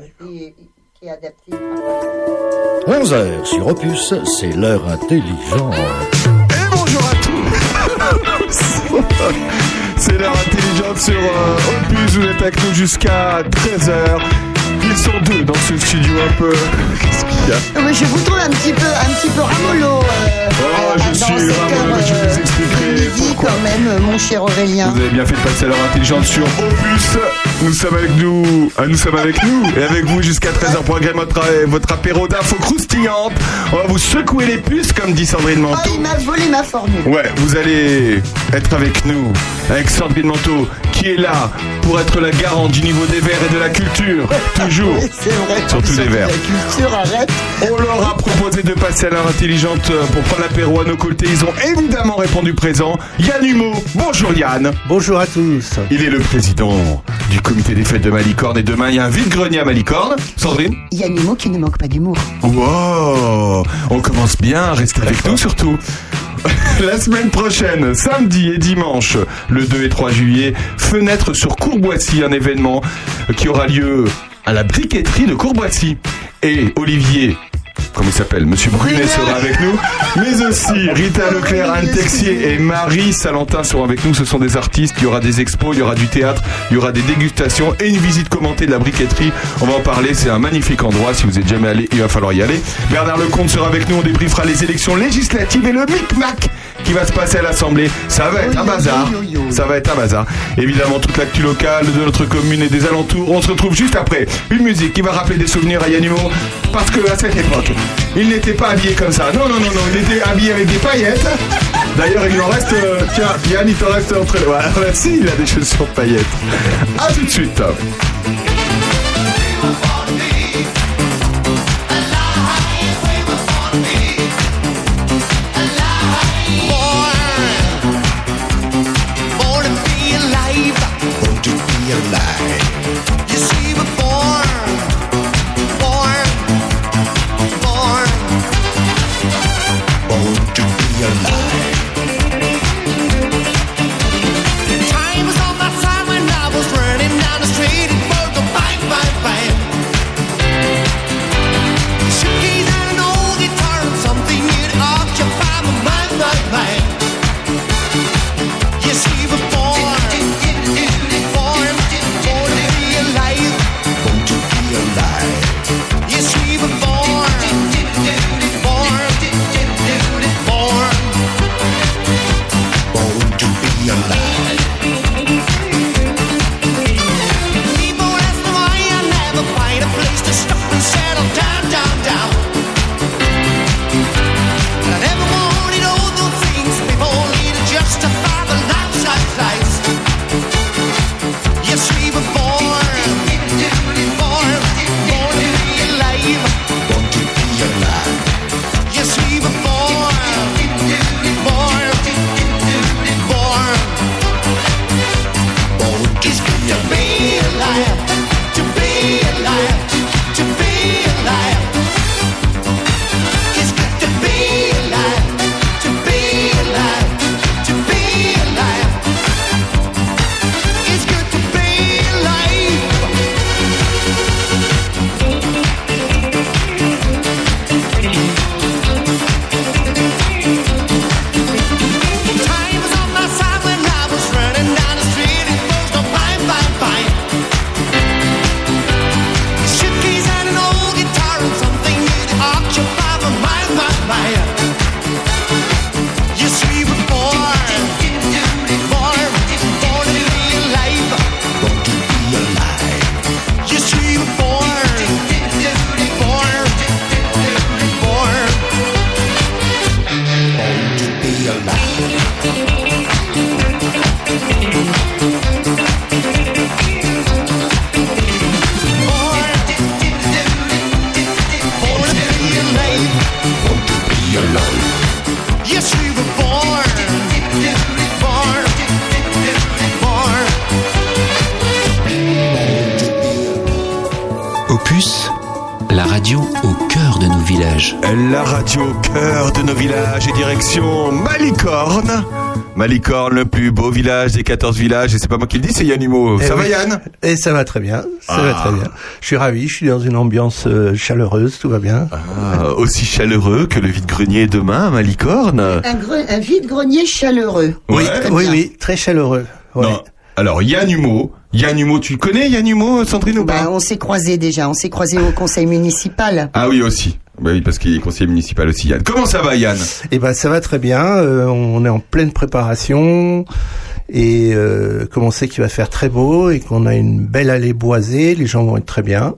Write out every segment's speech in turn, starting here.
et- qui est adapté. 11h sur Opus, c'est l'heure intelligente. Et bonjour à tous C'est l'heure intelligente sur euh, Opus, vous êtes avec nous jusqu'à 13h. Ils sont deux dans ce studio un peu... Qu'est-ce qu'il y a Non, mais je vous trouve un petit peu, un petit peu ramolo. euh, Oh, je suis ramolo, mais je vais vous euh, expliquer midi, pourquoi. quand même, euh, mon cher Aurélien. Vous avez bien fait de passer à l'heure intelligente sur Opus. Nous sommes avec nous, ah, nous sommes avec nous et avec vous jusqu'à 13h pour agréer votre, votre apéro d'infos croustillantes. On va vous secouer les puces comme dit Sandrine Oh, Manteau. il m'a volé ma formule. Ouais, vous allez être avec nous, avec Sandrine Manteau, qui est là pour être la garante du niveau des verts et de la culture. Toujours. Oui, c'est vrai. Surtout des verres. La culture, arrête. On leur a proposé de passer à l'heure intelligente pour prendre l'apéro à nos côtés. Ils ont évidemment répondu présent. Yann Humeau. Bonjour Yann. Bonjour à tous. Il est le président du comité des fêtes de Malicorne et demain il y a un vide-grenier à Malicorne. Sandrine Il y a des mots qui ne manquent pas d'humour. Wow On commence bien, restez avec nous surtout. La semaine prochaine, samedi et dimanche, le 2 et 3 juillet, fenêtre sur Courboissy, un événement qui aura lieu à la briqueterie de Courboissy. Et Olivier, comment il s'appelle Monsieur Brunet sera avec nous, mais aussi Rita Leclerc, Anne Texier et Marie Salentin seront avec nous. Ce sont des artistes, il y aura des expos, il y aura du théâtre, il y aura des dégustations et une visite commentée de la briqueterie. On va en parler, c'est un magnifique endroit. Si vous êtes jamais allé, il va falloir y aller. Bernard Lecomte sera avec nous, on débriefera les élections législatives et le micmac qui va se passer à l'Assemblée. Ça va être un bazar. Ça va être un bazar. Évidemment, toute l'actu locale de notre commune et des alentours. On se retrouve juste après une musique qui va rappeler des souvenirs à Yann Humeau, Parce que à cette époque, il n'était pas habillé comme ça. Non, non, non, non. Il était habillé avec des paillettes. D'ailleurs, il en reste. euh, tiens, Yann, il t'en reste entre les. Voilà, merci, il a des chaussures paillettes. A tout de suite. Malicorne, le plus beau village des 14 villages. Et c'est pas moi qui le dis, c'est Yann Humeau. Eh Ça va oui. Yann? Et ça va très bien, ça va Ah. très bien. Je suis ravi, je suis dans une ambiance euh, chaleureuse, tout va bien. Ah, Aussi chaleureux que le vide-grenier demain à Malicorne. Un, gre- un vide-grenier chaleureux. Ouais. Oui, bien. oui, très chaleureux. ouais. Non. Alors Yann Humeau. Yann Humeau, tu le connais Yann Humeau, Sandrine ou pas? Bah, on s'est croisés déjà, on s'est croisés au conseil municipal. Ah oui aussi. Bah oui, parce qu'il est conseiller municipal aussi Yann. Comment ça va Yann? Eh ben, ça va très bien. euh, on est en pleine préparation et euh, comme on sait qu'il va faire très beau et qu'on a une belle allée boisée, les gens vont être très bien.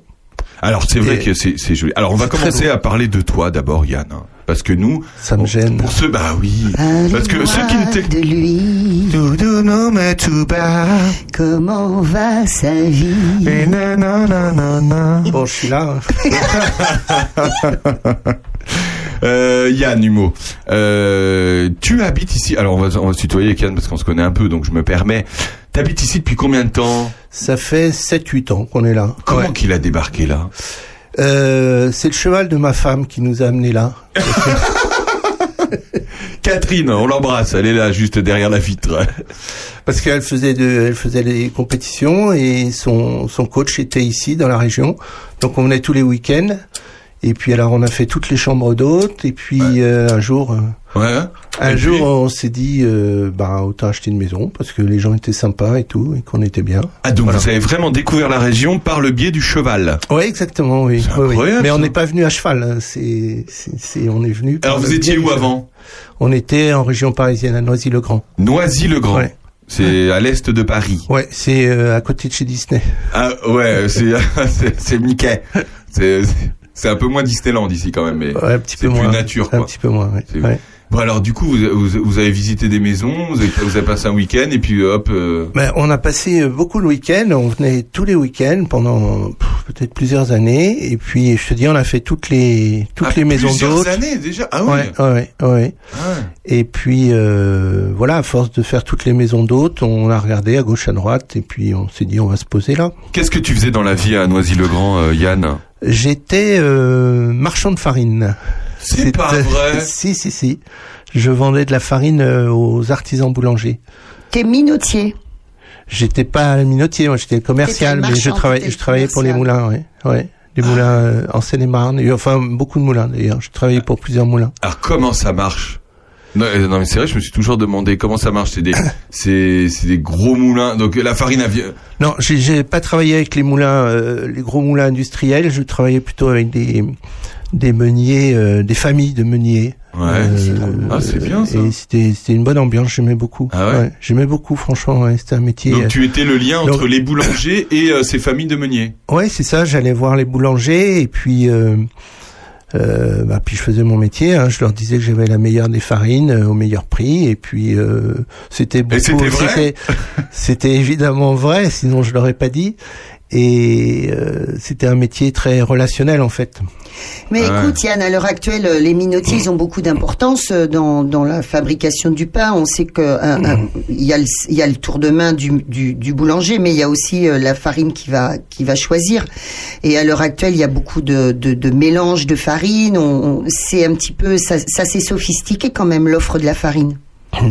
Alors c'est vrai Et- que c'est c'est joli. Alors on va commencer à parler de toi d'abord Yann. hein. Parce que nous, Ça me gêne. pour ceux, bah oui. Parce que ceux qui ne de lui, non, mais tout bas. comment va sa vie? Et nananana. Bon, je suis là. Euh, Yann Humeau, euh, tu habites ici. Alors on va, on va se tutoyer avec Yann parce qu'on se connaît un peu, donc je me permets. T'habites ici depuis combien de temps Ça fait 7-8 ans qu'on est là. Comment Ouais. qu'il a débarqué là Euh, c'est le cheval de ma femme qui nous a amenés là. Catherine, on l'embrasse. Elle est là, juste derrière la vitre. Parce qu'elle faisait de, elle faisait des compétitions et son, son coach était ici dans la région. Donc on venait tous les week-ends. Et puis alors on a fait toutes les chambres d'hôtes. Et puis euh, un jour, euh, Ouais. un Et jour puis on s'est dit, euh, bah autant acheter une maison parce que les gens étaient sympas et tout et qu'on était bien. Ah donc Voilà. vous avez vraiment découvert la région par le biais du cheval. Oui, exactement, oui. Mais on n'est pas venu à cheval. hein. C'est, on est venu. Alors vous étiez où avant? On était en région parisienne à Noisy-le-Grand. Noisy-le-Grand. Ouais. C'est à l'est de Paris. Ouais, c'est euh, à côté de chez Disney. Ah ouais, c'est c'est- c'est Mickey. C'est c'est un peu moins Disneyland ici quand même, mais Ouais, un petit c'est peu plus moins. nature Un quoi. petit peu moins. Ouais. Ouais. Bon alors du coup vous, vous, vous avez visité des maisons, vous avez, vous avez passé un week-end et puis hop. euh, Ben, on a passé euh, beaucoup le week-end. On venait tous les week-ends pendant peut-être plusieurs années. Et puis, je te dis, on a fait toutes les toutes ah, les maisons plusieurs d'hôtes. années déjà. Ah oui. Ouais, ouais, ouais. Ah. Et puis euh, voilà, à force de faire toutes les maisons d'hôtes, on a regardé à gauche, à droite, et puis on s'est dit on va se poser là. Qu'est-ce que tu faisais dans la vie à Noisy-le-Grand, euh, Yann? J'étais euh, marchand de farine. C'est pas vrai. Si, si, si. Je vendais de la farine euh, aux artisans boulangers. T'es minotier. J'étais pas minotier, moi j'étais commercial, mais je travaillais, t'étais je travaillais pour les moulins, ouais, ouais, des moulins euh, en Seine-et-Marne, et enfin beaucoup de moulins d'ailleurs. Je travaillais pour plusieurs moulins. Alors comment ça marche? Non, euh, non mais c'est vrai, je me suis toujours demandé comment ça marche. C'est des, c'est, c'est des gros moulins. Donc la farine à vi- Non, j'ai- j'ai pas travaillé avec les moulins, euh, les gros moulins industriels. Je travaillais plutôt avec des des meuniers, euh, des familles de meuniers. Ouais. Euh, Ah, c'est bien, ça. Et c'était c'était une bonne ambiance. J'aimais beaucoup. Ah ouais? J'aimais beaucoup, franchement. Ouais, c'était un métier. Donc euh, tu étais le lien entre donc- les boulangers et euh, ces familles de meuniers? Ouais, c'est ça. J'allais voir les boulangers et puis. Euh, bah, puis je faisais mon métier, hein, je leur disais que j'avais la meilleure des farines euh, au meilleur prix. Et puis euh, c'était beaucoup, c'était évidemment vrai, sinon je l'aurais pas dit et euh, c'était un métier très relationnel en fait. Mais Ouais. écoute, Yann, à l'heure actuelle, euh, les minotiers, ils ont beaucoup d'importance euh, dans, dans la fabrication du pain. On sait que il y, a le- il y a le tour de main du, du, du boulanger, mais il y a aussi euh, la farine qui va qui va choisir. Et à l'heure actuelle, il y a beaucoup de, de, de mélanges de farine. On, on- c'est un petit peu ça, ça s'est sophistiqué quand même l'offre de la farine.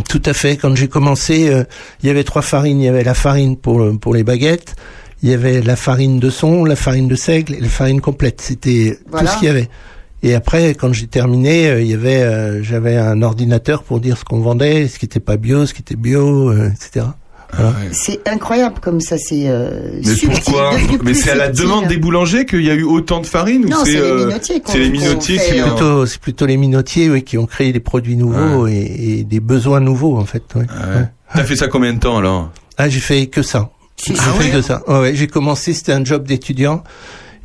Tout à fait. Quand j'ai commencé, euh, il y avait trois farines. Il y avait la farine pour pour les baguettes, il y avait la farine de son, la farine de seigle et la farine complète. C'était Voilà. tout ce qu'il y avait. Et après, quand j'ai terminé, euh, il y avait, euh, j'avais un ordinateur pour dire ce qu'on vendait, ce qui était pas bio, ce qui était bio, euh, etc. Voilà. Ouais. C'est incroyable comme ça. C'est euh, Mais subtil, pourquoi Mais c'est à la demande des boulangers qu'il y a eu autant de farine Non, c'est les euh, minotiers C'est les minotiers Plutôt, c'est plutôt les minotiers, oui, qui ont créé des produits nouveaux et, et des besoins nouveaux, en fait. ouais. Ouais. Ouais. T'as fait ça combien de temps alors? Ah, j'ai fait que ça. J'ai Ah fait ouais que ça. Ouais, ouais, j'ai commencé, c'était un job d'étudiant.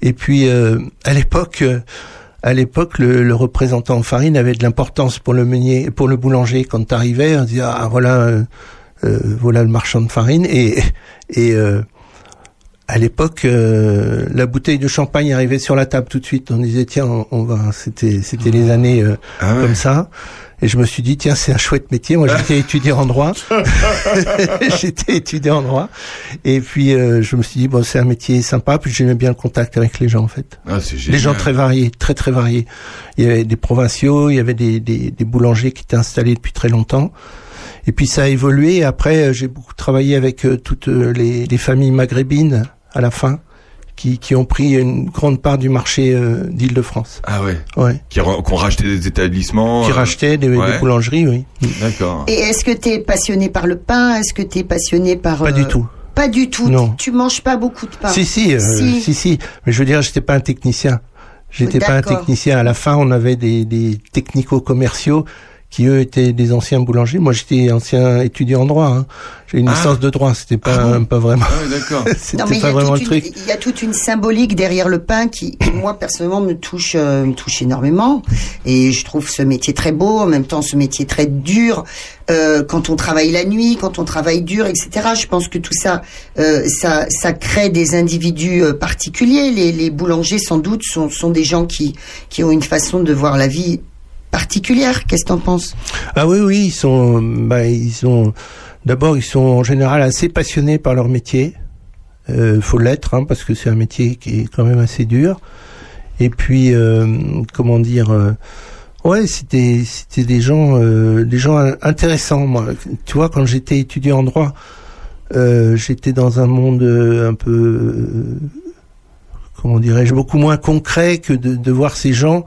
Et puis, euh, à l'époque, euh, à l'époque, le, le représentant en farine avait de l'importance pour le meunier, pour le boulanger. Quand t'arrivais, on disait ah voilà, euh, euh, voilà le marchand de farine. Et et euh, À l'époque, euh, la bouteille de champagne arrivait sur la table tout de suite. On disait tiens, on, on va. C'était c'était les années euh, Ah ouais. comme ça. Et je me suis dit tiens, c'est un chouette métier. Moi, j'étais étudiant en droit. j'étais étudiant en droit. Et puis euh, je me suis dit bon, c'est un métier sympa. Puis j'aimais bien le contact avec les gens en fait. Ah, génial. gens très variés, très très variés. Il y avait des provinciaux, il y avait des, des, des boulangers qui étaient installés depuis très longtemps. Et puis ça a évolué. Après, euh, j'ai beaucoup travaillé avec euh, toutes euh, les, les familles maghrébines à la fin, qui, qui ont pris une grande part du marché euh, d'Île-de-France. Ah ouais. Ouais. Qui, ont racheté des établissements. Qui euh, rachetaient des, ouais. des boulangeries, oui. D'accord. Et est-ce que tu es passionné par le pain? Est-ce que tu es passionné par... Pas euh, du tout. Pas du tout. Non. Tu manges pas beaucoup de pain Si, si, euh, Si. si, si. Mais je veux dire, j'étais pas un technicien. J'étais pas un technicien. À la fin, on avait des, des technico-commerciaux qui eux étaient des anciens boulangers. Moi, j'étais ancien étudiant en droit. Hein. J'ai une Ah. licence de droit. C'était pas, Ah bon pas vraiment. Ah d'accord. C'était y, a vraiment le toute une, truc. il y a toute une symbolique derrière le pain qui, qui, moi, personnellement, me touche, euh, me touche énormément. Et je trouve ce métier très beau, en même temps, ce métier très dur. Euh, quand on travaille la nuit, quand on travaille dur, etc. Je pense que tout ça, euh, ça, ça crée des individus euh, particuliers. Les, les boulangers, sans doute, sont, sont des gens qui, qui ont une façon de voir la vie particulière. Qu'est-ce que t'en penses? Ah oui, oui, ils sont, bah, ils sont, d'abord, ils sont en général assez passionnés par leur métier. Euh, faut l'être, hein, parce que c'est un métier qui est quand même assez dur. Et puis, euh, comment dire, euh, ouais, c'était, c'était des gens, euh, des gens intéressants. Moi, tu vois, quand j'étais étudiant en droit, j'étais dans un monde un peu, comment dirais-je, beaucoup moins concret que de voir ces gens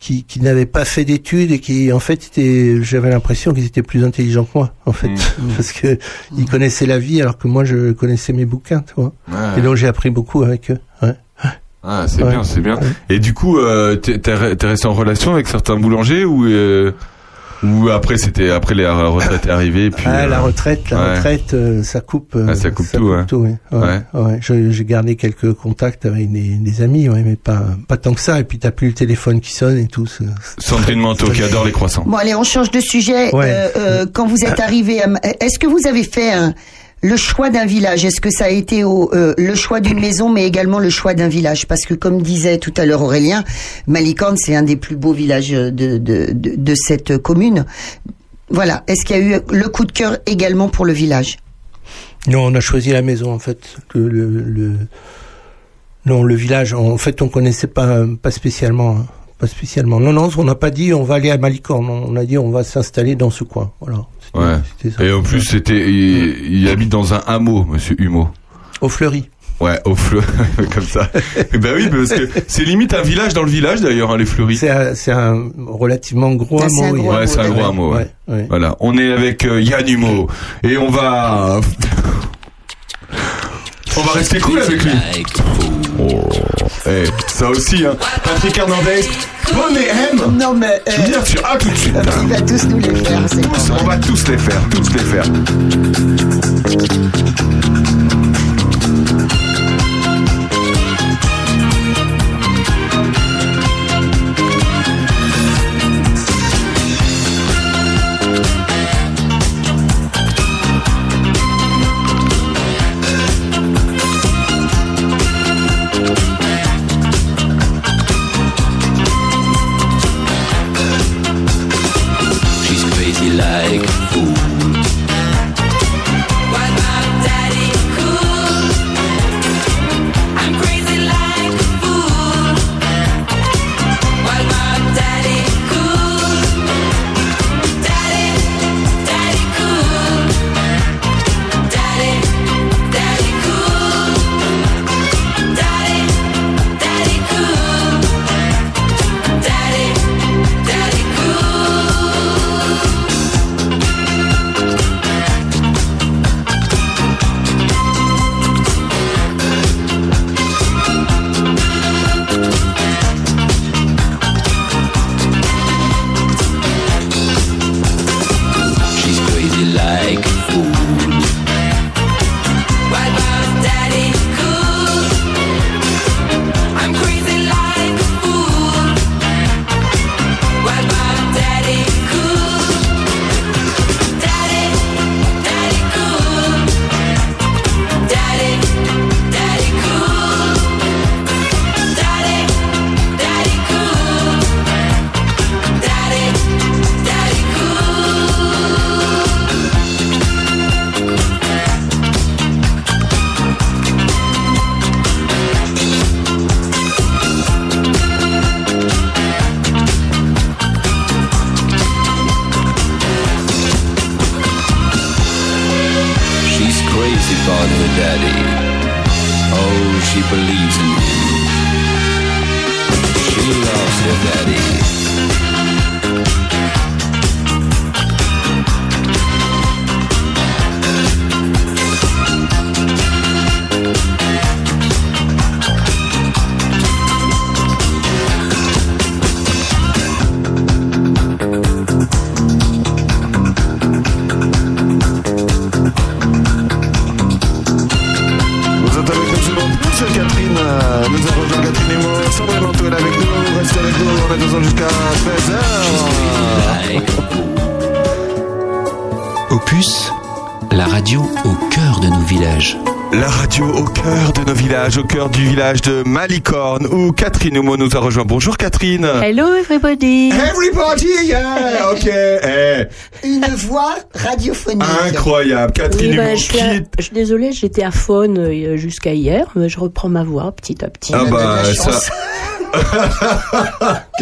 qui, qui n'avaient pas fait d'études et qui en fait étaient j'avais l'impression qu'ils étaient plus intelligents que moi en fait Mm. parce que ils connaissaient la vie alors que moi je connaissais mes bouquins tu vois Ouais. et donc j'ai appris beaucoup avec eux ouais. Ah, c'est Ouais. bien, c'est bien. Et du coup, euh, t'es resté en relation avec certains boulangers ou euh, ou après c'était après la retraite est arrivée et puis ah, euh, la retraite la ouais. retraite euh, ça coupe euh, Ah, ça coupe tout, ouais. ouais. Ouais, Ouais. ouais. Je- j'ai gardé quelques contacts avec des, des amis ouais, mais pas pas tant que ça et puis t'as plus le téléphone qui sonne et tout Sandrine Manteau qui adore les croissants. Bon, allez, on change de sujet. Ouais. Euh, euh, quand vous êtes arrivé, est-ce que vous avez fait un- le choix d'un village Est-ce que ça a été au, euh, le choix d'une maison, mais également le choix d'un village Parce que, comme disait tout à l'heure Aurélien, Malicorne, c'est un des plus beaux villages de, cette commune. Voilà. Est-ce qu'il y a eu le coup de cœur également pour le village Non, on a choisi la maison en fait. Non, le village. En fait, on connaissait pas pas spécialement, hein. pas spécialement. Non, non, on n'a pas dit on va aller à Malicorne. On a dit on va s'installer dans ce coin. Voilà. Ouais. ça. Et en plus c'était il, il habite dans un hameau, Monsieur Humeau. Au Fleury. Ouais, au fleu, comme ça. ben oui, parce que c'est limite un village dans le village d'ailleurs, hein, les fleuris. C'est un, relativement gros un hameau. gros Ouais, c'est un gros hameau. Ouais. Ouais, ouais. Voilà, on est avec euh, Yann Humeau et on va on va rester cool avec lui. Oh, eh, ça aussi, hein. Patrick Hernandez, Bonnet M. Non, mais veux dire, tu as tout de suite. il va tous nous les faire. C'est on va tous les faire, tous les faire. Daddy. Au cœur du village de Malicorne, où Catherine Humeau nous a rejoint. Bonjour Catherine. Hello everybody. Everybody, yeah, ok. Eh, Une voix radiophonique. incroyable. Catherine Oui, bah, je, suis à- je suis désolée, j'étais à faune euh, jusqu'à hier, mais je reprends ma voix petit à petit. Ah bah ça...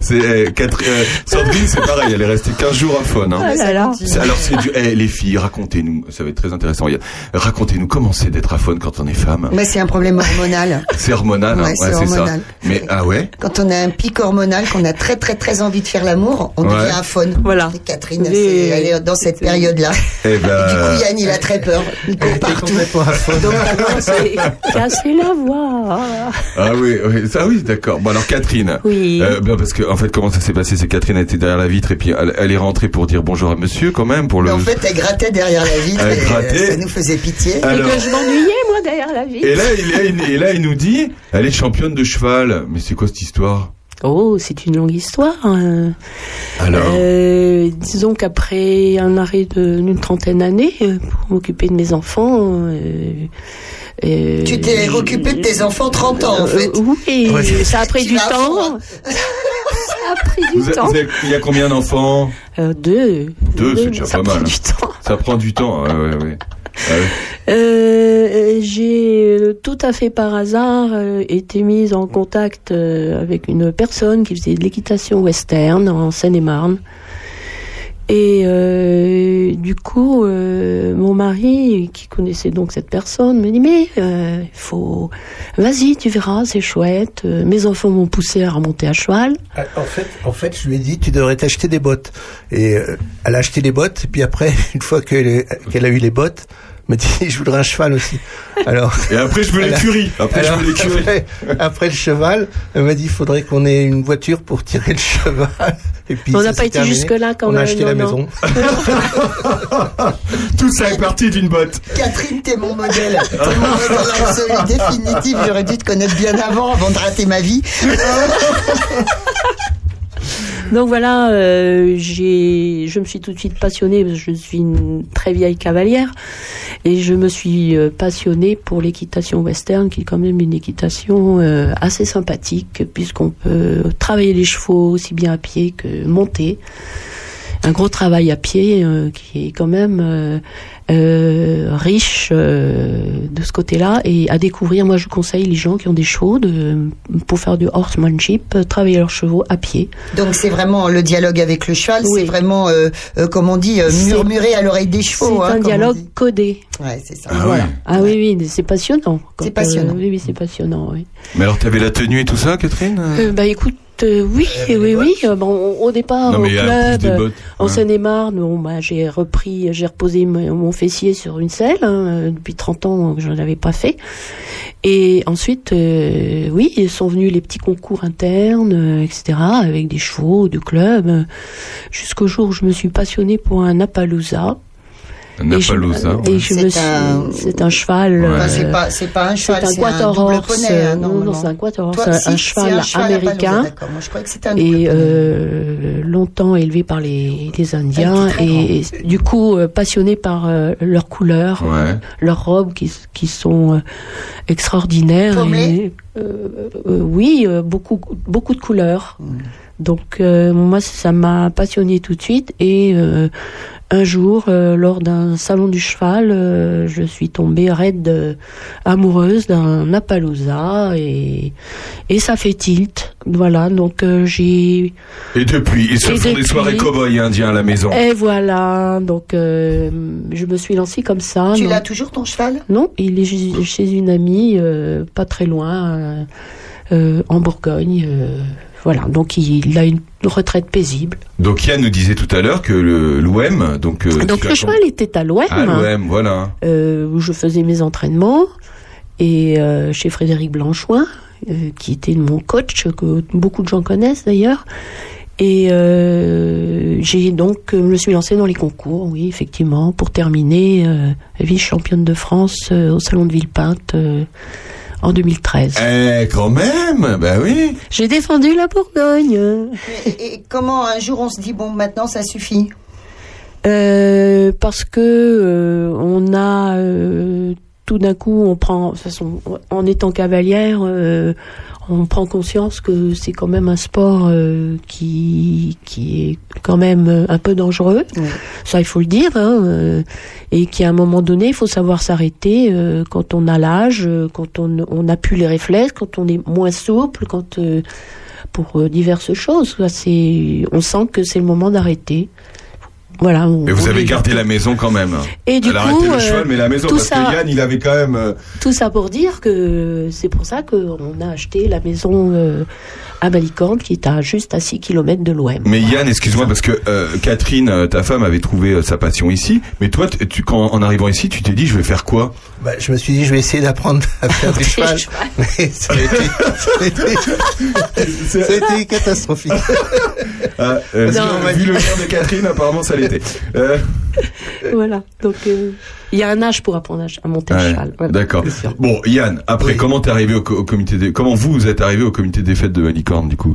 c'est eh, Catherine, euh, Sandrine, c'est pareil, elle est restée 15 jours à faune. hein. Là là. C'est- Alors c'est du... eh, les filles, racontez-nous, ça va être très intéressant. Racontez-nous comment c'est d'être à faune quand on est femme. Mais c'est un problème hormonal. C'est hormonal, hein Ouais, c'est c'est ça. hormonal. Mais ah ouais? Quand on a un pic hormonal, qu'on a très très très envie de faire l'amour, on Ouais. devient un faune. Voilà. Et Catherine, elle est dans cette période-là. Eh Et du ben, coup, Yann, il a très peur. Il court partout. À. Donc c'est casser la voix. ah oui, oui, ça oui, d'accord. Bon alors Catherine. Oui. Euh, ben, parce que en fait, comment ça s'est passé? C'est Catherine était derrière la vitre et puis elle, elle est rentrée pour dire bonjour à Monsieur quand même pour le. Mais en fait, elle grattait derrière la vitre. Elle et, euh, grattait. Ça nous faisait pitié. Et que je m'ennuyais, moi, derrière la vie. Et là, il est- et là, il nous dit, elle est championne de cheval. Mais c'est quoi cette histoire? Oh, c'est une longue histoire. hein. Alors, Euh, disons qu'après un arrêt d'une trentaine d'années pour m'occuper de mes enfants. euh, Tu t'es occupé de tes enfants 30 ans, en euh, fait. oui, Ouais. ça a pris Tu du temps. ça a pris du vous temps. vous avez- il y a combien d'enfants Euh, deux. Deux, c'est déjà ça pas prend mal. du temps. Ça prend du temps. Ouais, ouais, ouais. Ah. Euh, j'ai euh, tout à fait par hasard euh, été mise en contact euh, avec une personne qui faisait de l'équitation western en Seine-et-Marne. Et euh, du coup, euh, mon mari, qui connaissait donc cette personne, me dit mais euh, faut, vas-y, tu verras, c'est chouette. Euh, Mes enfants m'ont poussé à remonter à cheval. Ah, En fait, en fait, je lui ai dit, tu devrais t'acheter des bottes. Et euh, elle a acheté les bottes. Et puis après, une fois qu'elle qu'elle a eu les bottes, elle m'a dit, je voudrais un cheval aussi. Alors, Et après, je veux l'écurie. Après, je veux l'écurie. après, après le cheval, elle m'a dit, il faudrait qu'on ait une voiture pour tirer le cheval. Et puis, On n'a pas été jusque-là quand On a même, acheté non, la non. maison. Tout ça est parti d'une botte. Catherine, t'es mon modèle. T'es mon modèle absolu, définitif. J'aurais dû te connaître bien avant, avant de rater ma vie. Donc voilà, euh, je me suis tout de suite passionnée je suis une très vieille cavalière et je me suis euh, passionnée pour l'équitation western, qui est quand même une équitation euh, assez sympathique puisqu'on peut travailler les chevaux aussi bien à pied que monter. Un gros travail à pied qui est quand même euh, riche euh, de ce côté-là et à découvrir. Moi, je conseille les gens qui ont des chevaux de, pour faire du horsemanship, euh, travailler leurs chevaux à pied. Donc c'est vraiment le dialogue avec le cheval, Oui. c'est vraiment, euh, euh, comme on dit, euh, murmurer à l'oreille des chevaux. C'est hein, un dialogue codé. Ouais, c'est ça. Ah voilà. oui. Ah oui, oui, c'est passionnant. C'est passionnant. euh, oui, oui, c'est passionnant. Oui. Mais alors, t'avais la tenue et tout ça, Catherine? Euh, bah écoute, euh, oui, oui, oui. euh, bon, au départ, Non, au club, euh, bottes. en Ouais. Seine-et-Marne, bon, bah, j'ai repris, j'ai reposé mon, fessier sur une selle. hein, depuis 30 ans que je ne l'avais pas fait. Et ensuite, euh, oui, sont venus les petits concours internes, euh, etc., avec des chevaux du club, euh, jusqu'au jour où je me suis passionnée pour un Appaloosa. Et je- Appaloosa. Et je C'est me suis, un- c'est un cheval. Ouais. Enfin, euh, c'est pas, c'est pas un cheval, c'est un quarter double horse. poney. euh, non, non, c'est un quarter horse, Toi, un, si, un c'est cheval cheval américain moi je croyais que c'était un double et euh, longtemps élevé par les, les Indiens et du coup euh, passionné par euh, leurs couleurs, Ouais. leurs robes qui, qui sont euh, extraordinaires. Et, euh, euh, oui, euh, beaucoup beaucoup de couleurs. Mm. Donc euh, moi ça m'a passionné tout de suite et euh, un jour euh, lors d'un salon du cheval, euh, je suis tombée raide euh, amoureuse d'un Appaloosa et et ça fait tilt. Voilà, donc euh, j'ai Et depuis, ils se Et font des soirées cow-boy indiens à la maison. et voilà, donc euh, je me suis lancée comme ça. Tu l'as toujours ton cheval? Non, il est chez- une amie, euh, pas très loin, euh, euh, en Bourgogne. Voilà, donc il, a une retraite paisible. Donc Yann nous disait tout à l'heure que l'OM, donc. euh, donc le cheval était à l'OM, Ah, l'OM, voilà. euh, où je faisais mes entraînements, et euh, chez Frédéric Blanchoin, qui était mon coach, que beaucoup de gens connaissent d'ailleurs. Et euh, j'ai donc, je me suis lancée dans les concours, oui, effectivement, pour terminer euh, vice-championne de France euh, au Salon de Villepinte en 2013. Eh, quand même, bah oui. J'ai défendu la Bourgogne. Et, et comment un jour on se dit bon maintenant ça suffit? Euh, parce que euh, on a euh, tout d'un coup, on prend, de toute façon, en étant cavalière, euh, on prend conscience que c'est quand même un sport euh, qui qui est quand même euh, un peu dangereux. Ouais. Ça, il faut le dire, hein, euh, et qu'à un moment donné, il faut savoir s'arrêter euh, quand on a l'âge, euh, quand on on n'a plus les réflexes, quand on est moins souple, quand euh, pour diverses choses. C'est, on sent que c'est le moment d'arrêter. Voilà. Mais vous avez gardé la maison quand même. Et du Elle a coup, arrêté le euh, cheval, mais la maison, tout parce ça- que Yann, il avait quand même. euh, Tout ça pour dire que c'est pour ça qu'on a acheté la maison euh, à Malicorne qui est à juste à 6 km de l'OM. Mais Yann, excuse-moi, parce que euh, Catherine, ta femme, avait trouvé sa passion ici. Mais toi, tu- quand, en arrivant ici, tu t'es dit, je vais faire quoi? Bah, je me suis dit, je vais essayer d'apprendre à faire du cheval. Mais ça a été, catastrophique. Ah, euh, Non. vu, vu le genre de Catherine, apparemment, ça l'était. Euh, voilà. Donc euh, il y a un âge pour apprendre à, à monter ouais, à cheval. Voilà. D'accord. Bon, Yann, après, Oui. comment t'es arrivé au, co- au comité des, comment vous êtes arrivé au comité des fêtes de Malicorne, du coup?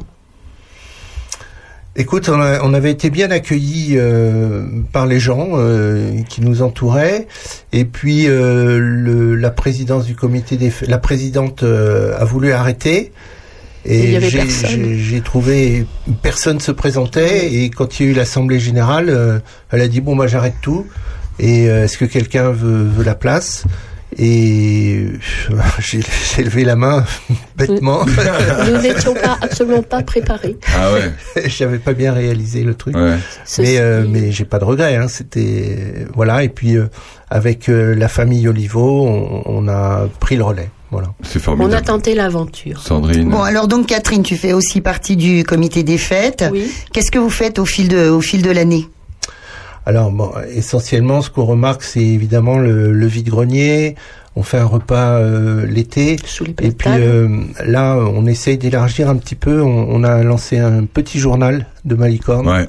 Écoute, on, a- on avait été bien accueillis euh, par les gens euh, qui nous entouraient, et puis euh, le, la présidence du comité des, la présidente euh, a voulu arrêter. Et j'ai- trouvé personne se présentait. Et quand il y a eu l'assemblée générale, euh, elle a dit bon moi j'arrête tout. Et euh, est-ce que quelqu'un veut, veut la place? Et j'ai levé la main bêtement. Nous n'étions pas absolument pas préparés. Ah ouais, J'avais pas bien réalisé le truc. ouais. Mais, euh, mais j'ai pas de regrets. Hein. C'était voilà. Et puis euh, avec euh, la famille Olivo, on, on a pris le relais. Voilà. C'est on a formidable. tenté l'aventure. Sandrine. Bon alors donc Catherine, tu fais aussi partie du comité des fêtes. Oui. Qu'est-ce que vous faites au fil de au fil de l'année? Alors bon, essentiellement, ce qu'on remarque, c'est évidemment le, le vide-grenier. On fait un repas euh, l'été. Et puis euh, là, on essaye d'élargir un petit peu. On, on a lancé un petit journal de Malicorne Ouais.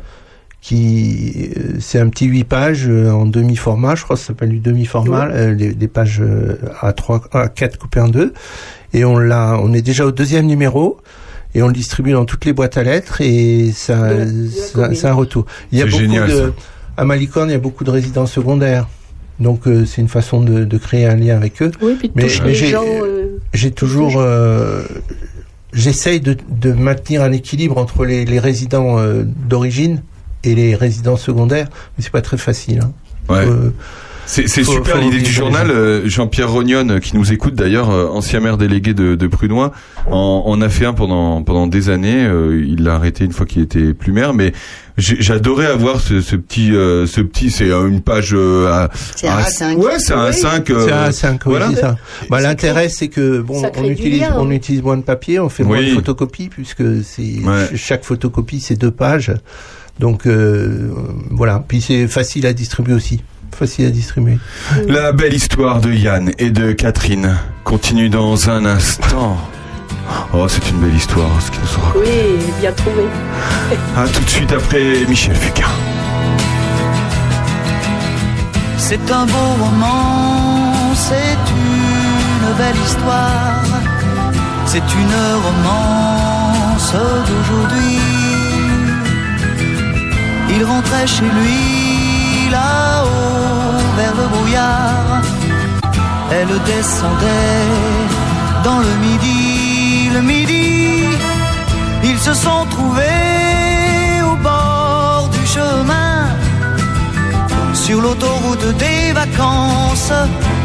qui euh, c'est un petit huit pages euh, en demi-format, je crois que ça s'appelle du demi-format, euh, des, des pages euh, à 3 à 4 coupées en deux et on l'a on est déjà au deuxième numéro et on le distribue dans toutes les boîtes à lettres et ça ça- c'est un retour. Il y a beaucoup génial, de ça. À Malicorne, il y a beaucoup de résidents secondaires. Donc euh, c'est une façon de, de créer un lien avec eux. oui, puis de mais- toucher mais les j'ai- gens. euh, J'ai toujours, euh, j'essaye de, de maintenir un équilibre entre les, les résidents euh, d'origine et les résidents secondaires, mais c'est pas très facile. Hein. Ouais. C'est c'est Faut- super faut l'idée du journal. Euh, Jean-Pierre Rognon, euh, qui nous écoute d'ailleurs, euh, ancien maire délégué de, de Prunois, en, en a fait un pendant pendant des années. Euh, il l'a arrêté une fois qu'il était plus maire, mais j'ai- j'adorais avoir ce, ce petit euh, ce petit. C'est une page. euh, à, C'est un à- A5. Ouais, c'est un Oui. 5 c'est un 5, oui, voilà. c'est ça. Bah, Ça L'intérêt, c'est que bon, on utilise, lien, on hein. utilise moins de papier, on fait moins de photocopies puisque c'est Ouais. chaque photocopie c'est deux pages. Donc euh, voilà. Puis c'est facile à distribuer aussi. Facile à distribuer. La belle histoire de Yann et de Catherine continue dans un instant. Oh, c'est une belle histoire, ce qui nous sera. Oui, bien trouvé. À tout de suite après Michel Fugain. C'est un beau roman, c'est une belle histoire, c'est une romance d'aujourd'hui. Il rentrait chez lui là-haut vers le brouillard, elle descendait dans le midi, le midi. Ils se sont trouvés au bord du chemin sur l'autoroute des vacances.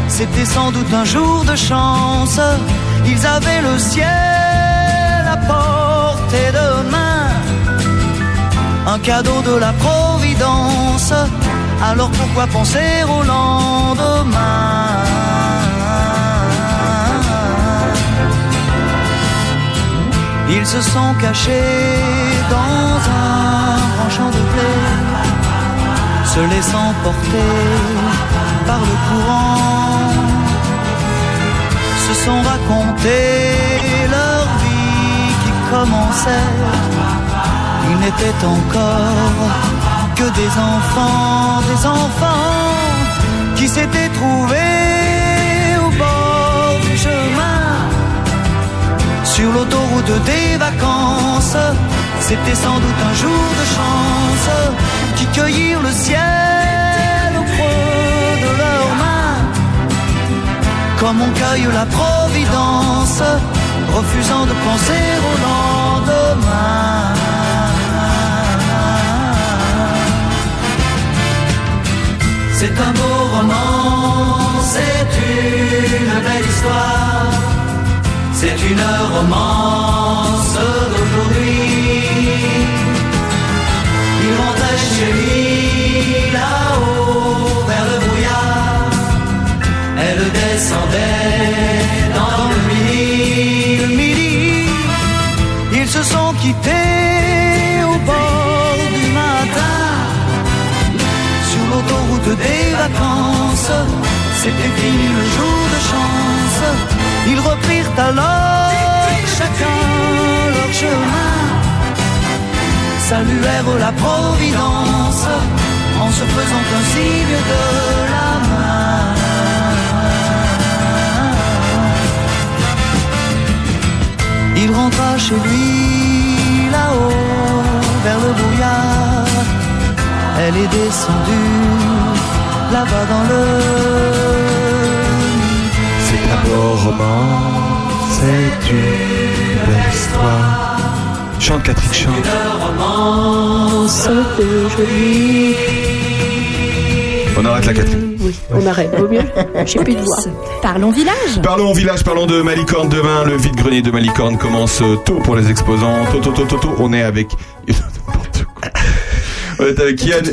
C'était sans doute un jour de chance. Ils avaient le ciel à portée de main. Un cadeau de la Providence. Alors pourquoi penser au lendemain Ils se sont cachés dans un grand champ de blé, se laissant porter par le courant, se sont racontés leur vie qui commençait. Ils n'étaient encore que des enfants, des enfants qui s'étaient trouvés au bord du chemin sur l'autoroute des vacances. C'était sans doute un jour de chance qui cueillirent le ciel au creux de leurs mains, comme on cueille la providence, refusant de penser au lendemain. C'est un beau roman, c'est une belle histoire. C'est une romance d'aujourd'hui. Il rentrait chez lui là-haut vers le brouillard. Elle descendait dans le midi. Le midi, ils se sont quittés vacances. C'était fini le jour de chance. Ils reprirent alors chacun leur chemin. Saluèrent la Providence en se faisant un signe de la main. Il rentra chez lui là-haut vers le brouillard. Elle est descendue là-bas dans le C'est un beau roman, c'est une belle histoire. Chante Catherine, chante. romance de jolie. On arrête la Catherine. Oui, on arrête. Vaut mieux. J'ai plus de voix. Parlons village. Parlons village, parlons de Malicorne demain. Le vide-grenier de Malicorne commence tôt pour les exposants. Tôt, tôt, tôt, tôt, tôt. On est avec. On est avec Yann.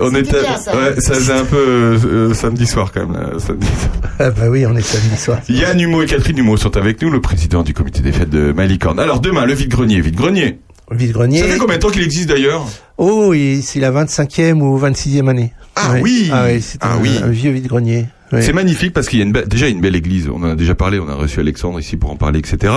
On est C'était à- bien, ça. Ouais, ça faisait un peu euh, euh, samedi soir quand même. là, samedi soir. Ah bah oui, on est samedi soir. Yann Humeau et Catherine Humeau sont avec nous, le président du comité des fêtes de Malicorne. Alors demain, le vide-grenier. Vide-grenier. Vide-grenier. Ça fait combien de temps qu'il existe d'ailleurs? Oh, oui, c'est la 25e ou 26e année. Ah Ouais. oui. Ah oui, c'est Ah un, oui. un vieux vide-grenier. Ouais. C'est magnifique parce qu'il y a une déjà une belle église. On en a déjà parlé. On a reçu Alexandre ici pour en parler, etc.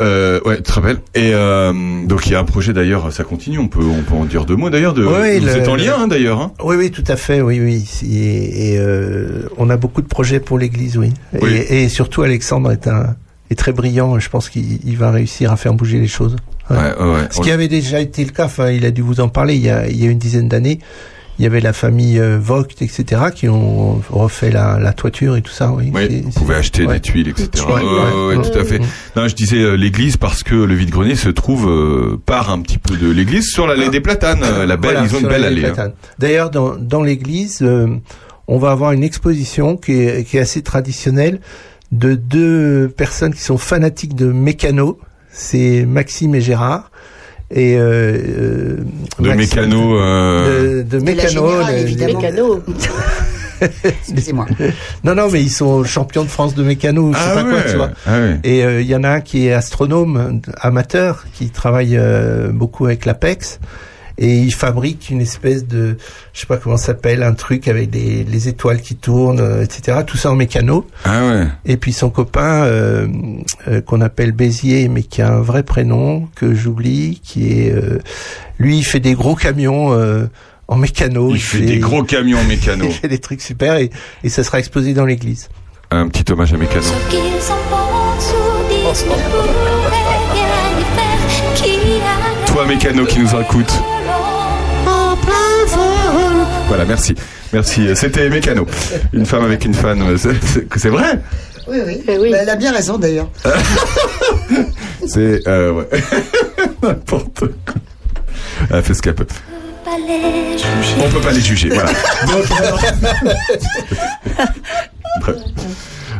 Euh, ouais, très belle. Et euh, donc il y a un projet d'ailleurs. Ça continue. On peut on peut en dire deux mots d'ailleurs. De, Oui, vous le- êtes en lien hein, d'ailleurs. Hein Oui, oui, tout à fait, oui, oui. Et, euh, on a beaucoup de projets pour l'Église, oui. Oui. Et, et surtout, Alexandre est un est très brillant. Je pense qu'il il va réussir à faire bouger les choses. Ouais. ouais, ouais, ouais. Ce qui avait déjà été le cas, enfin, il a dû vous en parler il y a, il y a une dizaine d'années. Il y avait la famille euh, Vogt, etc., qui ont refait la, la toiture et tout ça. Oui, Oui, vous pouvez acheter ouais. des tuiles, etc. Ouais, ouais, tout à fait. Non, je disais euh, l'église parce que le vide-grenier se trouve euh, par un petit peu de l'église sur l'allée des Platanes. euh, la belle, Voilà, ils ont une belle allée. hein. D'ailleurs, dans, dans l'église, euh, on va avoir une exposition qui est, qui est assez traditionnelle de deux personnes qui sont fanatiques de mécano. C'est Maxime et Gérard. Et euh, euh, De Maxime- mécano. Euh... De, de De la mécano. générale, le- évidemment. Mécano. Excusez-moi. Non, non, mais ils sont champions de France de mécano, je sais Ah pas quoi, tu vois. Ah ouais. Et euh, il y en a un qui est astronome amateur, qui travaille euh, beaucoup avec l'APEX. Et il fabrique une espèce de, je sais pas comment ça s'appelle, un truc avec des, les étoiles qui tournent, euh, etc. Tout ça en mécano. Ah ouais. Et puis son copain, euh, euh, qu'on appelle Béziers, mais qui a un vrai prénom que j'oublie, qui est, euh, lui, il fait des gros camions euh, en mécano. Il fait des gros camions mécano. il fait des trucs super et, et ça sera exposé dans l'église. Un petit hommage à mécano. Ce qu'ils en pensent ou disent ne pourrait rien y faire. Qui a Toi mécano qui nous écoute. Voilà, merci. Merci. C'était Mécano. Une femme avec une fan. C'est- vrai? Oui, oui. Eh oui. Bah, elle a bien raison d'ailleurs. C'est... Euh, ouais. N'importe quoi. Elle fait ce qu'elle peut. pas les juger. On peut pas les juger, voilà. Donc, Bref.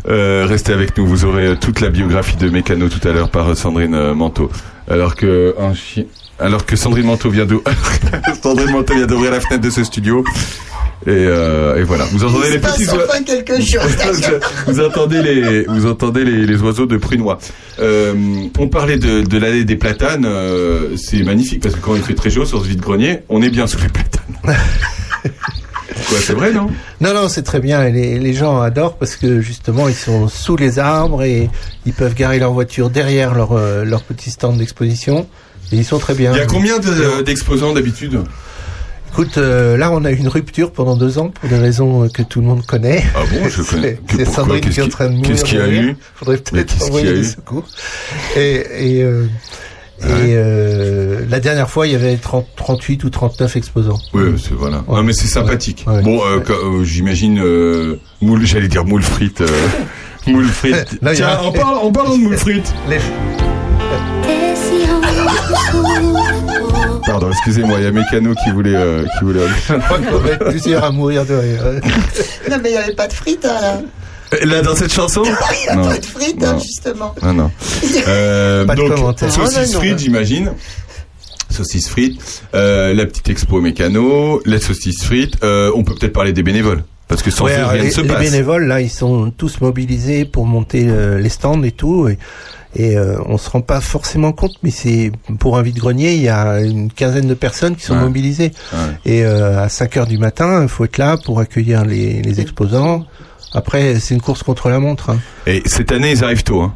Euh, restez avec nous, vous aurez toute la biographie de Mécano tout à l'heure par Sandrine euh, Manteau. Alors que un chien, alors que Sandrine Manteau vient d'ouvrir la fenêtre de ce studio. Et, euh, et voilà. Vous entendez Il les petits oiseaux. enfin quelque chose. d'ailleurs. vous entendez les, vous entendez les, les oiseaux de prunois. Euh, on parlait de, de l'allée des platanes. euh, c'est magnifique parce que quand il fait très chaud sur ce vide-grenier, on est bien sous les platanes. Quoi, c'est vrai, non? Non, non, c'est très bien. Les, les gens adorent parce que justement, ils sont sous les arbres et ils peuvent garer leur voiture derrière leur, leur petit stand d'exposition. Et ils sont très bien. Il y a combien de- d'exposants d'habitude Écoute, euh, là, on a eu une rupture pendant deux ans pour des raisons euh, que tout le monde connaît. Ah bon, je connais. C'est- Sandrine Qu'est-ce qui est en train de mourir. qu'est-ce qu'il y a eu? Faudrait Mais peut-être envoyer a des eu? secours. Et, et, euh, et euh, la dernière fois, il y avait 30, 38 ou 39 exposants. Oui, c'est voilà. Ouais. Non, mais c'est sympathique. Ouais. Bon, euh, euh, j'imagine euh, moule, j'allais dire moule frites. euh, moule frites. Là, il y a- Tiens, en parlant, en parlant de moule frites. Les- on Pardon, excusez-moi, il y a Mécano qui voulait, euh, qui voulait. Je crois qu'on va être plusieurs à mourir de rire. Non, mais il n'y avait pas de frites, hein, là. Là, dans cette chanson Il n'y a Non. pas de frites, hein, Non. justement. Non, non. Euh, Pas de donc, commentaire. saucisse Ah, frites, j'imagine. Saucisse frites, euh, la petite expo mécano, les saucisses frites. Euh, on peut peut-être parler des bénévoles. Parce que sans Ouais, eux, rien ne les, se les passe. bénévoles, là, ils sont tous mobilisés pour monter euh, les stands et tout. Et, et euh, on se rend pas forcément compte, mais c'est pour un vide-grenier, il y a une quinzaine de personnes qui sont Ouais. mobilisées. Ouais. Et euh, à 5 heures du matin, il faut être là pour accueillir les, les exposants. Après, c'est une course contre la montre. hein. Et cette année, ils arrivent tôt. Hein.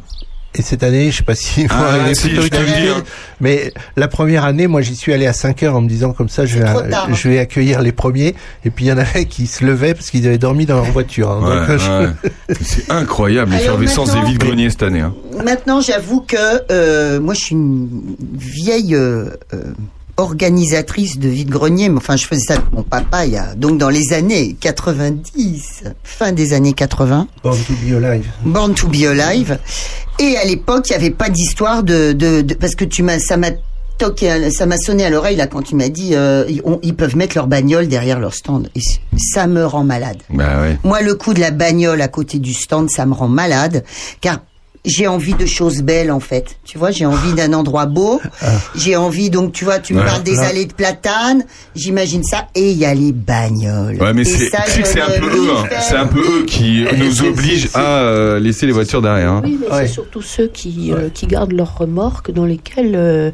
Et cette année, je sais pas si, Ah, est si, plutôt je hein. mais la première année, moi, j'y suis allé à 5 heures en me disant comme ça, je vais, hein. je vais accueillir les premiers. Et puis il y en avait qui se levaient parce qu'ils avaient dormi dans leur voiture. hein. Ouais, je- ouais. C'est incroyable l'effervescence des maintenant- vides-greniers cette année. Hein. Maintenant, j'avoue que euh, moi, je suis une vieille euh, euh, organisatrice de vide-grenier, mais enfin, je faisais ça avec mon papa il y a donc dans les années 90, fin des années 80. Born to be alive. Born to be alive. Et à l'époque, il n'y avait pas d'histoire de, de, de- parce que tu m'as, ça m'a toqué, ça m'a sonné à l'oreille là quand tu m'as dit, euh, ils, on- ils peuvent mettre leur bagnole derrière leur stand. Et ça me rend malade. Bah ouais. Moi, le coup de la bagnole à côté du stand, ça me rend malade, car j'ai envie de choses belles en fait. Tu vois, j'ai envie d'un endroit beau. J'ai envie donc, tu vois, tu me Ouais. parles des Là. allées de platane. J'imagine ça. Et il y a les bagnoles. Ouais, mais c'est c'est un peu eux, hein. c'est un peu eux qui nous obligent à euh, laisser les voitures derrière. Hein. Oui, mais Ouais. c'est surtout ceux qui, euh, qui gardent leurs remorques dans lesquelles euh,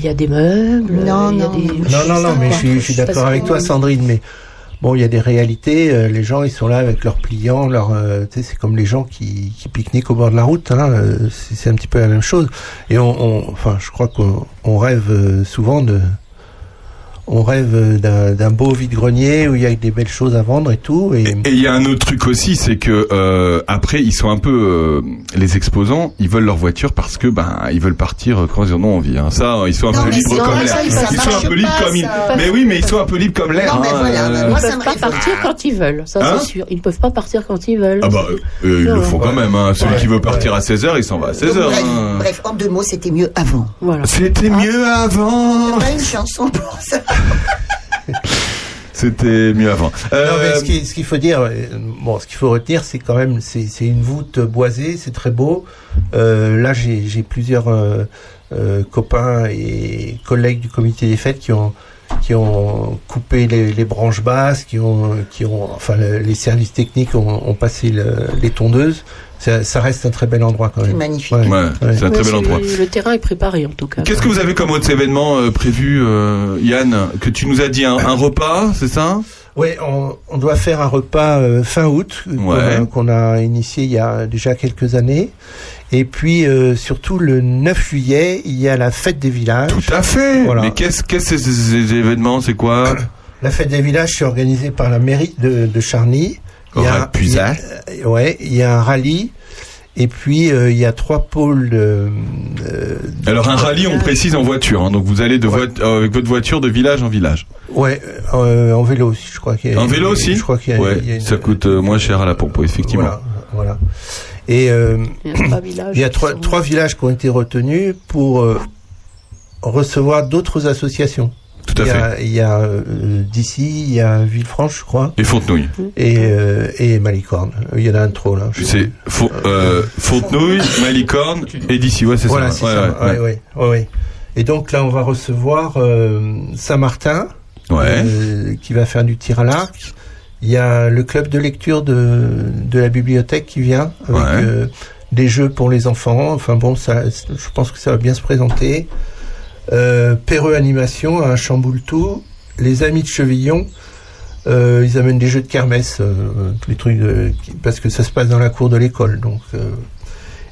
il y a des meubles. Non, il y a non, des- non. Non, non, non, mais je suis, suis d'accord avec toi, Sandrine, mais bon, il y a des réalités. euh, les gens, ils sont là avec leurs pliants, leur, euh, c'est comme les gens qui, qui pique-niquent au bord de la route. Hein, euh, c'est un petit peu la même chose. Et on, on- enfin, je crois qu'on on rêve euh, souvent de, on rêve d'un d'un beau vide-grenier où il y a des belles choses à vendre et tout. Et, Et il y a un autre truc aussi, c'est que euh, après ils sont un peu euh, les exposants, ils veulent leur voiture parce que ben ils veulent partir quand ils en ont envie. Hein. Ça, ils sont un Non, peu mais libres comme l'air. Ils sont un peu libres comme ils. Mais oui, mais ils sont un peu libres comme l'air. Hein, voilà, Ils moi, ne peuvent pas partir quand ils veulent, ça Hein c'est sûr. Ils ne peuvent pas partir quand ils veulent. Ah bah euh, ils le font quand même. Hein. Celui Ouais. qui veut partir à 16h, il s'en va à 16h. bref, hein. bref, en deux mots, c'était mieux avant. Voilà. C'était mieux avant. Une chanson pour ça. C'était mieux avant. Non, mais Euh, ce qui- ce qu'il faut dire, euh, bon, ce qu'il faut retenir, c'est quand même, c'est une voûte boisée, c'est très beau. Euh, là, j'ai plusieurs euh, copains et collègues du comité des fêtes qui ont qui ont coupé les, les branches basses, qui ont qui ont, enfin, le- les services techniques ont, ont passé le- les tondeuses. Ça, ça reste un très bel endroit quand C'est même. magnifique. Ouais. ouais, c'est un très bel c'est- endroit. Le terrain est préparé en tout cas. Qu'est-ce que vous avez comme autres événements euh, prévus, euh, Yann Que tu nous as dit un, un repas, c'est ça? Oui, on, on doit faire un repas euh, fin août euh, qu'on Ouais. a- qu'on a, initié il y a déjà quelques années. Et puis euh, surtout le 9 juillet, il y a la fête des villages. Tout à fait. Voilà. Mais qu'est-ce qu'est-ce que c'est ces, ces événements? C'est quoi? La fête des villages, c'est organisé par la mairie de, de Charny. Il y a- il y a- ouais, il y a un rallye. Et puis euh, il y a trois pôles. de- euh, Alors un rallye, on précise en voiture. hein. donc vous allez de Ouais. euh, avec votre voiture de village en village. ouais, euh, en vélo aussi, je crois qu'il y a. En vélo aussi Je crois qu'il y a. Ouais, il y a une- ça coûte euh, moins cher à la pompe, effectivement. Voilà, voilà. Et euh, Il y a trois villages Il y a qui trois, sont- trois villages qui ont été retenus pour euh, recevoir d'autres associations. Tout à il y fait. a, il y a euh, d'ici, il y a Villefranche, je crois, Et Fontenouille. et, euh, et Malicorne. Il y en a un trop là. C'est. Fo- euh, Fontenouille, Malicorne et d'ici. Ouais, c'est Voilà, ça. c'est Ouais, ça. ouais, Ouais. Et donc là, on va recevoir Saint-Martin, qui va faire du tir à l'arc. Il y a le club de lecture de, de la bibliothèque qui vient avec Ouais. des jeux pour les enfants. Enfin bon, ça, je pense que ça va bien se présenter. Euh, Animation à Chamboultou. Les Amis de Chevillon. euh, ils amènent des jeux de kermesse, euh, les trucs de- parce que ça se passe dans la cour de l'école. Donc, euh.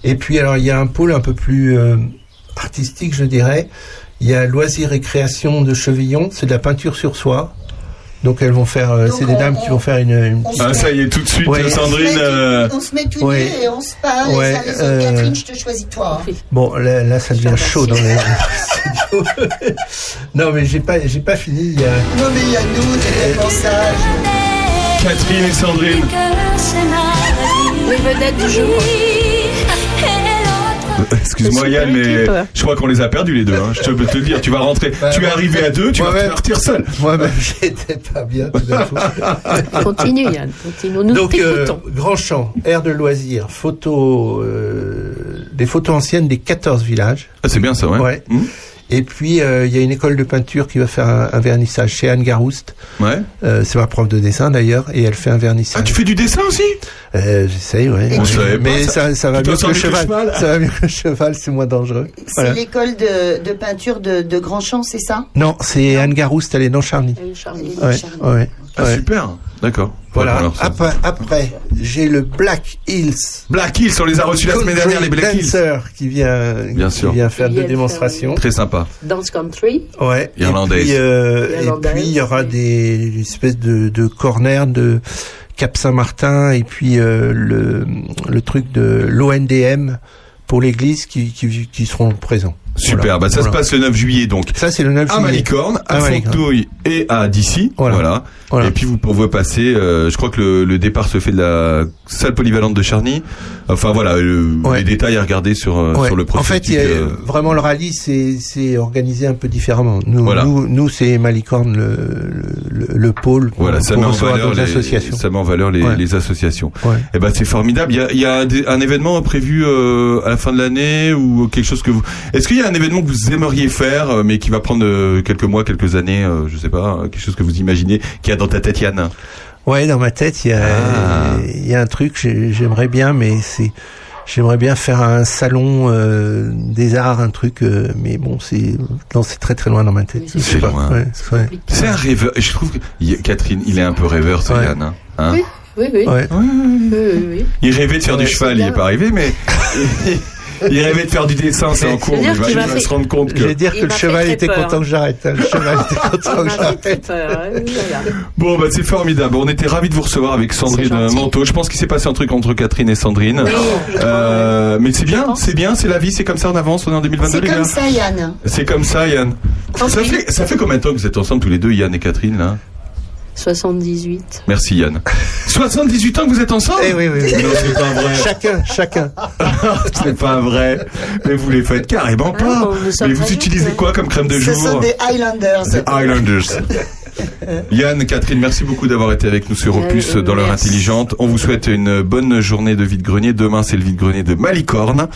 et puis alors il y a un pôle un peu plus euh, artistique, je dirais. Il y a loisirs et création de Chevillon. C'est de la peinture sur soie. Donc elles vont faire, euh, c'est des on- dames qui vont faire une. une petite- Ah, ça y est, tout de suite, Ouais. On se met Sandrine. tout- euh, On se met tout Ouais. nu et on se parle. Ouais, et ça, les autres, euh, Catherine, je te choisis toi. hein. Bon, là, là, ça devient chaud dans les non, mais j'ai pas, j'ai pas fini. Il y a, Non, mais il y a nous, t'es tellement sage. Catherine et Sandrine. Les vedettes du jeu. Excuse-moi Yann, mais je crois qu'on les a perdus les deux. Hein. Je peux te le dire, tu vas rentrer. Bah, tu es arrivé à deux, tu vas partir seul. moi-même, j'étais pas bien tout d'un coup. Continue, Yann. Continue. Nous Donc, euh, grand champ, air de loisirs, photos, euh, des photos anciennes des 14 villages. Ah, c'est bien ça, ouais. Ouais. Mmh. Et puis, euh, il y a une école de peinture qui va faire un, un vernissage chez Anne Garouste. Ouais. Euh, c'est ma prof de dessin d'ailleurs, et elle fait un vernissage. Ah, tu fais du dessin aussi? Euh, J'essaye, ouais. On pas Mais ça. ça, ça va mieux que le cheval. cheval. Ça va mieux que le cheval, c'est moins dangereux. C'est Voilà. l'école de, de peinture de, de Grandchamp, c'est ça? Non, c'est Anne Garouste, elle est dans Charny. Ouais, Charny. ouais. Ah, ouais. super. D'accord. Voilà. alors ça. Après, après j'ai le Black Hills. Black Hills, on les a reçus la semaine dernière, les Black Hills. Dancer qui vient, Bien qui sûr. vient faire viennent démonstrations. Très sympa. Dance Country. Ouais. Irlandaise. Et puis, euh, et puis il y aura des espèces de, de corners de Cap Saint-Martin et puis euh, le, le truc de l'ONDM pour l'église qui, qui, qui seront présents. Super. Voilà. Bah, ça Voilà. se passe le 9 juillet, donc. Ça, c'est le 9 À juillet. Malicorne, à À. Fontouille et à Dissy. Voilà. Voilà. Et puis vous pouvez passer. euh, je crois que le, le départ se fait de la salle polyvalente de Charny. Enfin voilà, le- Ouais. les détails à regarder sur euh, Ouais. sur le en fait, y a, euh, vraiment le rallye, c'est c'est organisé un peu différemment. Nous, nous, nous c'est Malicorne le, le, le pôle pour, Voilà, ça met en valeur les, associations. ça met en valeur les, Ouais. les associations. Ouais. Et ben c'est formidable. Il y a, y a des- un événement prévu euh, à la fin de l'année ou quelque chose que vous. Est-ce qu'il y a un événement que vous aimeriez faire, euh, mais qui va prendre euh, quelques mois, quelques années, euh, je sais pas, quelque chose que vous imaginez, qui a dans ta tête, Yann Ouais, dans ma tête, il y a, Ah. il y a un truc, j'ai- j'aimerais bien, mais c'est, j'aimerais bien faire un salon euh, des arts, un truc, euh, mais bon, c'est, non, c'est très très loin dans ma tête. Oui, c'est loin. Ouais, ouais. C'est un rêveur. Je trouve que il Catherine, il est un peu rêveur, ce Ouais. Yann. Hein Hein Oui, oui, oui. Ouais. Oui, oui, oui. Il rêvait de faire Ouais, du cheval, il bien. est pas arrivé, mais il rêvait de faire du dessin, c'est en cours. C'est-à-dire Il va, qu'il il m'a va fait- se rendre compte Je vais que. dire que le fait cheval était peur. content que j'arrête. hein. Le cheval était content On que j'arrête. hein. Bon, bah c'est formidable. On était ravis de vous recevoir avec Sandrine. Manteau. Je pense qu'il s'est passé un truc entre Catherine et Sandrine. Oui, Euh, mais c'est bien, c'est bien, c'est la vie, c'est comme ça, on avance, on est en 2022 C'est comme ça, Yann. C'est comme ça, Yann. Ça fait, ça fait combien de temps que vous êtes ensemble tous les deux, Yann et Catherine, là? 78. Merci, Yann. 78 ans que vous êtes ensemble Eh oui, oui, oui. Non, c'est pas vrai. Chacun, chacun. c'est pas vrai. Mais vous les faites carrément Ah, pas. bon, Mais vous utilisez jeunes, quoi comme crème de Ce sont jour des Highlanders. Highlanders. Yann, Catherine, merci beaucoup d'avoir été avec nous sur Euh, Opus euh, dans l'heure intelligente. On vous souhaite une bonne journée de vide-grenier. Demain, c'est le vide-grenier de Malicorne.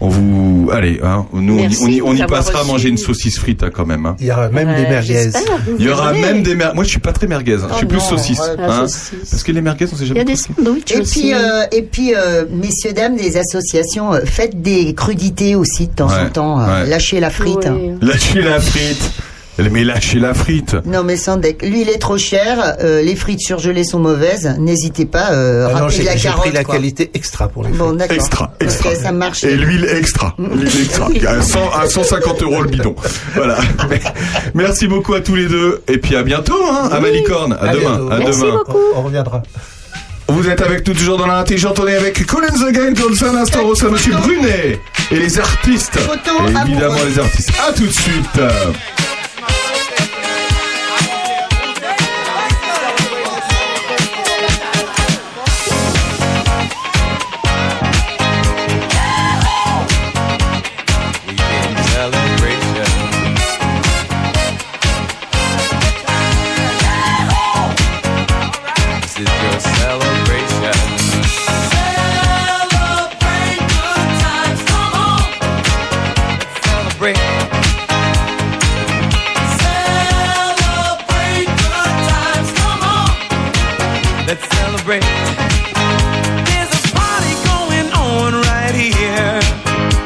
On vous, allez, hein, nous, on y- Merci on y, on y d'avoir passera à reçu. manger une saucisse frite, hein, quand même, hein. Il y aura même des merguez. Il y aura même des merguez. Moi, je suis pas très merguez. hein. je Oh suis plus non, saucisse. ouais, La hein. saucisse. Parce que les merguez, on sait Il y jamais. a des sandwichs Et aussi. puis, euh, et puis euh, messieurs, dames des associations, euh, faites des crudités aussi de temps Ouais, en temps. ouais. Lâchez la frite. hein. Lâchez la frite. Mais lâchez la frite. Non mais sans deck. Lui il est trop cher. euh, les frites surgelées sont mauvaises. N'hésitez pas. Euh, Ah non, j'ai la j'ai carotte. pris la quoi. qualité extra pour les Bon frites. d'accord. Extra, Parce extra. que ça marche. Et l'huile extra. L'huile extra. À, 100, à 150 euros le bidon. Voilà. Merci beaucoup à tous les deux. Et puis à bientôt, hein, à Malicorne. À, À demain. bientôt. À Merci demain. beaucoup. On, on reviendra. Vous êtes avec nous toujours dans l'intelligente. On est avec Collins Again, dans un instant, reçoit Monsieur Brunet et les artistes. Photo Et évidemment amoureux. les artistes. À tout de suite.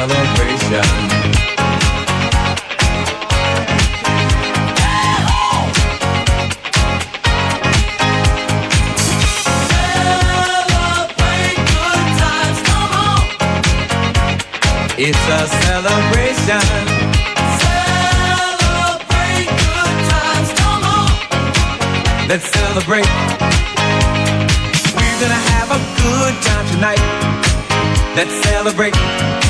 Celebration. Celebrate good times, come on. It's a celebration. Celebrate good times, come on. Let's celebrate. We're gonna have a good time tonight. Let's celebrate.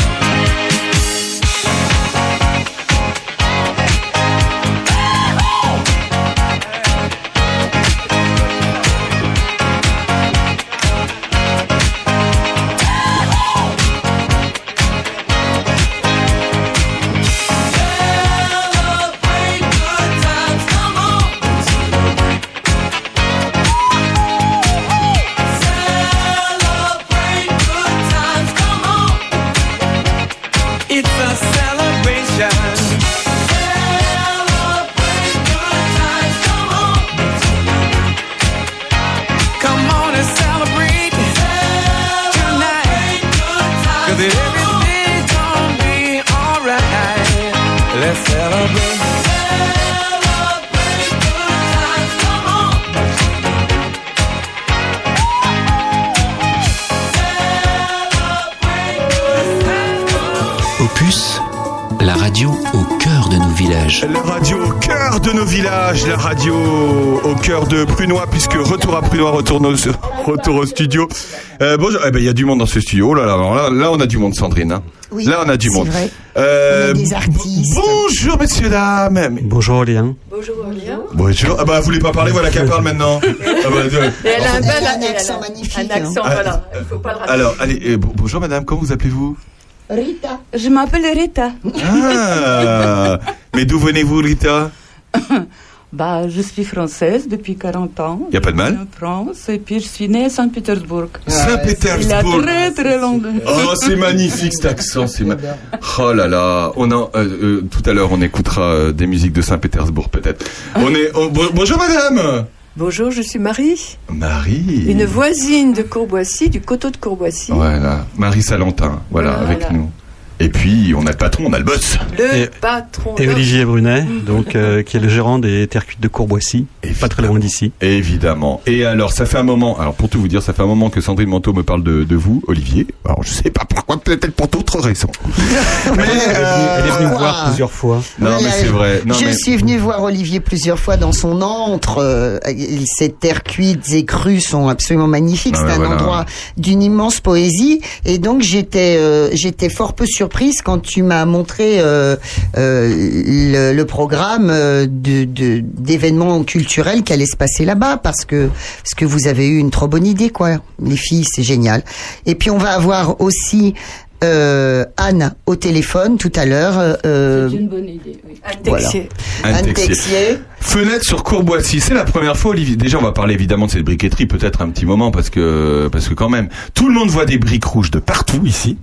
Prunois, puisque retour à Prunois, retour, au- retour au studio. Euh, bonjour, eh ben il y a du monde dans ce studio. Oh là, là, là, là, on a du monde, Sandrine. hein. Oui, là, on a du monde. vrai. Euh, On a des artistes. Bonjour, messieurs, dames. Bonjour Léon. Bonjour Aurélien. Bonjour. Ah bah, vous voulez pas parler, voilà qu'elle parle maintenant. Ah bah, euh, Elle a un bel un accent magnifique, Un accent, hein. voilà. Il faut pas le rater. alors, allez, euh, bon- bonjour, madame, comment vous appelez-vous? Rita. Je m'appelle Rita. Ah, mais d'où venez-vous, Rita? Bah, je suis française depuis 40 ans. Y a pas de mal. En France, et puis je suis née à Saint-Pétersbourg. Il a Saint-Pétersbourg. très très long. Oh, c'est magnifique cet accent. C'est ma- Oh là là. On a, euh, euh, tout à l'heure, on écoutera euh, des musiques de Saint-Pétersbourg, peut-être. On est. bon- bonjour, madame. Bonjour, je suis Marie, Marie. une voisine de Courboissy, du coteau de Courboissy. Voilà. Marie Salentin. Voilà, Voilà. avec nous. Et puis, on a le patron, on a le boss. Le Et- patron. Et. Olivier Brunet, donc euh, qui est le gérant des terres cuites de Courboissy, pas très loin d'ici. Évidemment. Et alors, ça fait un moment, alors pour tout vous dire, ça fait un moment que Sandrine Manteau me parle de, de vous, Olivier. Alors, je sais pas pourquoi, peut-être pour d'autres raisons. Mais, Elle est venue me voir plusieurs fois. non, mais c'est vrai. Non, je mais... suis venu voir Olivier plusieurs fois dans son antre. euh, ces terres cuites et crues sont absolument magnifiques. Ah C'est un voilà. endroit d'une immense poésie. Et donc j'étais, euh, j'étais fort peu surprise quand tu m'as montré euh, euh, le, le programme euh, de, de- d'événements culturels qui allait se passer là-bas, parce que parce que vous avez eu une trop bonne idée, quoi. Les filles, c'est génial. Et puis on va avoir aussi euh, Anne au téléphone tout à l'heure. euh, C'est une bonne idée, oui. Anne Voilà. Texier. Anne Anne Texier. Texier. Fenêtre sur Courboissy, c'est la première fois, Olivier. Déjà, on va parler évidemment de cette briqueterie, peut-être un petit moment, parce que, parce que quand même, tout le monde voit des briques rouges de partout ici.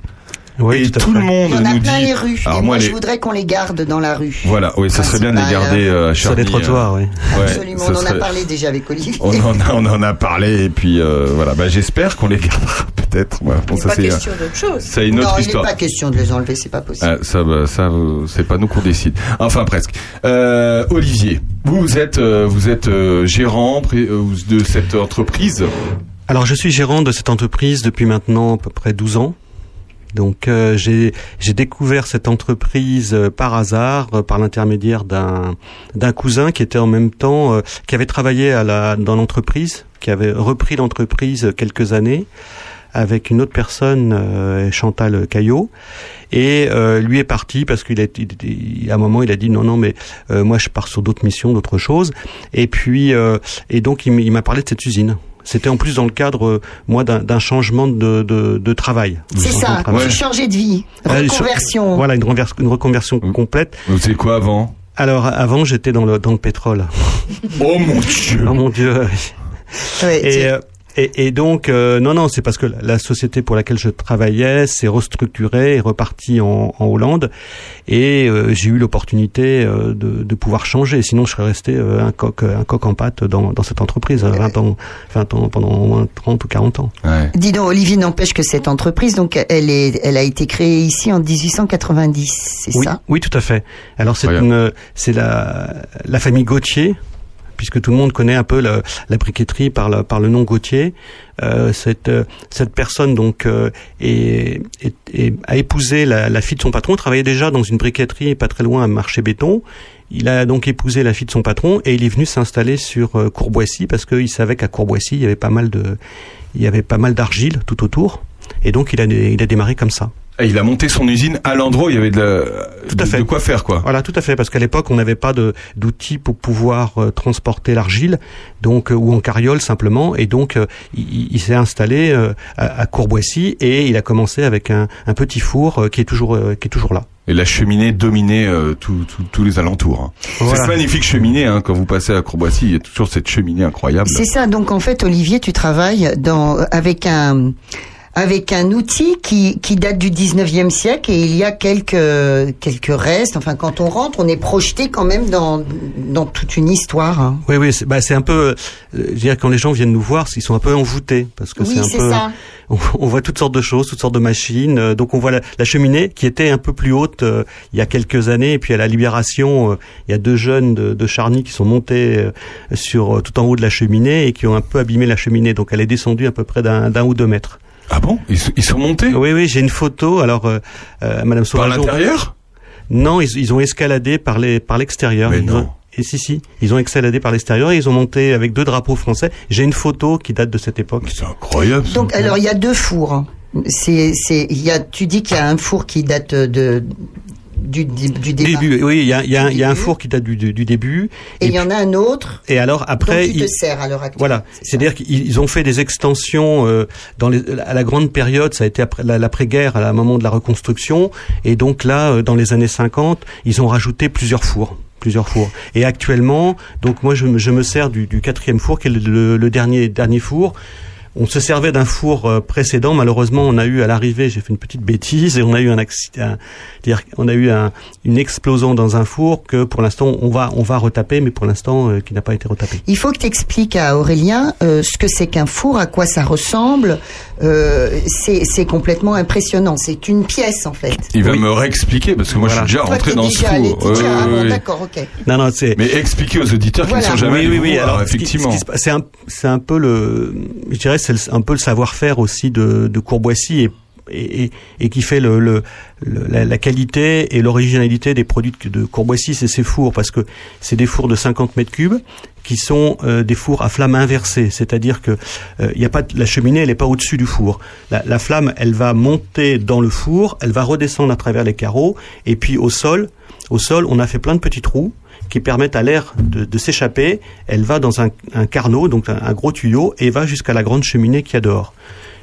Oui, et tout le monde Il y en a nous plein dit. les rues. Alors et moi, moi, je voudrais qu'on les garde dans la rue. Voilà, oui, ça serait bien de les garder euh, à Sur les Charny, trottoirs, euh, oui. ouais, Absolument, on en a parlé déjà avec Olivier. On en a, on en a parlé et puis euh, voilà. Bah, j'espère qu'on les gardera peut-être. Voilà. Bon, ça pas c'est question d'autre chose. ça, une non, autre il n'est histoire. pas question de les enlever, c'est pas possible. Ah, ça, bah, ça, c'est pas nous qu'on décide. Enfin, presque. Euh, Olivier, vous, vous êtes, euh, vous êtes euh, gérant euh, de cette entreprise? Alors je suis gérant de cette entreprise depuis maintenant à peu près 12 ans. Donc euh, j'ai découvert cette entreprise euh, par hasard, euh, par l'intermédiaire d'un cousin qui était en même temps euh, qui avait travaillé à la dans l'entreprise, qui avait repris l'entreprise quelques années avec une autre personne, euh, Chantal Caillot, et euh, lui est parti parce qu'il à un moment il a dit non non mais moi je pars sur d'autres missions, d'autres choses, et puis et donc il m'a parlé de cette usine. C'était en plus dans le cadre, euh, moi, d'un changement de, de, de travail. C'est ça, de travail. tu changer de vie, Euh, reconversion. Voilà, une, renvers- une reconversion complète. Vous faisiez quoi avant? Alors, avant, j'étais dans le, dans le pétrole. Oh mon dieu Oh mon dieu Ouais, et, tu- euh, et, et donc, euh, non, non, c'est parce que la- société pour laquelle je travaillais s'est restructurée et repartie en, en Hollande. Et euh, j'ai eu l'opportunité euh, de, de pouvoir changer. Sinon, je serais resté euh, un coq, un coq en pâte dans, dans cette entreprise, euh, 20 ans, 20 ans, pendant au moins 30 ou 40 ans. Dis donc, Olivier, n'empêche que cette entreprise, donc, elle est, elle a été créée ici en 1890, c'est oui, ça? Oui, tout à fait. Alors c'est une, c'est la, la famille Gauthier, puisque tout le monde connaît un peu la, la briqueterie par le, par le nom Gauthier. Euh, cette, euh, cette personne donc euh, est, est- est- a épousé la, la fille de son patron. Il travaillait déjà dans une briqueterie pas très loin à Marché Béton. Il a donc épousé la fille de son patron et il est venu s'installer sur euh, Courboissy parce qu'il savait qu'à Courboissy il y avait pas mal de, il y avait pas mal d'argile tout autour. Et donc il a, il a démarré comme ça. Et il a monté son usine à l'endroit où il y avait de, la, Tout à de- fait. de quoi faire, quoi. Voilà, tout à fait, parce qu'à l'époque, on n'avait pas d'outils pour pouvoir euh, transporter l'argile, donc euh, ou en carriole simplement, et donc euh, il, il s'est installé euh, à, à Courboissy et il a commencé avec un, un petit four euh, qui est toujours euh, qui est toujours là. Et la cheminée dominait euh, tout- tout- tous les alentours. hein. Voilà. Cette magnifique cheminée, hein, quand vous passez à Courboissy, il y a toujours cette cheminée incroyable. C'est ça. Donc en fait, Olivier, tu travailles dans avec un avec un outil qui, qui date du 19e siècle et il y a quelques quelques restes. Enfin, quand on rentre, on est projeté quand même dans dans toute une histoire. hein. Oui, oui, c'est bah, un peu, euh, je veux dire, quand les gens viennent nous voir, ils sont un peu envoûtés parce que Oui, c'est un c'est peu, ça. on, on voit toutes sortes de choses, toutes sortes de machines. euh, donc on voit la, la cheminée qui était un peu plus haute euh, il y a quelques années, et puis à la Libération, il y a deux jeunes de, de Charny qui sont montés sur tout en haut de la cheminée et qui ont un peu abîmé la cheminée. Donc elle est descendue à peu près d'un ou deux mètres. Ah bon ils, sont- ils sont montés? Oui, oui, j'ai une photo. Alors, euh, euh, Madame Sauvageau. l'intérieur? Non, ils, ils ont escaladé par les par l'extérieur. Mais Ils non. ont- Et si si, ils ont escaladé par l'extérieur et ils ont monté avec deux drapeaux français. J'ai une photo qui date de cette époque. C'est incroyable. Donc alors il y a deux fours. C'est c'est il y a tu dis qu'il y a un four qui date de du du, du départ. Début, oui, il y a, il y a un- il y a un four qui date du, début. Et il y en a un autre Et alors après, dont tu te sers à l'heure actuelle. Voilà, c'est-à-dire qu'ils ils ont fait des extensions euh, dans les, à la grande période, ça a été après la- l'après-guerre, à la moment de la reconstruction, et donc là, euh, dans les années 50, ils ont rajouté plusieurs fours plusieurs fours. Et actuellement, donc moi je, me- je me sers du, du quatrième four, qui est le, le- le dernier dernier four. On se servait d'un four euh, précédent. Malheureusement, on a eu à l'arrivée, j'ai fait une petite bêtise et on a eu un accident. Qu'on a eu un, une explosion dans un four que pour l'instant on va on va retaper, mais pour l'instant euh, qui n'a pas été retapé. Il faut que tu expliques à Aurélien euh, ce que c'est qu'un four, à quoi ça ressemble. Euh, c'est c'est complètement impressionnant. C'est une pièce en fait. Il va me réexpliquer parce que moi Voilà. je suis déjà Toi, rentré dans déjà ce four. déjà- ah bon, d'accord, ok. Non, non, c'est. Mais expliquer aux auditeurs qui ne sont jamais oui, oui, oui. Alors, effectivement. c'est un, c'est un peu le, je dirais, c'est un peu le savoir-faire aussi de, de Courboissy et qui fait la, qualité et l'originalité des produits de, Courboissy, c'est ces fours, parce que c'est des fours de 50 mètres cubes qui sont euh, des fours à flamme inversée, c'est-à-dire que euh, y a pas la cheminée, elle n'est pas au-dessus du four. La, la flamme, elle va monter dans le four, elle va redescendre à travers les carreaux, et puis au sol, au sol, on a fait plein de petits trous qui permettent à l'air de, s'échapper. Elle va dans un, un carnot, donc un, gros tuyau, et va jusqu'à la grande cheminée qu'il y a dehors.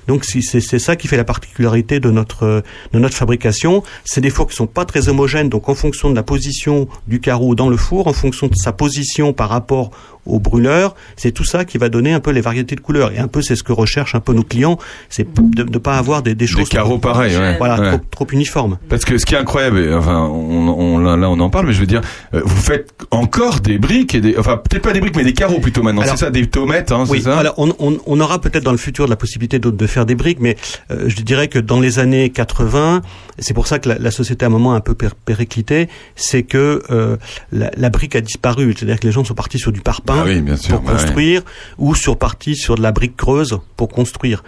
Donc c'est ça qui fait la particularité de notre de notre fabrication. C'est des fours qui sont pas très homogènes, donc en fonction de la position du carreau dans le four, en fonction de sa position par rapport au brûleur, c'est tout ça qui va donner un peu les variétés de couleurs. Et un peu c'est ce que recherchent un peu nos clients, c'est de ne pas avoir des, des choses carreaux trop- pareils, ouais. voilà, Ouais. trop, trop uniformes. Parce que ce qui est incroyable, et, enfin, on, on- là, on en parle, mais je veux dire, euh, vous faites encore des briques et des, enfin peut-être pas des briques, mais des carreaux plutôt maintenant. C'est ça, des tomates, hein, Oui, c'est ça? Alors on, on, on aura peut-être dans le futur la possibilité de, de faire des briques, mais euh, je dirais que dans les années 80, c'est pour ça que la, la société à un moment a un peu pér- périclité, c'est que euh, la, la brique a disparu, c'est-à-dire que les gens sont partis sur du parpaing Ah oui, bien sûr, pour bah ouais. construire, ou sur partis sur de la brique creuse pour construire.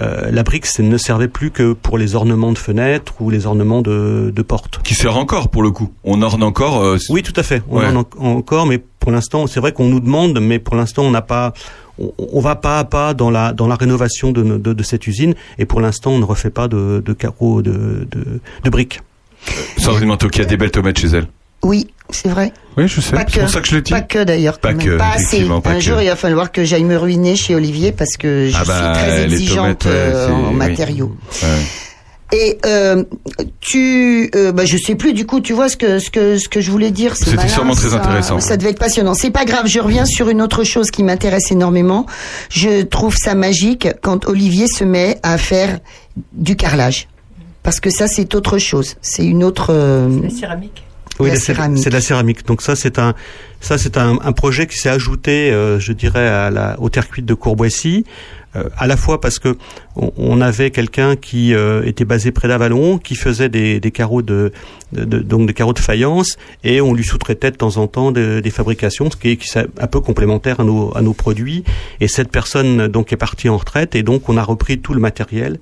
Euh, la brique ne servait plus que pour les ornements de fenêtres ou les ornements de, de portes. Qui sert encore pour le coup. On orne encore. euh, Oui, tout à fait. On Ouais. en- encore, mais pour l'instant, c'est vrai qu'on nous demande, mais pour l'instant, on n'a pas, on, on va pas à pas dans la dans la rénovation de, de, de cette usine, et pour l'instant, on ne refait pas de, de carreaux de, de, de briques. Sandrine Manteau qui a des belles tomates chez elle. Oui, c'est vrai. Oui, je sais. C'est pour ça que je le dis. pas que d'ailleurs. Pas que. Pas assez. pas Un que. jour, il va falloir que j'aille me ruiner chez Olivier parce que je Ah bah, suis très les exigeante tomates, ouais, euh, c'est- en oui. matériaux. Ouais. Et euh, tu, euh, bah, je sais plus du coup. Tu vois ce que ce que ce que je voulais dire. c'est C'était sûrement très ça. intéressant. Ça devait être passionnant. C'est pas grave. Je reviens sur une autre chose qui m'intéresse énormément. Je trouve ça magique quand Olivier se met à faire du carrelage. Parce que ça, c'est autre chose. C'est une autre. euh, La céramique. Oui, c'est de la céramique. Donc ça, c'est un, ça c'est un, un projet qui s'est ajouté, euh, je dirais, à la, aux terres cuites de Courboissy, euh, à la fois parce que on, on avait quelqu'un qui euh, était basé près d'Avalon, qui faisait des, des carreaux de, de, de- donc des carreaux de faïence, et on lui sous-traitait de temps en temps de- des fabrications, ce qui est, qui est un peu complémentaire à nos, à nos produits. Et cette personne donc est partie en retraite, et donc on a repris tout le matériel,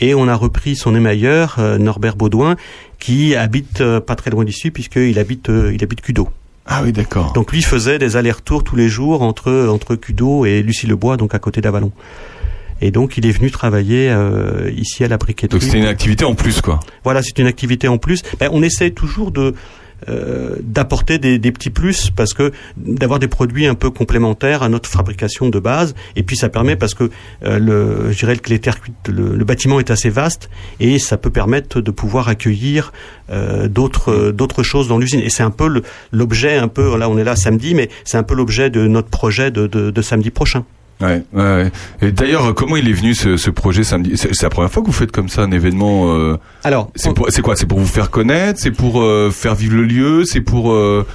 et on a repris son émailleur, Norbert Baudouin, qui habite euh, pas très loin d'ici, puisqu'il habite, euh, il habite Cudo. Ah oui, d'accord. Donc lui faisait des allers-retours tous les jours entre entre Cudo et Lucie-le-Bois, donc à côté d'Avalon. Et donc il est venu travailler euh, ici à la briqueterie. Donc c'était une activité en plus, quoi. Voilà, c'est une activité en plus. Ben, on essaie toujours de euh, d'apporter des, petits plus parce que d'avoir des produits un peu complémentaires à notre fabrication de base et puis ça permet parce que euh, le je dirais que les terres le, bâtiment est assez vaste et ça peut permettre de pouvoir accueillir euh, d'autres d'autres choses dans l'usine et c'est un peu l'objet un peu là on est là samedi mais c'est un peu l'objet de notre projet de samedi prochain. Ouais, ouais, ouais. Et d'ailleurs, comment il est venu ce, ce projet samedi? C'est la première fois que vous faites comme ça un événement. euh, Alors, c'est pour- c'est quoi? C'est pour vous faire connaître? C'est pour euh, faire vivre le lieu? C'est pour euh,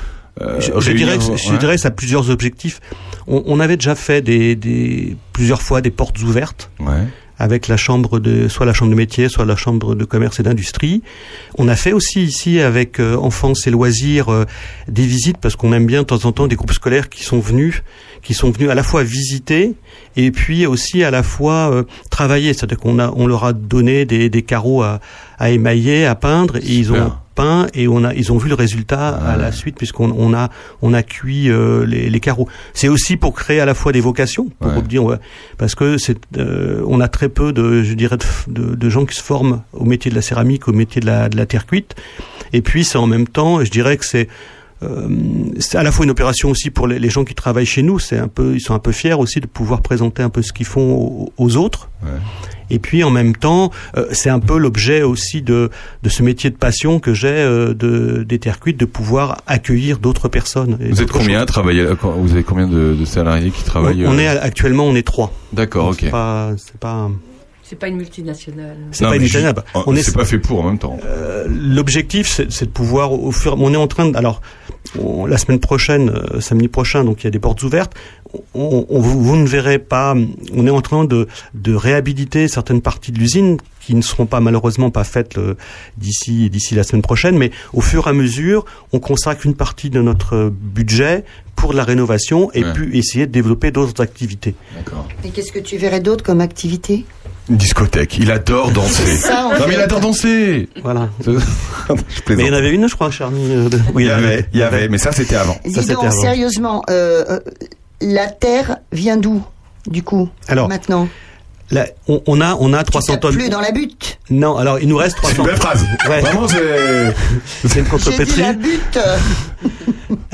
euh, je, je dirais, que- je ouais. dirais ça a plusieurs objectifs. On, on avait déjà fait des, des plusieurs fois des portes ouvertes Ouais. Avec la chambre de soit la chambre de métier, soit la chambre de commerce et d'industrie. On a fait aussi ici avec euh, enfance et loisirs euh, des visites parce qu'on aime bien de temps en temps des groupes scolaires qui sont venus qui sont venus à la fois visiter et puis aussi à la fois euh, travailler. C'est-à-dire qu'on a on leur a donné des, des carreaux à, à émailler, à peindre et ils ont peint et on a ils ont vu le résultat à la suite puisqu'on on a on a cuit euh, les, les carreaux. C'est aussi pour créer à la fois des vocations pour Ouais. dire ouais, parce que c'est euh, on a très peu de je dirais de, de, de gens qui se forment au métier de la céramique, au métier de la de la terre cuite et puis c'est en même temps je dirais que c'est euh, c'est à la fois une opération aussi pour les, les gens qui travaillent chez nous. C'est un peu, ils sont un peu fiers aussi de pouvoir présenter un peu ce qu'ils font aux, aux autres. Et puis en même temps, euh, c'est un peu l'objet aussi de, de ce métier de passion que j'ai euh, de, des terres cuites, de pouvoir accueillir d'autres personnes. Vous êtes combien à travailler Vous avez combien de, de salariés qui travaillent on, on euh, est actuellement on est trois. D'accord, ok. C'est pas, c'est pas. C'est pas une multinationale. C'est pas une multinationale. juste- On est- c'est pas fait pour en même temps. Euh, L'objectif, c'est c'est de pouvoir, au fur, on est en train de, alors, on- la semaine prochaine, euh, samedi prochain, donc il y a des portes ouvertes. On, on- vous, vous ne verrez pas, on est en train de, de réhabiliter certaines parties de l'usine qui ne seront pas malheureusement pas faites euh, d'ici d'ici la semaine prochaine, mais au fur et à mesure, on consacre une partie de notre budget pour la rénovation et Ouais. puis essayer de développer d'autres activités. D'accord. Et qu'est-ce que tu verrais d'autre comme activité? Une discothèque. Il adore danser. C'est ça, non, mais il adore danser. Voilà. je plaisante. Mais il y en avait une, je crois, Charny. euh, Oui, il y avait, il y avait, mais ça c'était avant. Dis Ça, c'était donc, avant. sérieusement, euh, euh, la terre vient d'où, du coup, Alors, maintenant? Là, on, on a on a 300 Tapes tonnes. plus dans la butte Non, alors il nous reste C'est 300. une belle phrase. Ouais. Vraiment, c'est. C'est une contrepétrie. la butte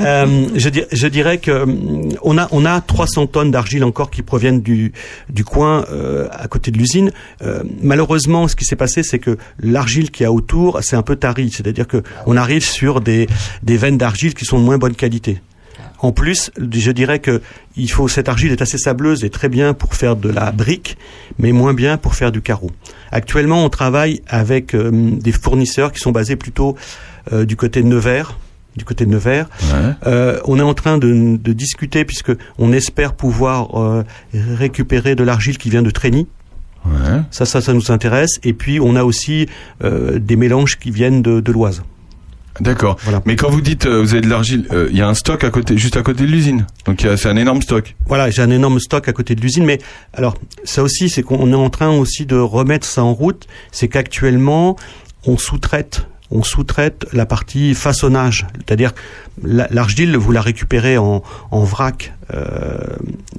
Euh, je, dir- je dirais que hum, on a on a 300 tonnes d'argile encore qui proviennent du du coin euh, à côté de l'usine. Euh, malheureusement, ce qui s'est passé, c'est que l'argile qui a autour, c'est un peu tari, c'est-à-dire que on arrive sur des des veines d'argile qui sont de moins bonne qualité. En plus, je dirais que il faut cette argile est assez sableuse et très bien pour faire de la brique, mais moins bien pour faire du carreau. Actuellement, on travaille avec euh, des fournisseurs qui sont basés plutôt euh, du côté de Nevers, du côté de Nevers. Ouais. Euh, on est en train de, de discuter puisque on espère pouvoir euh, récupérer de l'argile qui vient de Trény. Ça, ça, ça nous intéresse. Et puis, on a aussi euh, des mélanges qui viennent de, de l'Oise. D'accord. Mais quand vous dites euh, vous avez de l'argile, euh, il y a un stock à côté, juste à côté de l'usine. Donc c'est un énorme stock. Voilà, j'ai un énorme stock à côté de l'usine, mais alors ça aussi, c'est qu'on est en train aussi de remettre ça en route. C'est qu'actuellement, on sous-traite, on sous-traite la partie façonnage, c'est-à-dire la- l'argile, vous la récupérez en, en vrac, euh,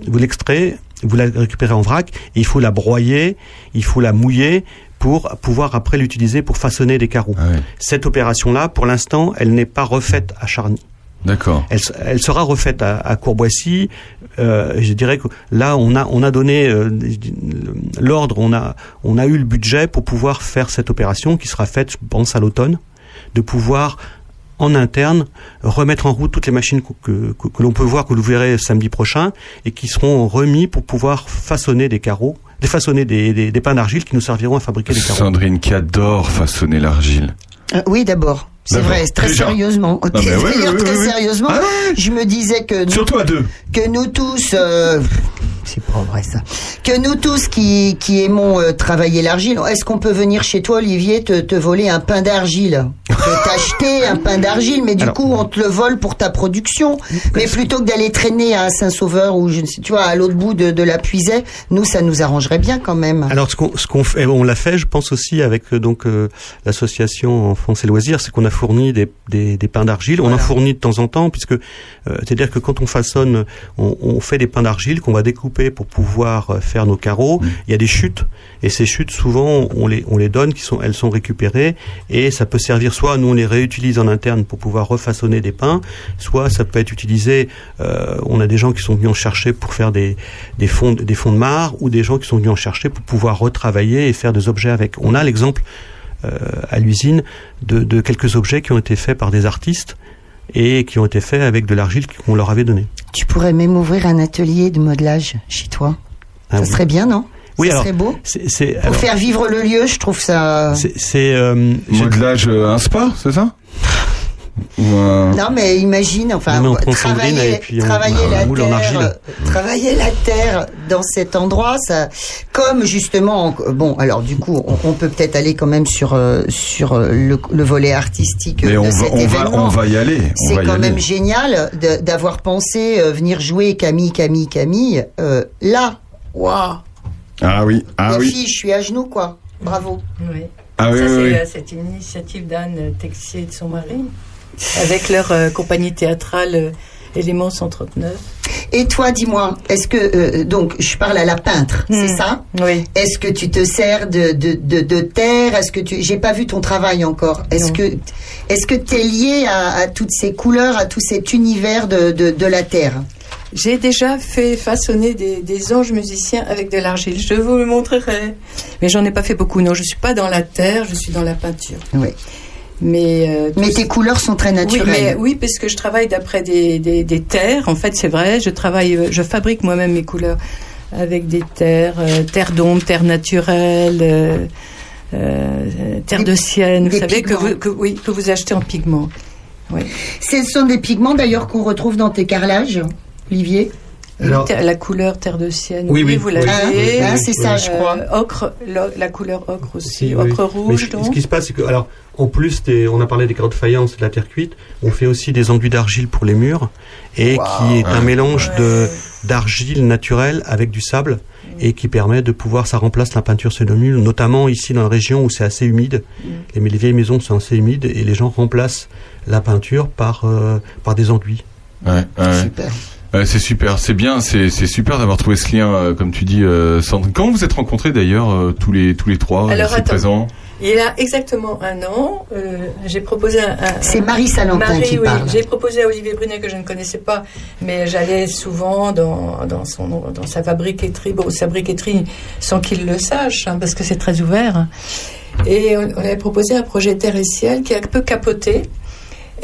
vous l'extrayez, vous la récupérez en vrac, et il faut la broyer, il faut la mouiller pour pouvoir après l'utiliser pour façonner des carreaux. Cette opération-là, pour l'instant, elle n'est pas refaite à Charny. D'accord. Elle, sera refaite à, à Courboissy. Euh, je dirais que là, on a, on a donné euh, l'ordre, on a, on a eu le budget pour pouvoir faire cette opération qui sera faite, je pense, à l'automne, de pouvoir en interne remettre en route toutes les machines que, que, que- que l'on peut voir, que vous verrez samedi prochain, et qui seront remis pour pouvoir façonner des carreaux, défaçonner des, des, des pains d'argile qui nous serviront à fabriquer des carreaux. Sandrine qui adore façonner l'argile. Euh, oui, d'abord. C'est vrai, très déjà. sérieusement. Ah, très sérieusement, Ah je me disais que nous, Surtout à deux. que nous tous, euh, c'est pas vrai ça, que nous tous qui, qui aimons euh, travailler l'argile, est-ce qu'on peut venir chez toi, Olivier, te, te voler un pain d'argile? T'acheter un pain d'argile, mais du Alors- coup, on te le vole pour ta production. Mais plutôt que d'aller traîner à Saint-Sauveur ou je ne sais, tu vois, à l'autre bout de, de la puisée, nous, ça nous arrangerait bien quand même. Alors ce qu'on qu'on fait, on l'a fait, je pense aussi avec euh, donc euh, l'association Enfance et Loisirs, c'est qu'on a fourni des, des, des pains d'argile. On en fournit de temps en temps puisque euh, c'est-à-dire que quand on façonne, on, on fait des pains d'argile qu'on va découper pour pouvoir euh, faire nos carreaux. Il y a des chutes et ces chutes souvent on les on les donne, qui sont elles sont récupérées et ça peut servir soit nous on les réutilise en interne pour pouvoir refaçonner des pains, soit ça peut être utilisé. euh, on a des gens qui sont venus en chercher pour faire des des fonds des fonds de marre ou des gens qui sont venus en chercher pour pouvoir retravailler et faire des objets avec. On a l'exemple à l'usine de, de quelques objets qui ont été faits par des artistes et qui ont été faits avec de l'argile qu'on leur avait donnée. Tu pourrais même ouvrir un atelier de modelage chez toi. Ah ça oui. serait bien, non? Oui, ça alors, serait beau. C'est, c'est- Pour alors, faire vivre le lieu, je trouve ça. c'est, c'est, euh, Modelage euh, un spa, c'est ça? Ou un- Non, mais imagine, enfin, Non, mais travailler, et puis on- travailler on la en terre, argile. euh, travailler la terre dans cet endroit, ça, comme justement, en- bon, alors du coup, on, on peut peut-être aller quand même sur euh, sur euh, le, le volet artistique Mais de on va, cet va, événement. on va y aller. C'est quand aller. même génial d'avoir pensé venir jouer Camille, Camille, Camille euh, là. Waouh Ah oui, ah La oui. fille, je suis à genoux, quoi. Bravo. Oui. Ah oui, Ça, oui, c'est oui. euh, c'est une initiative d'Anne Texier et de son mari, avec leur euh, compagnie théâtrale euh, Éléments 139. Et toi, dis-moi, est-ce que euh, donc je parle à la peintre, c'est ça? Oui. Est-ce que tu te sers de de, de, de terre? Est-ce que tu J'ai pas vu ton travail encore. Est-ce que est-ce que tu es lié à, à toutes ces couleurs, à tout cet univers de de, de la terre? J'ai déjà fait façonner des, des anges musiciens avec de l'argile. Je vous le montrerai. Mais j'en ai pas fait beaucoup. Non, je suis pas dans la terre, je suis dans la peinture. Oui. Mais, euh, Mais tes couleurs sont très Oui, naturelles. mais, oui, parce que je travaille d'après des, des, des terres. En fait, c'est vrai. Je travaille, euh, je fabrique moi-même mes couleurs avec des terres, euh, terre d'ombre, terre naturelle, euh, euh, terre de sienne. Vous savez que vous, que, oui, que vous achetez en pigments. Oui. Ce sont des pigments d'ailleurs qu'on retrouve dans tes carrelages, Olivier? Alors- Terre- la couleur terre de sienne. Oui, oui, vous l'avez. oui, oui, c'est ça, je crois. Euh, ocre, la couleur ocre aussi, ocre Mais rouge. ce, donc. ce qui se passe, c'est que, alors, en plus, des, on a parlé des carottes de faïence et de la terre cuite, on fait aussi des enduits d'argile pour les murs, et qui est un mélange de d'argile naturelle avec du sable, et qui permet de pouvoir, ça remplace la peinture cénomule, notamment ici dans la région où c'est assez humide. Les, les vieilles maisons sont assez humides, et les gens remplacent la peinture par, euh, par des enduits. Ouais, ouais. Super. Ouais, c'est super, c'est bien, c'est c'est super d'avoir trouvé ce lien, euh, comme tu dis, euh, Sandrine. Quand vous vous êtes rencontrés d'ailleurs, euh, tous les tous les trois, Alors, attends. présents? Il y a exactement un an, euh, j'ai proposé un. un- C'est Marie Salentin Marie, qui oui, parle. J'ai proposé à Olivier Brunet que je ne connaissais pas, mais j'allais souvent dans, dans, son, dans sa fabriqueterie, bon, sa briqueterie, sans qu'il le sache, hein, parce que c'est très ouvert. Et on, on avait proposé un projet Terre et Ciel qui a un peu capoté.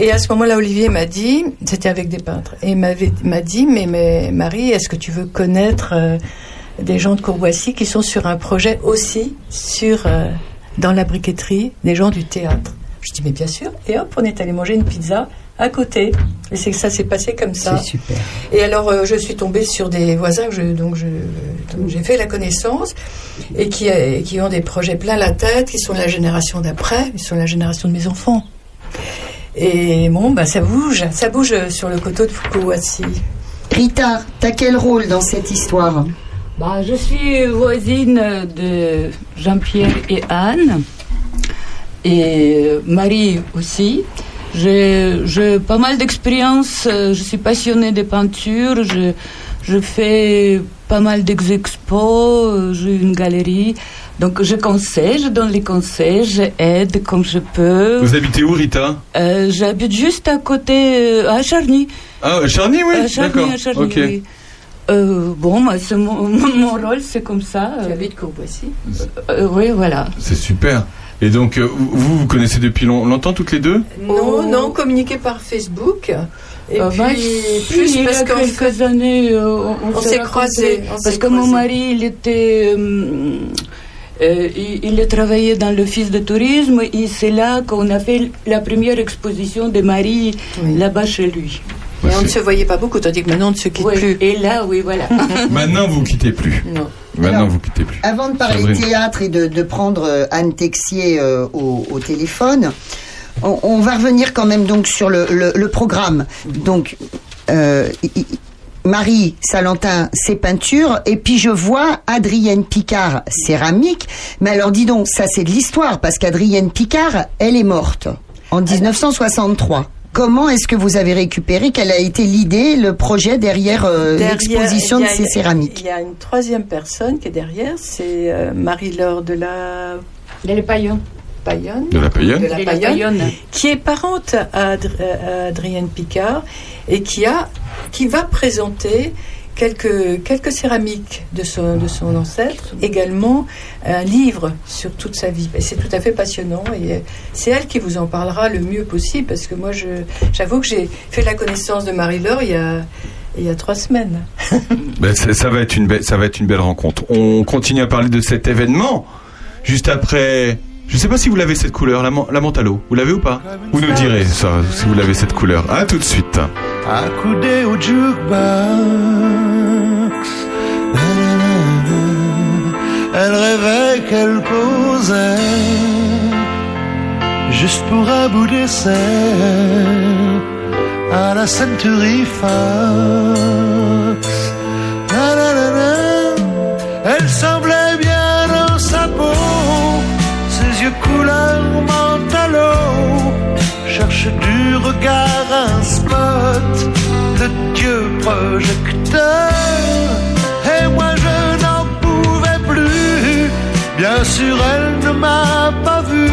Et à ce moment-là, Olivier m'a dit, c'était avec des peintres, et m'a dit, mais, mais Marie, est-ce que tu veux connaître euh, des gens de Courvoissy qui sont sur un projet aussi sur euh, dans la briqueterie, des gens du théâtre? Je dis mais bien sûr. Et hop, on est allé manger une pizza à côté. Et c'est que ça s'est passé comme ça. C'est super. Et alors, euh, je suis tombée sur des voisins je, donc j'ai fait la connaissance et qui, euh, qui ont des projets plein la tête, qui sont la génération d'après, qui sont la génération de mes enfants. Et bon, bah, ça bouge, ça bouge sur le coteau de Fukuwasi. Rita, t'as quel rôle dans cette histoire? Bah, je suis voisine de Jean-Pierre et Anne, et Marie aussi. J'ai pas mal d'expérience, euh, je suis passionnée de peinture, je, je fais pas mal d'expos, euh, j'ai une galerie. Donc je conseille, je donne les conseils, je aide comme je peux. Vous habitez où, Rita? Euh, J'habite juste à côté, euh, à Charny. Ah, Charny, oui À Charny, D'accord. à Charny, oui. Euh, bon, moi, c'est mon, mon, mon rôle, c'est comme ça. Tu habites Courboissy? Euh, oui, voilà. C'est super. Et donc, euh, vous, vous connaissez depuis long- longtemps toutes les deux? Non, non, communiquer par Facebook. Et Euh, puis, bah, plus il y parce a qu'en quelques fait, années, euh, on, on s'est croisés, Parce s'est que mon mari, il était. Euh, il, il a travaillé dans l'office de tourisme et c'est là qu'on a fait la première exposition de Marie là-bas chez lui. Et on ne se voyait pas beaucoup, tandis que maintenant on ne se quitte Oui, plus. Et là, oui, voilà. Maintenant, vous quittez plus. Non. Maintenant, vous quittez plus. Avant de parler Sandrine. théâtre et de, de prendre euh, Anne Texier euh, au, au téléphone, on, on va revenir quand même donc sur le, le- le programme. Donc, euh, Marie Salentin, ses peintures, et puis je vois Adrienne Picard, céramique. Mais alors dis donc, ça c'est de l'histoire, parce qu'Adrienne Picard, elle est morte en 1963. Comment est-ce que vous avez récupéré Quelle a été l'idée, le projet derrière, euh, Derrière, l'exposition de ces céramiques Il y a une troisième personne qui est derrière, c'est euh, Marie-Laure de la Les paillons. Payonne. De la Payonne de la Payonne, Payonne. qui est parente à, Adr- à Adrienne Picard et qui a qui va présenter quelques quelques céramiques de son de son ancêtre, également un livre sur toute sa vie. Et c'est tout à fait passionnant et euh, c'est elle qui vous en parlera le mieux possible parce que moi je j'avoue que j'ai fait la connaissance de Marie-Laure il y a il y a trois semaines. Ben, ça, ça va être une belle, ça va être une belle rencontre. On continue à parler de cet événement juste après. Je sais pas si vous l'avez cette couleur, la, la l'eau. Vous l'avez ou pas? Vous nous direz ça, si vous l'avez cette couleur. À tout de suite. accoudé au jukebox. Elle rêvait qu'elle causait juste pour un bout à la Century Fox. Elle semblait couleur cherche du regard un spot de Dieu projecteur. Et moi je n'en pouvais plus. Bien sûr, elle ne m'a pas vu.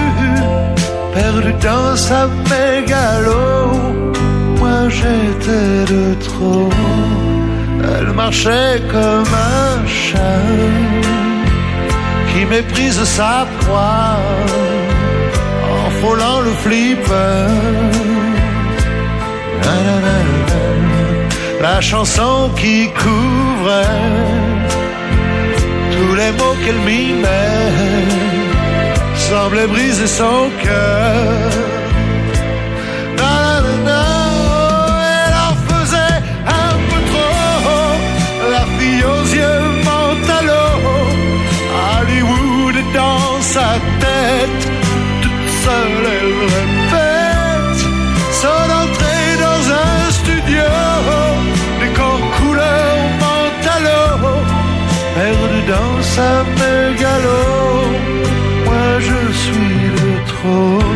Perdu dans sa mégalo. Moi j'étais de trop. Elle marchait comme un chat qui méprise sa proie en frôlant le flipper. La chanson qui couvrait tous les mots qu'elle mimait semblait briser son cœur. Perdu dans sa mégalo. Moi je suis le trop.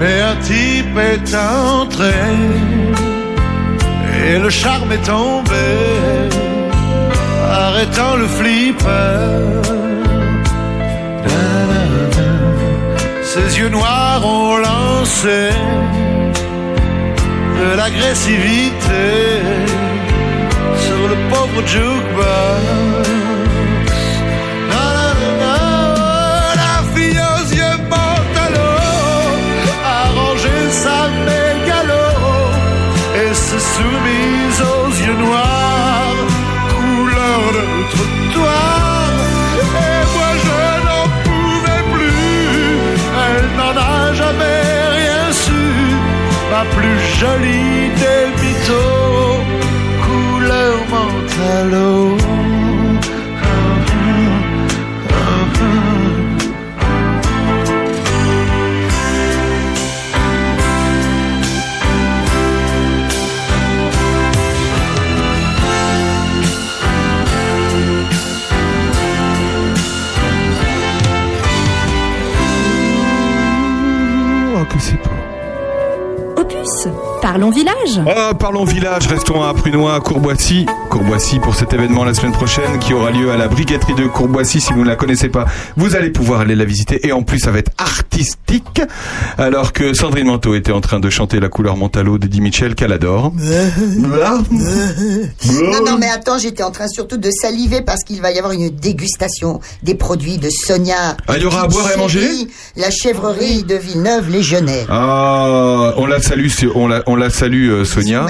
Mais un type est entré le charme est tombé, arrêtant le flipper. Ses yeux noirs ont lancé de l'agressivité sur le pauvre jukebox. Ma plus jolie des mythos, couleur mentalo. Parlons village. Ah, parlons village, restons à Prunois, à Courboissy. Courboissy pour cet événement la semaine prochaine qui aura lieu à la briqueterie de Courboissy. Si vous ne la connaissez pas, vous allez pouvoir aller la visiter et en plus ça va être Alors que Sandrine Manteau était en train de chanter la couleur Montalo d'Eddie Mitchell qu'elle adore. Non, non, mais attends, j'étais en train surtout de saliver parce qu'il va y avoir une dégustation des produits de Sonia. Ah, il y aura à boire et à manger La chèvrerie de Villeneuve, les Genèves. Ah, on la salue, on la, on la salue euh, Sonia.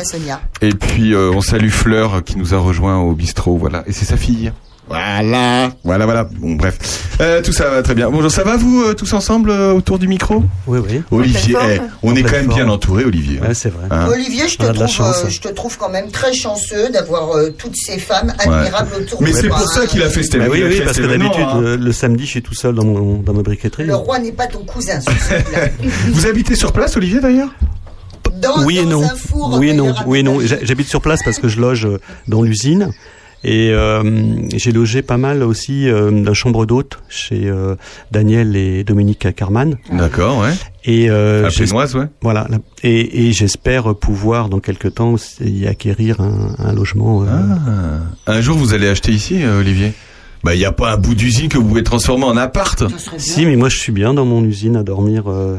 Et puis euh, on salue Fleur qui nous a rejoint au bistrot, voilà. Et c'est sa fille. Voilà, voilà, voilà. Bon, bref, Euh, tout ça va très bien. Bonjour, ça va vous euh, tous ensemble euh, autour du micro? Oui, oui. Olivier, En pleine eh, forme. on En est quand pleine même bien forme. entouré, Olivier. Ouais, c'est vrai. Hein Olivier, je te, On a de la trouve, chance. euh, je te trouve quand même très chanceux d'avoir euh, toutes ces femmes admirables autour Mais de c'est toi. pour ça qu'il a fait cet Bah oui, oui, parce que d'habitude, hein. le samedi, je suis tout seul dans, mon, dans ma briqueterie. Le roi n'est pas ton cousin. Vous habitez sur place, Olivier, d'ailleurs? Dans, oui et dans non. un four, oui et non. d'ailleurs, Oui et non. J'habite sur place parce que je loge euh, dans l'usine. Et euh, j'ai logé pas mal aussi euh, dans la chambre d'hôte chez euh, Daniel et Dominique Carman. D'accord, ouais. Et euh, Pénoise, ouais. Voilà. là. Et, et j'espère pouvoir dans quelques temps aussi y acquérir un, un logement. euh, Ah. Un jour, vous allez acheter ici, Olivier? Bah, il n'y a pas un bout d'usine que vous pouvez transformer en appart. Si, mais moi je suis bien dans mon usine à dormir. euh,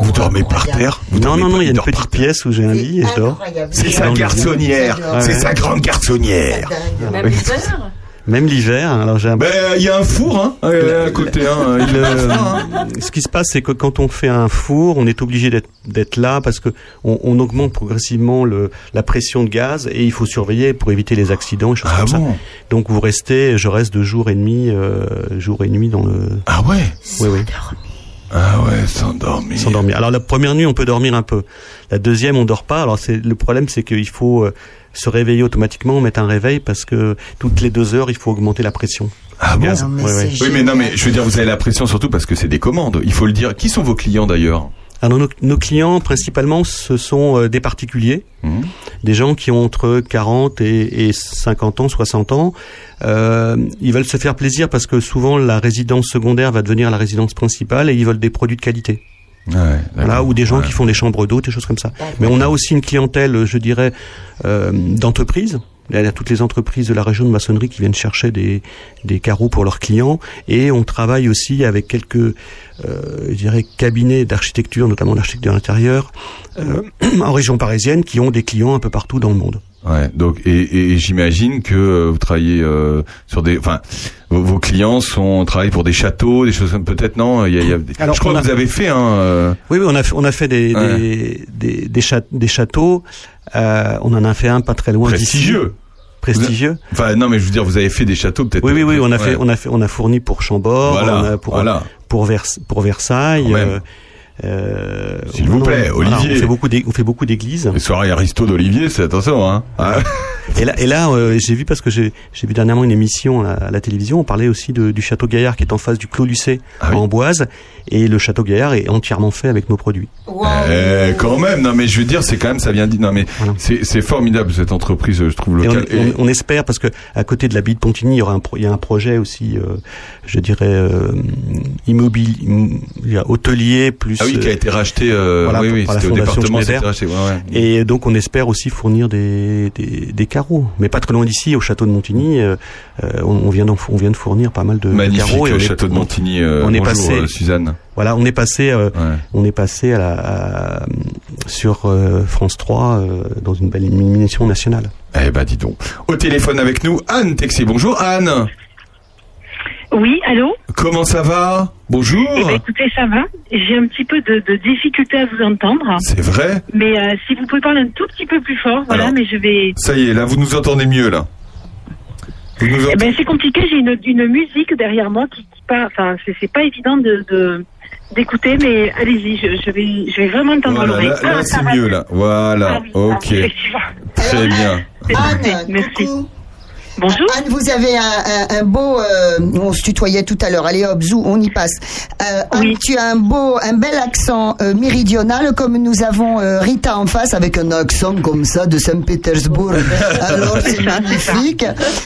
Vous dormez par terre Vous Non, non, non, il y a une petite pièce où j'ai un lit et je dors. C'est sa garçonnière, c'est sa grande garçonnière. Même l'hiver Même l'hiver, hein, alors j'ai un... Ben, il y a un four, hein, euh, à côté, hein. Il Le- froid, hein. ce qui se passe, c'est que quand on fait un four, on est obligé d'être là parce que on, on augmente progressivement le, la pression de gaz et il faut surveiller pour éviter les accidents et choses Ah comme bon ça. Donc vous restez, je reste de jour et demi, euh, jour et nuit dans le. Ah ouais. Oui, oui. Ah ouais, s'endormir. S'endormir. Alors la première nuit, on peut dormir un peu. La deuxième, on dort pas. Alors c'est le problème, c'est qu'il faut euh, se réveiller automatiquement, mettre un réveil parce que toutes les deux heures, il faut augmenter la pression. Ah bon Gaz. Ouais, ouais. Oui, mais non, mais je veux dire, vous avez la pression surtout parce que c'est des commandes. Il faut le dire. Qui sont vos clients d'ailleurs? Alors nos, nos clients principalement ce sont euh, des particuliers, Mhm. des gens qui ont entre 40 et, et 50 ans, 60 ans. Euh, ils veulent se faire plaisir parce que souvent la résidence secondaire va devenir la résidence principale et ils veulent des produits de qualité. Ouais, Voilà, ou des gens Ouais. qui font des chambres d'hôtes, des choses comme ça. Mais on a aussi une clientèle, je dirais, euh, d'entreprises. Il y a toutes les entreprises de la région de maçonnerie qui viennent chercher des, des carreaux pour leurs clients. Et on travaille aussi avec quelques, euh, je dirais, cabinets d'architecture, notamment d'architecture intérieure, euh, en région parisienne, qui ont des clients un peu partout dans le monde. Ouais, donc et, et- et j'imagine que euh, vous travaillez euh, sur des, enfin, vos, vos clients sont travaillent pour des châteaux, des choses comme peut-être non? Il y a, il y a des- Alors, je crois que vous avez fait un. euh, Oui, oui, on a fait, on a fait des, Ouais. des, des, des, châ- des châteaux. Euh, on en a fait un pas très loin prestigieux. Prestigieux. Enfin non, mais je veux dire, vous avez fait des châteaux peut-être. Oui, oui, oui, on a Ouais. fait, on a fait, on a fourni pour Chambord, Voilà, on a pour, voilà. pour, Vers, pour Versailles. Euh, S'il vous plaît, Olivier. on fait beaucoup, d'é- on fait beaucoup d'églises. Les soirées Aristo d'Olivier, c'est attention, hein. Ah. Et là, et là, euh, j'ai vu parce que j'ai, j'ai vu dernièrement une émission à, à la télévision. On parlait aussi de- du château Gaillard qui est en face du Clos Lucé Ah oui. en Amboise, et le château Gaillard est entièrement fait avec nos produits. Eh, quand même, non mais je veux dire, c'est quand même, ça vient dire, non mais c'est c'est formidable cette entreprise, je trouve Et on, locale. Et- on- on espère parce que à côté de l'abbaye de Pontigny, il y aura un, pro- il y a un projet aussi, euh, je dirais euh, immobilier, hôtelier plus. Ah oui, qui a été racheté. euh, Voilà, oui, pour- oui, par la au Fondation Schneider. racheté. Ouais, ouais. Et donc on espère aussi fournir des, des, des carreaux, mais pas très loin d'ici, au château de Montigny. euh, euh, on, on vient on vient de fournir pas mal de, de Magnifique carreaux. et est- château de on- Montigny. euh, on est bonjour, passé, Suzanne. Voilà, on est passé, on est passé à la, à- sur France 3 euh, dans une belle émission nationale. Eh ben dis donc. Au téléphone avec nous, Anne Texier. Bonjour Anne. Oui, allô Comment ça va Bonjour. Eh ben, écoutez, ça va. J'ai un petit peu de, de difficulté à vous entendre. C'est vrai Mais euh, si vous pouvez parler un tout petit peu plus fort, voilà, Alors. mais je vais. Ça y est, là, vous nous entendez mieux, là. Vous nous Eh ben, c'est compliqué. J'ai une, une musique derrière moi qui, qui part. Enfin, c'est c'est pas évident de. de- d'écouter mais allez-y je, je vais je vais vraiment entendre Voilà, l'oreille là, là, Ah, c'est va. mieux, là. Voilà, Ah oui, ok. Très bien. Merci bonjour Anne, vous avez un, un- un beau. euh, on se tutoyait tout à l'heure. Allez hop, zou, on y passe. Euh, Anne, tu as un beau, un bel accent euh, méridional, comme nous avons Rita en face avec un accent comme ça de Saint-Pétersbourg. Alors c'est magnifique.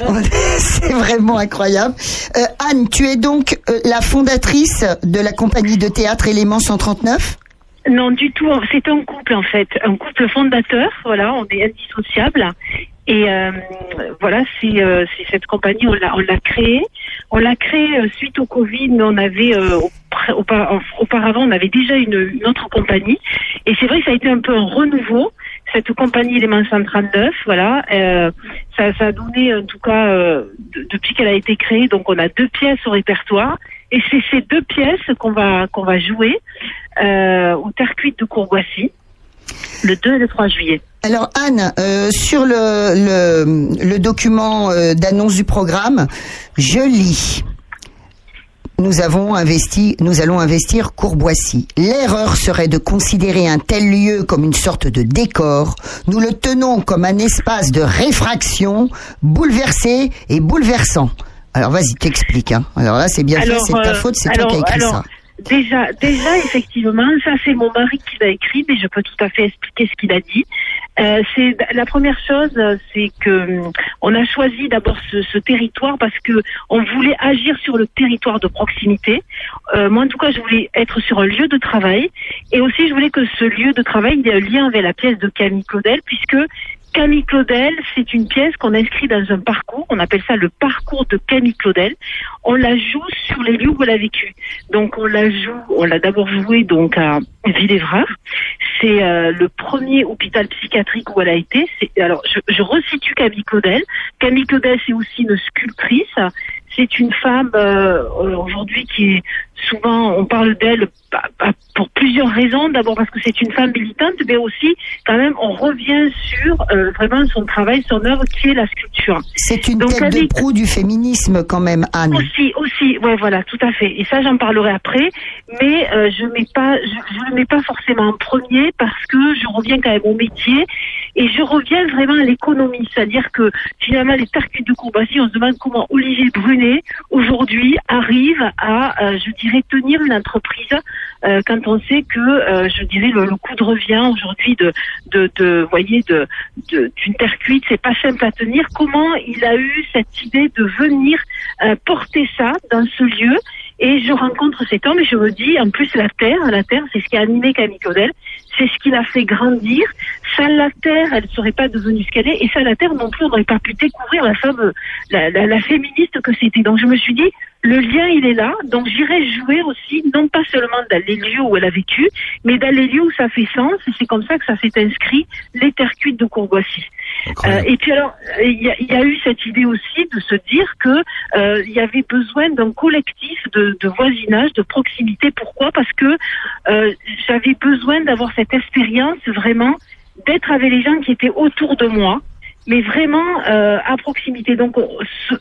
c'est vraiment incroyable. Anne, tu es donc la fondatrice de la compagnie de théâtre Élément 139 Non, du tout. C'est un couple en fait, un couple fondateur. Voilà, on est indissociables. Et euh, voilà, c'est euh, cette compagnie, on l'a on l'a créée. On l'a créée euh, suite au Covid, mais on avait euh, auparavant, on avait déjà une, une autre compagnie. Et c'est vrai ça a été un peu un renouveau. Cette compagnie Élément 139, voilà, euh, ça, ça a donné en tout cas euh, de- depuis qu'elle a été créée. Donc on a deux pièces au répertoire. Et c'est ces deux pièces qu'on va qu'on va jouer au Terre cuite de Courboissy le 2 et le 3 juillet. Alors Anne, euh, sur le, le, le document euh, d'annonce du programme, je lis. Nous avons investi, nous allons investir Courboissy. L'erreur serait de considérer un tel lieu comme une sorte de décor. Nous le tenons comme un espace de réfraction, bouleversé et bouleversant. Alors vas-y, t'expliques. Hein. Alors là, c'est bien fait, c'est de ta euh, faute, c'est toi alors- qui as écrit alors, ça. Déjà, déjà, effectivement, ça c'est mon mari qui l'a écrit, mais je peux tout à fait expliquer ce qu'il a dit. Euh, c'est la première chose, c'est que hum, on a choisi d'abord ce, ce territoire parce que on voulait agir sur le territoire de proximité. Euh, moi, en tout cas, je voulais être sur un lieu de travail, et aussi je voulais que ce lieu de travail il ait un lien avec la pièce de Camille Claudel, puisque Camille Claudel, c'est une pièce qu'on inscrit dans un parcours, on appelle ça le parcours de Camille Claudel. On la joue sur les lieux où elle a vécu. Donc on la joue, on l'a d'abord joué donc à Villévrard. C'est euh, le premier hôpital psychiatrique où elle a été. Alors je, je resitue Camille Claudel. Camille Claudel, c'est aussi une sculptrice. C'est une femme euh, aujourd'hui qui est souvent, on parle d'elle bah, bah, pour plusieurs raisons. D'abord parce que c'est une femme militante, mais aussi quand même on revient sur euh, vraiment son travail, son œuvre qui est la sculpture. C'est une Donc, tête de proue du féminisme quand même, Anne. aussi, aussi, ouais, voilà, tout à fait. Et ça, j'en parlerai après. Mais euh, je mets pas, je, je le mets pas forcément en premier parce que je reviens quand même au métier et je reviens vraiment à l'économie, c'est-à-dire que finalement les circuits de Courbassy, on se demande comment Olivier Brunet aujourd'hui arrive à, euh, je dirais, tenir une entreprise euh, quand on sait que, euh, je dirais, le, le coût de revient aujourd'hui de, de, de, voyez, de, d'une terre cuite, c'est pas simple à tenir. Comment il a eu cette idée de venir porter ça dans ce lieu? Et je rencontre cet homme et je me dis, en plus, la terre, la terre, c'est ce qui a animé Camille Claudel, c'est ce qui l'a fait grandir. Sans la terre, elle ne serait pas devenue ce qu'elle est, et sans la terre non plus, on n'aurait pas pu découvrir la femme, la, la, la féministe que c'était. Donc je me suis dit, le lien, il est là, donc j'irai jouer aussi, non pas seulement dans les lieux où elle a vécu, mais dans les lieux où ça fait sens, et c'est comme ça que ça s'est inscrit, les terres cuites de Courboissy. Euh, et puis alors, euh, il y, a- il y a eu cette idée aussi de se dire que euh, il y avait besoin d'un collectif de, de voisinage, de proximité. Pourquoi? Parce que euh, j'avais besoin d'avoir cette expérience vraiment d'être avec les gens qui étaient autour de moi, mais vraiment euh, à proximité. Donc on- ce-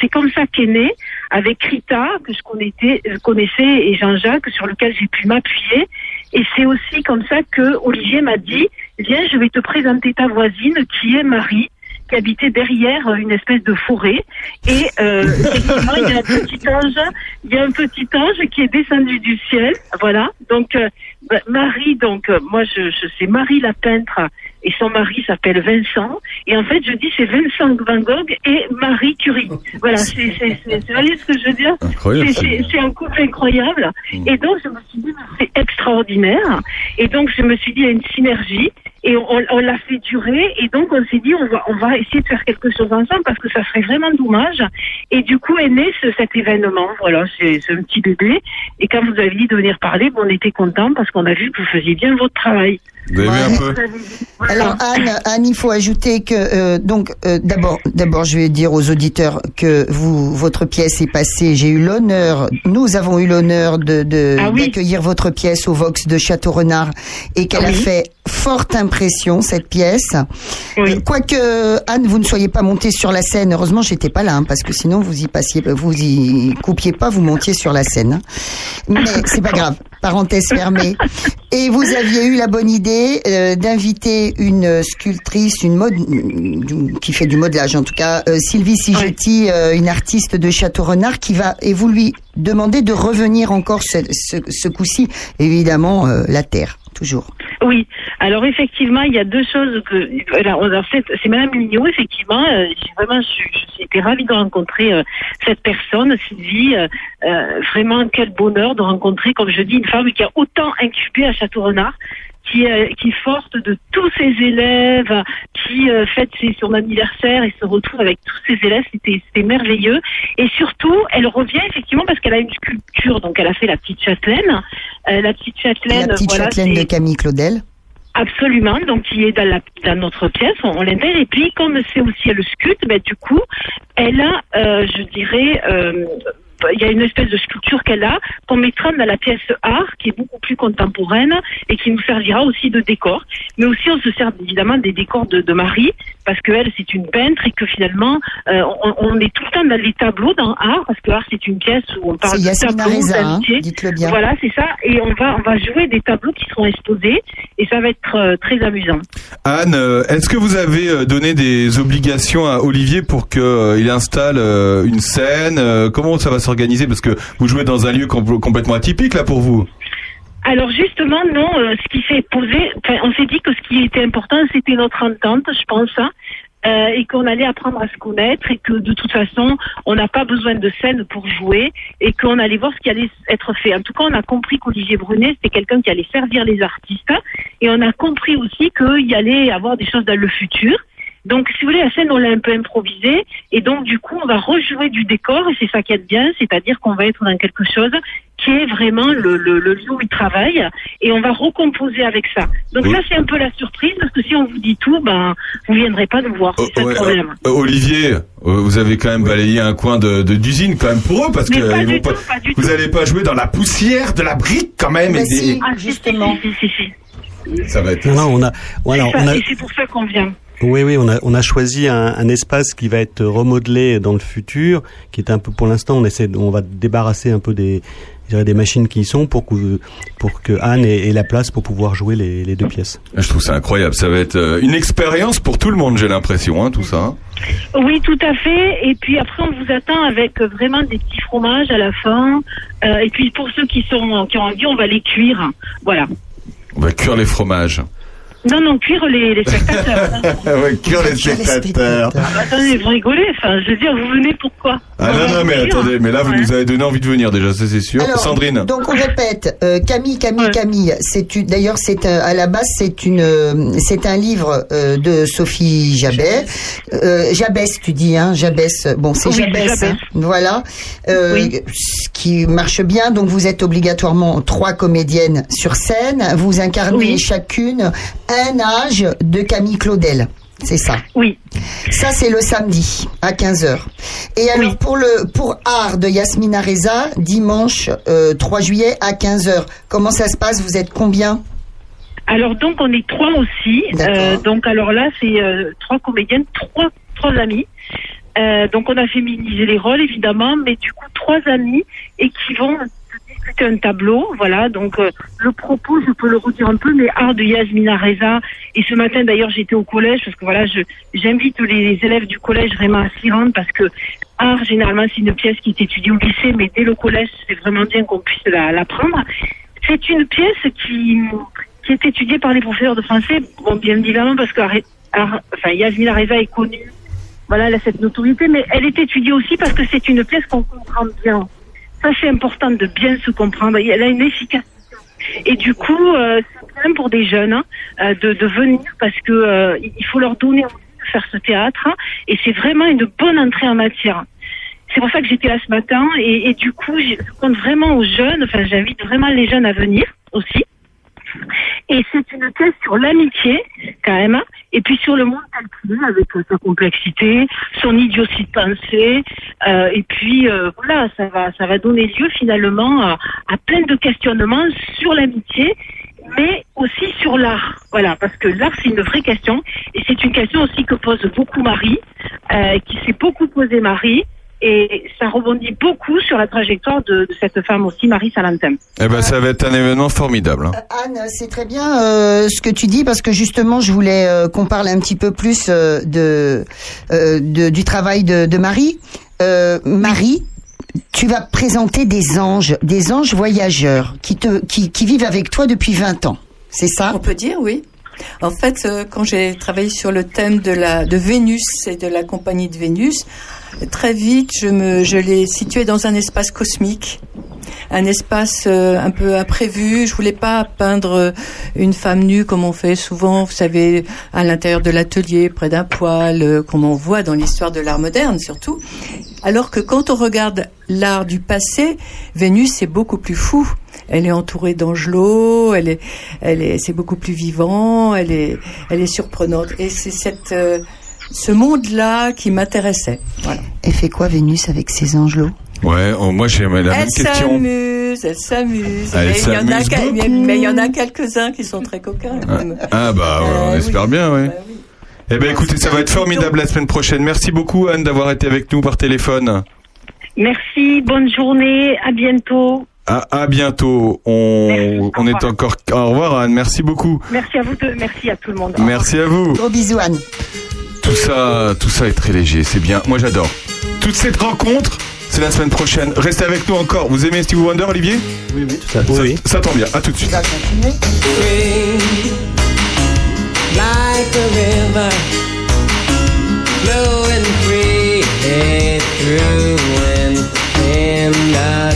c'est comme ça qu'est né avec Rita que je connaissais, je connaissais et Jean-Jacques sur lequel j'ai pu m'appuyer. Et c'est aussi comme ça que Olivier m'a dit viens, je vais te présenter ta voisine qui est Marie qui habitait derrière euh, une espèce de forêt. Et euh, effectivement, il y a un petit ange, il y a un petit ange qui est descendu du ciel. Voilà. Donc euh, bah, Marie, donc euh, moi je, je sais Marie la peintre et son mari s'appelle Vincent. Et en fait, je dis c'est Vincent Van Gogh et Marie Curie. Voilà, c'est ce que je veux dire? C'est- un couple incroyable. Et donc je me suis dit c'est extraordinaire. Et donc je me suis dit il y a une synergie. Et on, on l'a fait durer. Et donc on s'est dit on va on va essayer de faire quelque chose ensemble parce que ça serait vraiment dommage. Et du coup est né ce- cet événement. Voilà c'est c'est un petit bébé. Et quand vous avez dit de venir parler bon, on était content parce qu'on a vu que vous faisiez bien votre travail Vous avez vu un peu Alors Anne, Anne, il faut ajouter que euh, donc euh, d'abord, d'abord, je vais dire aux auditeurs que vous, votre pièce est passée. J'ai eu l'honneur, nous avons eu l'honneur de de- Ah oui. d'accueillir votre pièce au Vox de Château Renard et qu'elle Ah a oui. fait forte impression cette pièce. Quoique Anne, vous ne soyez pas montée sur la scène. Heureusement, j'étais pas là hein, parce que sinon vous y passiez, vous y coupiez pas, vous montiez sur la scène. hein. Mais c'est pas grave. Parenthèse fermée. Et vous aviez eu la bonne idée euh, d'inviter une sculptrice, une mode qui fait du modelage en tout cas, euh, Sylvie Sigetti, euh, une artiste de Château Renard, qui va et vous lui demandez de revenir encore ce, ce, ce coup-ci, évidemment euh, la terre, toujours. Oui, alors effectivement, il y a deux choses que. C'est Madame Mignot, effectivement. euh, j'ai vraiment, j'étais ravie de rencontrer euh, cette personne, Sylvie. euh, vraiment, quel bonheur de rencontrer, comme je dis, une femme qui a autant incubé à Château-Renard. Qui, euh, qui est forte de tous ses élèves, qui euh, fête ses, son anniversaire et se retrouve avec tous ses élèves, c'était c'était merveilleux. Et surtout, elle revient effectivement parce qu'elle a une sculpture, donc elle a fait la petite châtelaine. Euh, la petite châtelaine, la petite voilà, châtelaine de Camille Claudel. Absolument, donc qui est dans, la, dans notre pièce, on, on l'intègre. Et puis, comme c'est aussi elle sculpte, ben, du coup, elle a, euh, je dirais, euh, il y a une espèce de sculpture qu'elle a qu'on mettra dans la pièce art, qui est beaucoup plus contemporaine et qui nous servira aussi de décor. Mais aussi, on se sert évidemment des décors de, de Marie, parce qu'elle, c'est une peintre et que finalement, euh, on, on est tout le temps dans les tableaux dans art, parce que art, c'est une pièce où on parle de tableaux, hein, d'amitié. Voilà, c'est ça. Et on va, on va jouer des tableaux qui seront exposés et ça va être euh, très amusant. Anne, euh, est-ce que vous avez donné des obligations à Olivier pour qu'il installe une scène Comment ça va s'organiser? Parce que vous jouez dans un lieu com- complètement atypique là pour vous. Alors justement, non, euh, ce qui s'est posé, on s'est dit que ce qui était important, c'était notre entente, je pense, hein, euh, et qu'on allait apprendre à se connaître et que de toute façon, on n'a pas besoin de scène pour jouer et qu'on allait voir ce qui allait être fait. En tout cas, on a compris qu'Olivier Brunet, c'était quelqu'un qui allait servir les artistes et on a compris aussi qu'il y allait avoir des choses dans le futur. Donc, si vous voulez, la scène, on l'a un peu improvisée. Et donc, du coup, on va rejouer du décor. Et c'est ça qui est bien. C'est-à-dire qu'on va être dans quelque chose qui est vraiment le, le, le lieu où il travaille. Et on va recomposer avec ça. Donc, Oui. ça, c'est un peu la surprise. Parce que si on vous dit tout, ben, vous viendrez pas nous voir. C'est ça Ouais, le problème. euh, Olivier, euh, vous avez quand même balayé un coin de de- d'usine quand même pour eux parce Mais que pas ils du vont pas- tout, pas du vous n'allez pas jouer dans la poussière de la brique quand même. et des- Ah, justement. Si, si, si. Ça va être. Non, non, on a, voilà, on a, Et c'est pour ça qu'on vient. Oui, oui, on a, on a choisi un, un espace qui va être remodelé dans le futur, qui est un peu, pour l'instant, on essaie, de- on va débarrasser un peu des, des machines qui y sont pour que, pour que Anne ait, ait la place pour pouvoir jouer les, les deux pièces. Je trouve ça incroyable. Ça va être euh, une expérience pour tout le monde, j'ai l'impression, hein, tout ça. hein. Oui, tout à fait. Et puis après, on vous attend avec euh, vraiment des petits fromages à la fin. Euh, et puis pour ceux qui sont qui ont envie, on va les cuire. Voilà. On va cuire les fromages. Non, non, cuire les, les spectateurs. hein. ouais, cuire les spectateurs. Attendez, vous rigolez. Enfin, je veux dire, vous venez pourquoi Ah non, non, mais attendez, mais là, vous nous avez donné envie de venir déjà, ça c'est sûr. Alors, Sandrine. Donc on répète, euh, Camille, Camille, Camille. C'est une- d'ailleurs c'est un- à la base c'est une euh, c'est un livre euh, de Sophie Jabès. Euh, Jabès, tu dis hein, Jabès. Bon, c'est Oui, Jabès. Jabès. hein, voilà. Euh, Ce qui marche bien. Donc vous êtes obligatoirement trois comédiennes sur scène. Vous incarnez chacune un âge de Camille Claudel. C'est ça. Oui. Ça, c'est le samedi à 15h. Et alors, pour le pour Art de Yasmina Reza, dimanche euh, 3 juillet à 15h. Comment ça se passe? Vous êtes combien? Alors donc on est trois aussi. Euh, donc alors là c'est euh, trois comédiennes, trois trois amis. Euh, donc on a féminisé les rôles évidemment, mais du coup trois amis et qui vont discuter un tableau. Voilà donc euh, le propos je peux le redire un peu, mais art de Yasmina Reza. Et ce matin d'ailleurs j'étais au collège parce que voilà j'invite les élèves du collège vraiment à s'y rendre parce que art généralement c'est une pièce qui est étudiée au lycée, mais dès le collège c'est vraiment bien qu'on puisse la-. C'est une pièce qui, est étudiée par les professeurs de français, bon, bien évidemment, parce que enfin, Yasmina Reza est connue, voilà, elle a cette notoriété, mais elle est étudiée aussi parce que c'est une pièce qu'on comprend bien. Ça, c'est important de bien se comprendre. Elle a une efficacité. Et du coup, euh, c'est bien pour des jeunes hein, euh, de, de venir parce que euh, il faut leur donner envie de faire ce théâtre hein, et c'est vraiment une bonne entrée en matière. C'est pour ça que j'étais là ce matin et, et du coup, je compte vraiment aux jeunes, enfin j'invite vraiment les jeunes à venir aussi. Et c'est une thèse sur l'amitié, quand même, et puis sur le monde tel qu'il est, avec euh, sa complexité, son idiotie de pensée, euh, et puis euh, voilà, ça va, ça va donner lieu finalement à, plein de questionnements sur l'amitié, mais aussi sur l'art. Voilà, parce que l'art c'est une vraie question, et c'est une question aussi que pose beaucoup Marie, qui s'est beaucoup posé Marie. Et ça rebondit beaucoup sur la trajectoire de, de cette femme aussi, Marie Salantin. Eh ben, ça va être un événement formidable. hein. Anne, c'est très bien euh, ce que tu dis parce que justement, je voulais euh, qu'on parle un petit peu plus euh, de, euh, de- du travail de, de Marie. Euh, Marie, tu vas présenter des anges, des anges voyageurs qui te qui, qui vivent avec toi depuis 20 ans. C'est ça? On peut dire, oui. En fait, euh, quand j'ai travaillé sur le thème de la de Vénus et de la compagnie de Vénus, très vite, je me je l'ai situé dans un espace cosmique, un espace euh, un peu imprévu. Je voulais pas peindre une femme nue comme on fait souvent, vous savez, à l'intérieur de l'atelier, près d'un poêle, euh, comme on voit dans l'histoire de l'art moderne surtout. Alors que quand on regarde l'art du passé, Vénus est beaucoup plus fou. Elle est entourée d'angelots, elle est, elle est, c'est beaucoup plus vivant, elle est, elle est surprenante. Et c'est cette, euh, ce monde-là qui m'intéressait. Voilà. Elle fait quoi Vénus avec ses angelots? Ouais, oh, moi j'ai la même elle question. s'amuse, elle s'amuse. Elle mais il y en a, s'amuse mais il y en a quelques-uns qui sont très coquins. quand même. Ah bah ouais, on Euh, espère oui. bien, ouais. Eh ben écoutez, ça va être formidable la semaine prochaine. Merci beaucoup Anne d'avoir été avec nous par téléphone. Merci, bonne journée, à bientôt. À, à bientôt. On, on est encore. Au revoir Anne. Merci beaucoup. Merci à vous deux, merci à tout le monde. Merci à vous. Gros bisous Anne. Tout ça, tout ça est très léger. C'est bien. Moi j'adore. Toute cette rencontre, c'est la semaine prochaine. Restez avec nous encore. Vous aimez Steve Wonder, Olivier Oui, oui, tout ça. Ça, ça tombe bien. À tout de suite. like a river flowing free through infinity.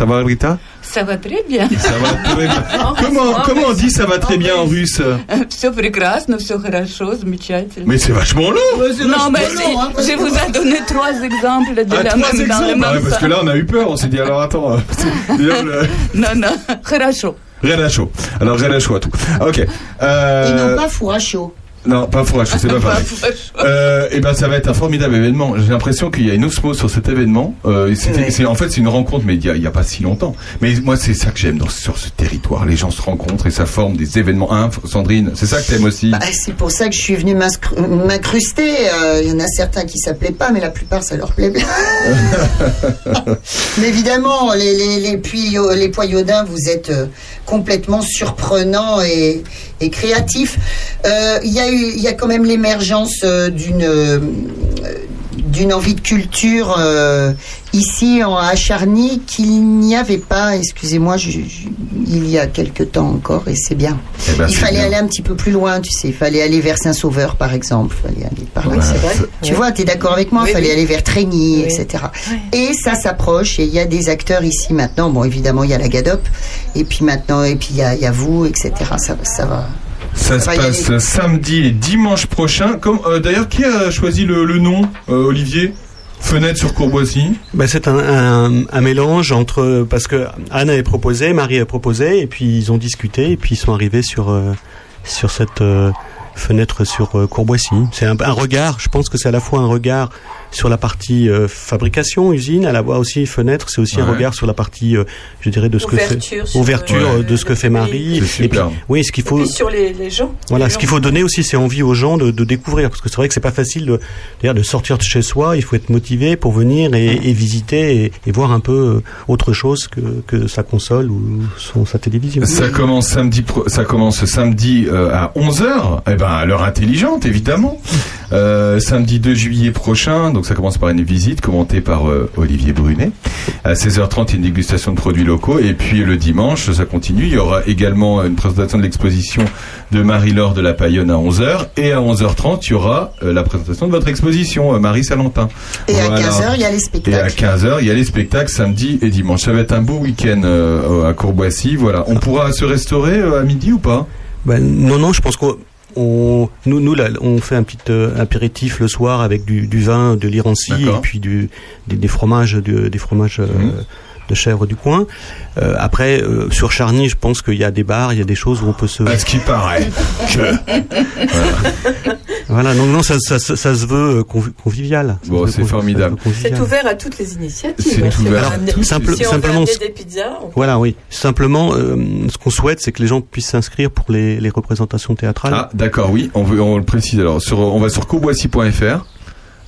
Ça va Rita Ça va très bien. Ça va très bien. Comment, comment on dit ça va très bien en russe Все прекрасно, все хорошо, замечательно. Mais c'est vachement long Non, mais c'est- je vous ai donné trois exemples de Ah, la trois même, dans le exemples même Ah ouais, Parce que sens. là, on a eu peur. On s'est dit, alors attends. euh, déjà, le- Non, non, хорошо. Rien à chaud. Alors, rien à chaud à tout. Ok. Et Euh, non pas four à chaud. Non, pas four à chaud, c'est pas pareil. Et ben ça va être un formidable événement. J'ai l'impression qu'il y a une osmose sur cet événement. Euh, en fait, c'est une rencontre, mais il y a, pas si longtemps. Mais moi, c'est ça que j'aime dans- sur ce territoire. Les gens se rencontrent et ça forme des événements. Hein, Sandrine, c'est ça que t'aimes aussi? Bah, c'est pour ça que je suis venue m'incruster. Euh, Il y en a certains qui ça plaît pas, mais la plupart ça leur plaît bien. mais évidemment, les, les, les, puyo- les poyaudins, vous êtes euh, complètement surprenants et, et créatifs. Euh, Il y, a eu- il y a quand même l'émergence euh, d'une euh, d'une envie de culture euh, ici en à Charny qu'il n'y avait pas, excusez-moi, il y a quelque temps encore et c'est bien. Eh ben, il fallait bien. aller un petit peu plus loin, tu sais, il fallait aller vers Saint-Sauveur par exemple, fallait aller par là. Ouais, C'est vrai. Tu Ouais. vois, tu es d'accord avec moi, il Oui, fallait oui. aller vers Trégny, etc. Et ça s'approche et il y a des acteurs ici maintenant, bon évidemment il y a la GADOP et puis maintenant, et puis il y a, y a vous, etc. Ça va. Ça se passe samedi et dimanche prochain. Comme euh, d'ailleurs, qui a choisi le, le nom, euh, Olivier? Fenêtre sur Courboissy. Ben, c'est un, un, un mélange entre parce que Anne avait proposé, Marie a proposé, et puis ils ont discuté, et puis ils sont arrivés sur euh, sur cette euh, fenêtre sur euh, Courboissy. C'est un, un regard. Je pense que c'est à la fois un regard sur la partie euh, fabrication, usine, à la fois aussi fenêtre. C'est aussi un regard sur la partie, euh, je dirais, de ce que Ouverture fait ouverture euh, euh, de ce que fait Marie. Et puis, oui, ce qu'il faut. Et puis sur les, les gens. Voilà, Les ce qu'il faut donner aussi, c'est envie aux gens de, de découvrir, parce que c'est vrai que c'est pas facile de, d'ailleurs, de sortir de chez soi. Il faut être motivé pour venir et, et visiter et, et voir un peu euh, autre chose que, que sa console ou son, sa télévision. Ça commence samedi, pro- ça commence samedi euh, à 11h, eh ben à l'heure intelligente évidemment. Euh, samedi 2 juillet prochain, donc ça commence par une visite commentée par euh, Olivier Brunet. À 16h30, il y a une dégustation de produits locaux et puis le dimanche, ça continue. Il y aura également une présentation de l'exposition de Marie-Laure de la Payonne à 11h et à 11h30, il y aura euh, la présentation de votre exposition euh, Marie Salentin. Et à Voilà. 15h, il y a les Et à spectacles. 15h, il y a les spectacles samedi et dimanche. Ça va être un beau week-end euh, à Courboissy. Voilà. On pourra se restaurer euh, à midi ou pas? Ben, non, non, je pense qu'on on, nous, nous là, on fait un petit euh, apéritif le soir avec du, du vin de l'Irancy et puis du, des, des fromages, du- des fromages euh, de chèvre du coin. Euh, après, euh, sur Charny, je pense qu'il y a des bars, il y a des choses où on peut se. À ce qui paraît. Voilà, donc non, ça, ça, ça, ça se veut euh, convi- convivial. Ça Bon, c'est formidable. C'est ouvert à toutes les initiatives. C'est hein. Si on. Simple- si on veut simplement, des pizzas, on- Voilà, oui. Simplement, euh, ce qu'on souhaite, c'est que les gens puissent s'inscrire pour les, les représentations théâtrales. Ah, d'accord, oui. On, veut, on le précise alors. Sur, on va sur courboissy.fr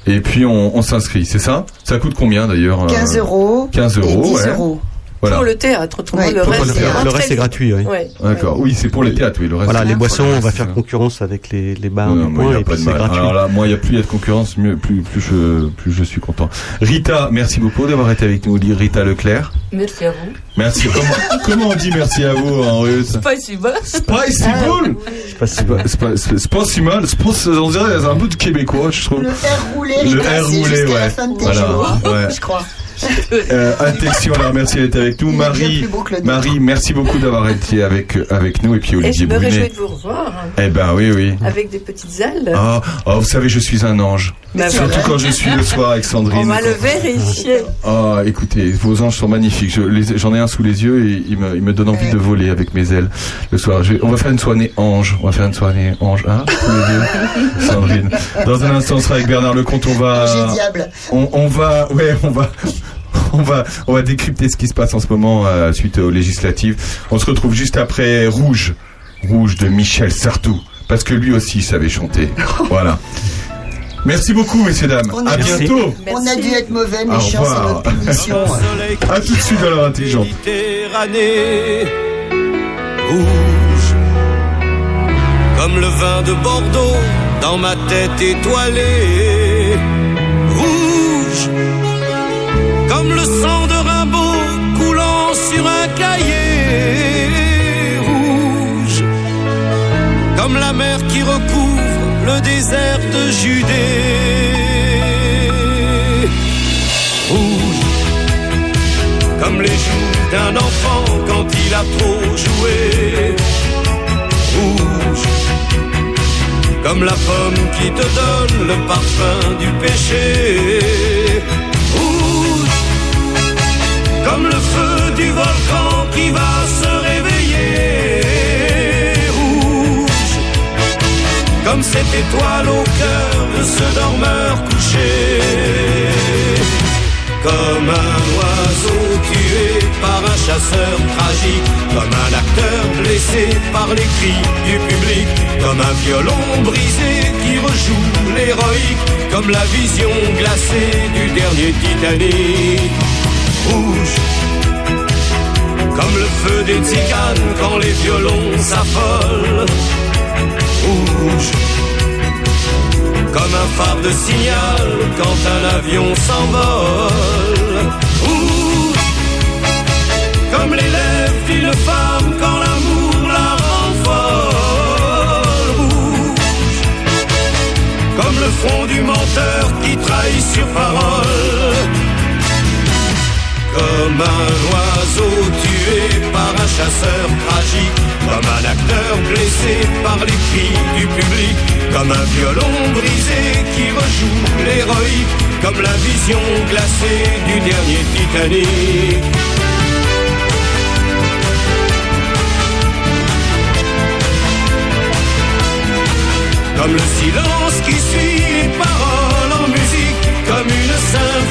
et puis on, on s'inscrit. C'est ça? Ça coûte combien d'ailleurs euh, 15 euros 15 euros. et 10 ouais. euros. Voilà. Pour le théâtre, ouais. le, reste, le, théâtre. le, reste, est gratuit. Oui. Ouais. D'accord. Oui, c'est pour les théâtres. Oui, le reste. Voilà, les boissons, on va faire concurrence avec les, les bars. Non, moi, c'est gratuit. Moi, il y a plus de concurrence, mieux, plus, plus je, plus je suis content. Rita, merci beaucoup d'avoir été avec nous, dit Rita Leclerc. Merci à vous. Merci. Comment, comment on dit merci à vous en russe Spasibo. Spasibo. Spasibo. Spasibo. On dirait un bout de québécois, je trouve. Le R roulé. Le R roulé, ouais. Voilà. Je crois. Euh, Altexion, on la remercie d'être avec nous. Est Marie. Marie, merci beaucoup d'avoir été avec, avec nous. Et puis Et Olivier je me réjouis Brunet. de vous revoir hein, Eh ben oui, oui. avec des petites ailes. Ah, oh, vous savez, je suis un ange. Bah, Surtout voilà. quand je suis le soir avec Sandrine. On va le vérifier. Ah, écoutez, vos anges sont magnifiques. Je- J'en ai un sous les yeux et il me, il me donne envie de voler avec mes ailes le soir. Je on va faire une soirée ange. On va faire une soirée ange, hein, tous les deux, Sandrine. Dans un instant, on sera avec Bernard Lecomte. On va, et on, on va, ouais, on va. On va, on va décrypter ce qui se passe en ce moment euh, suite aux législatives. On se retrouve juste après Rouge, Rouge de Michel Sartou, parce que lui aussi savait chanter. Voilà. Merci beaucoup, messieurs dames. On À bientôt. on a dû être mauvais, Au méchants, c'est revoir. notre punition. À tout de suite dans l'heure intelligente. Méditerranée rouge comme le vin de Bordeaux dans ma tête étoilée sur un cahier rouge. Comme la mer qui recouvre le désert de Judée. Rouge. Comme les joues d'un enfant quand il a trop joué. Rouge, comme la pomme qui te donne le parfum du péché. Rouge, comme le feu du volcan qui va se réveiller. Rouge, comme cette étoile au cœur de ce dormeur couché. Comme un oiseau tué par un chasseur tragique, comme un acteur blessé par les cris du public, comme un violon brisé qui rejoue l'héroïque, comme la vision glacée du dernier Titanic. Rouge, comme le feu des tziganes quand les violons s'affolent. Rouge, comme un phare de signal quand un avion s'envole. Rouge, comme les lèvres d'une femme quand l'amour la rend folle. Rouge, comme le front du menteur qui trahit sur parole. Comme un oiseau tué par un chasseur tragique, comme un acteur blessé par les cris du public, comme un violon brisé qui rejoue l'héroïque, comme la vision glacée du dernier Titanic. Comme le silence qui suit les paroles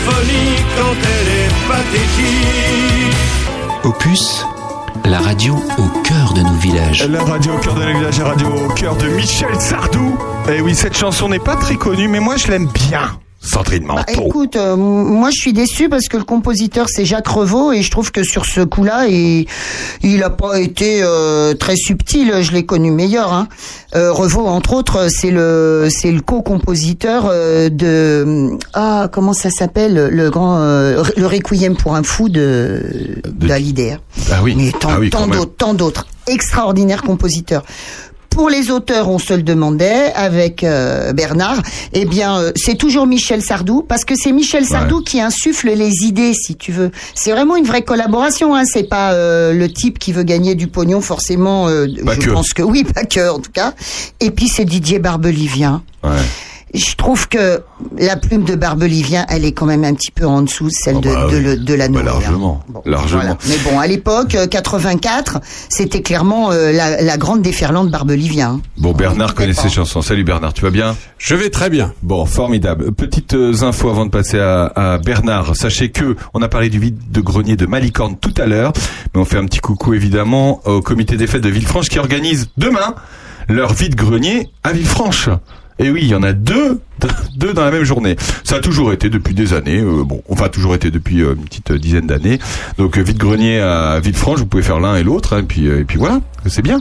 symphonie quand elle est pathétique. Opus, la radio au cœur de nos villages. La radio au cœur de la village, la radio au cœur de Michel Sardou. Et oui, cette chanson n'est pas très connue, mais moi je l'aime bien. Sandrine Bah, Manteau. écoute, euh, moi je suis déçu parce que le compositeur c'est Jacques Revaux et je trouve que sur ce coup-là, il il a pas été euh, très subtil. Je l'ai connu meilleur. Hein. Euh, Revaux, entre autres, c'est le c'est le co-compositeur de ah comment ça s'appelle? Le grand le Requiem pour un fou de d'Hallyday. Ah oui. Mais tant, Ah oui, tant d'autres, tant d'autres. Extraordinaire compositeur. Pour les auteurs, on se le demandait avec euh, Bernard. Eh bien, euh, c'est toujours Michel Sardou parce que c'est Michel Sardou qui insuffle les idées, si tu veux. C'est vraiment une vraie collaboration. Hein. C'est pas euh, le type qui veut gagner du pognon forcément. euh, je que. pense que oui, pas que en tout cas. Et puis c'est Didier Barbelivien. Ouais. Je trouve que la plume de Barbelivien, elle est quand même un petit peu en dessous de celle de, bah de, oui. le- de la Bah, hein. largement. Voilà. Mais bon, à l'époque, euh, 84, c'était clairement euh, la, la grande déferlante Barbelivien. hein. Bon, Bernard connaît ses chansons. Salut Bernard, tu vas bien? Je vais très bien. Bon, formidable. Petites euh, infos avant de passer à, à Bernard. Sachez que on a parlé du vide de grenier de Malicorne tout à l'heure, mais on fait un petit coucou évidemment au comité des fêtes de Villefranche qui organise demain leur vide grenier à Villefranche. Et oui, il y en a deux, deux dans la même journée. Ça a toujours été depuis des années. euh, bon, enfin toujours été depuis euh, une petite euh, dizaine d'années. Donc vide grenier à Villefranche, vous pouvez faire l'un et l'autre. hein, et puis voilà, c'est bien.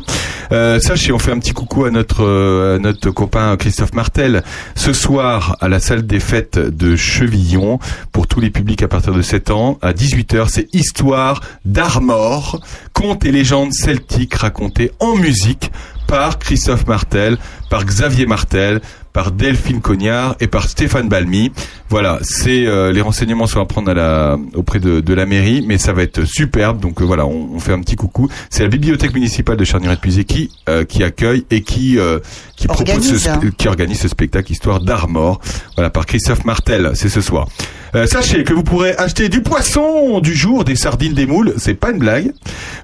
Sachez, on fait un petit coucou à notre à notre copain Christophe Martel ce soir à la salle des fêtes de Chevillon pour tous les publics à partir de 7 ans à 18h. C'est Histoire d'Armor, contes et légendes celtiques racontées en musique par Christophe Martel, par Xavier Martel, par Delphine Cognard et par Stéphane Balmy. Voilà, c'est euh, les renseignements sont à prendre à la, auprès de, de la mairie, mais ça va être superbe. Donc euh, voilà, on, on fait un petit coucou. C'est la bibliothèque municipale de Charnier-et-Puisé qui euh, qui accueille et qui euh, qui propose Organise, ce, hein. qui organise ce spectacle Histoire d'Armor. Voilà, par Christophe Martel, c'est ce soir. Euh, sachez que vous pourrez acheter du poisson du jour, des sardines, des moules, c'est pas une blague.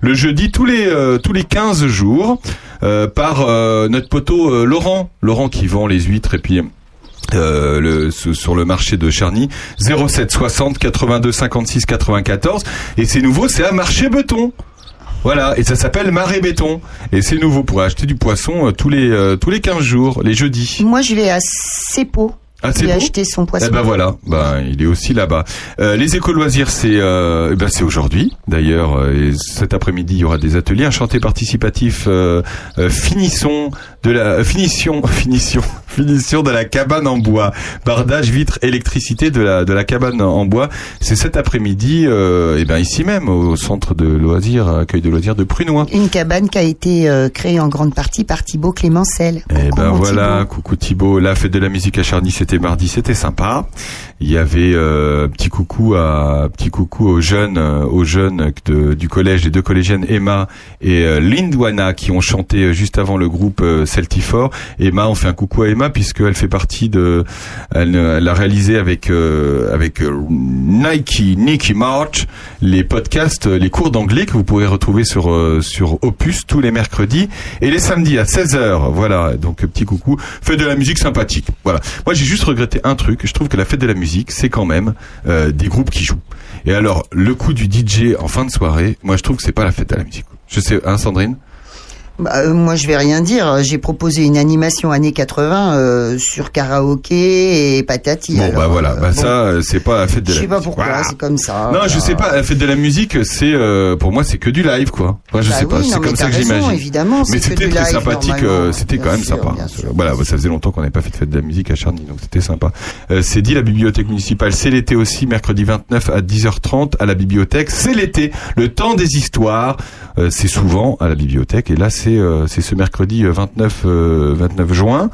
Le jeudi tous les euh, tous les 15 jours par euh, notre poteau euh, Laurent, Laurent qui vend les huîtres et puis euh, le, sur le marché de Charny. 07 60 82 56 94 et c'est nouveau c'est un marché béton. Voilà. Et ça s'appelle Marais Béton. Et c'est nouveau pour acheter du poisson euh, tous les euh, tous les 15 jours les jeudis. Moi, je vais à Cepo. Ah, Cepo acheté son poisson. eh ben voilà, ben il est aussi là-bas. Euh, les écoles loisirs, c'est euh, eh ben c'est aujourd'hui. D'ailleurs, euh, et cet après-midi, il y aura des ateliers, un chantier participatif. Euh, euh, finissons de la euh, finition, finition, finition de la cabane en bois. Bardage, vitre, électricité de la, de la cabane en bois. C'est cet après-midi, euh, et ben ici même, au centre de loisirs, accueil de loisirs de Prunois. Une cabane qui a été euh, créée en grande partie par Thibaut Clémencel. Eh ben voilà, coucou Thibaut. La fête de la musique à Charny, c'était mardi, c'était sympa. Il y avait euh, petit coucou à petit coucou aux jeunes, euh, aux jeunes du collège, les deux collégiennes Emma et euh, Lindwana qui ont chanté euh, juste avant le groupe Celtifort. Emma, on fait un coucou à Emma puisqu'elle fait partie de, elle, elle a réalisé avec avec Nike, Nicky March, les podcasts, les cours d'anglais que vous pourrez retrouver sur sur Opus tous les mercredis et les samedis à 16h. Voilà, donc petit coucou. Fête de la musique sympathique. Voilà. Moi, j'ai juste regretté un truc. Je trouve que la fête de la musique, c'est quand même euh, des groupes qui jouent. Et alors, le coup du DJ en fin de soirée, moi, je trouve que c'est pas la fête de la musique. Je sais, hein, Sandrine? Bah, euh, moi, je vais rien dire. J'ai proposé une animation années 80 euh, sur karaoké et patati. Bon, alors, bah voilà. euh, Bah bon. ça, euh, c'est pas la fête de Je la sais pas musique. pourquoi, Voilà. c'est comme ça. Non, je sais pas. La fête de la musique, c'est euh, pour moi, c'est que du live, quoi. Moi, je Bah sais pas. c'est comme ça que j'imagine. évidemment, Mais c'était très live, sympathique. euh, c'était quand même sympa. Voilà, ça faisait longtemps qu'on n'avait pas fait de fête de la musique à Charny, donc c'était sympa. C'est dit la bibliothèque municipale. C'est l'été aussi, mercredi 29 à 10h30 à la bibliothèque. C'est l'été, le temps des histoires. C'est souvent à la bibliothèque et là c'est euh, c'est ce mercredi euh, 29 euh, 29 juin.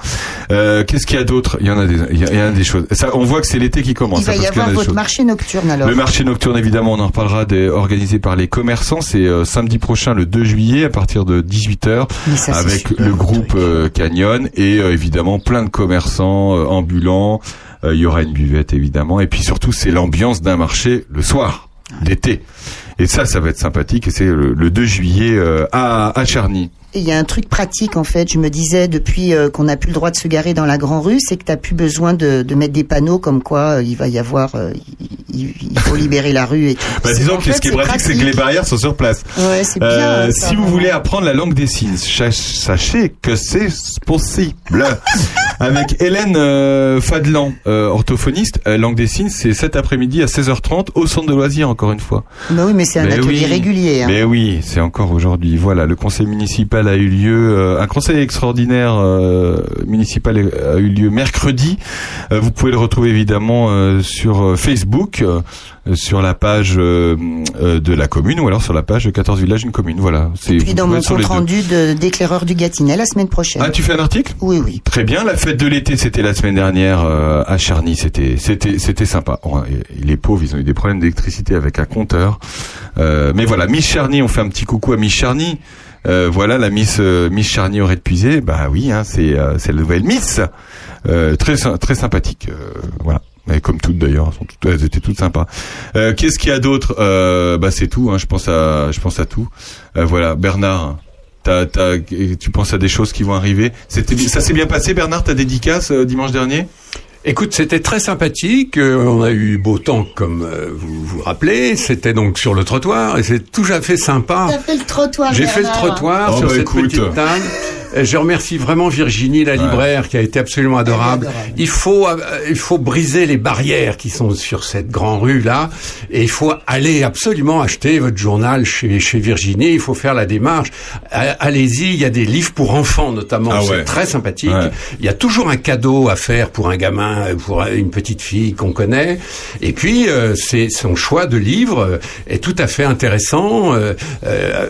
Euh, Qu'est-ce qu'il y a d'autre? Il y en a des il y a- il y en a des choses. Ça, on voit que c'est l'été qui commence. Il va hein, y parce qu'il y en a avoir votre choses. marché nocturne alors. Le marché nocturne, évidemment, on en reparlera, des, organisé par les commerçants. C'est samedi prochain, le 2 juillet, à partir de 18h, Mais ça, c'est avec le groupe Canyon et évidemment plein de commerçants ambulants. Il y aura une buvette, évidemment. Et puis surtout, c'est l'ambiance d'un marché le soir, l'été. Et ça, ça va être sympathique. Et c'est le, le 2 juillet euh, à, à Charny. Il y a un truc pratique en fait, je me disais depuis euh, qu'on n'a plus le droit de se garer dans la Grand Rue, c'est que tu n'as plus besoin de, de mettre des panneaux comme quoi euh, il va y avoir, euh, il, il faut libérer la rue et tout. Bah, disons que fait, ce qui est pratique, c'est que les barrières sont sur place. Ouais, c'est bien, ça, si vous voulez apprendre la langue des signes, sachez que c'est possible. Avec Hélène Fadlan, orthophoniste, langue des signes, c'est cet après-midi à 16h30 au centre de loisirs, encore une fois. Bah oui, mais c'est un Mais atelier oui. régulier. hein. Mais oui, c'est encore aujourd'hui. Voilà, le conseil municipal a eu lieu, euh, un conseil extraordinaire euh, municipal a eu lieu mercredi. Euh, vous pouvez le retrouver évidemment sur Facebook, sur la page de la commune ou alors sur la page de 14 villages une commune. Voilà. C'est Puis dans mon compte rendu d'éclaireur du Gâtinais la semaine prochaine. Ah, tu fais un article? Oui, oui. Très bien. La fête de l'été, c'était la semaine dernière à Charny. C'était, c'était, c'était sympa. Et les pauvres, ils ont eu des problèmes d'électricité avec un compteur. Euh, mais voilà, Miss Charny, on fait un petit coucou à Miss Charny. Euh, voilà, la Miss euh, Miss Charny aurait puisé. Bah oui, hein, c'est euh, c'est la nouvelle Miss. Très très sympathique. voilà. Mais comme toutes d'ailleurs, elles, étaient toutes sympas. Euh, Qu'est-ce qu'il y a d'autre? Euh, Bah c'est tout. Hein, je pense à je pense à tout. Euh, voilà, Bernard. T'as, t'as, tu penses à des choses qui vont arriver? Ça s'est bien passé, Bernard, ta dédicace dimanche dernier? Écoute, c'était très sympathique. euh, on a eu beau temps, comme euh, vous vous rappelez. C'était donc sur le trottoir et c'est tout à fait sympa. T'as fait le trottoir. J'ai fait le trottoir Oh, sur bah, cette écoute. petite table. Euh, Je remercie vraiment Virginie, la libraire, qui a été absolument adorable. Il faut, euh, il faut briser les barrières qui sont sur cette grande rue là, et il faut aller absolument acheter votre journal chez, chez Virginie. Il faut faire la démarche. Allez-y, il y a des livres pour enfants notamment. Ah ouais. C'est très sympathique. Ouais. Il y a toujours un cadeau à faire pour un gamin, pour une petite fille qu'on connaît. Et puis, euh, c'est son choix de livre est tout à fait intéressant. Euh,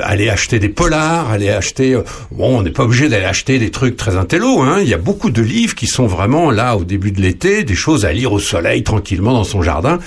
aller acheter des polars, aller acheter. bon, on n'est pas obligé d'aller acheter des trucs très intello. Hein. Il y a beaucoup de livres qui sont vraiment là au début de l'été, des choses à lire au soleil tranquillement dans son jardin.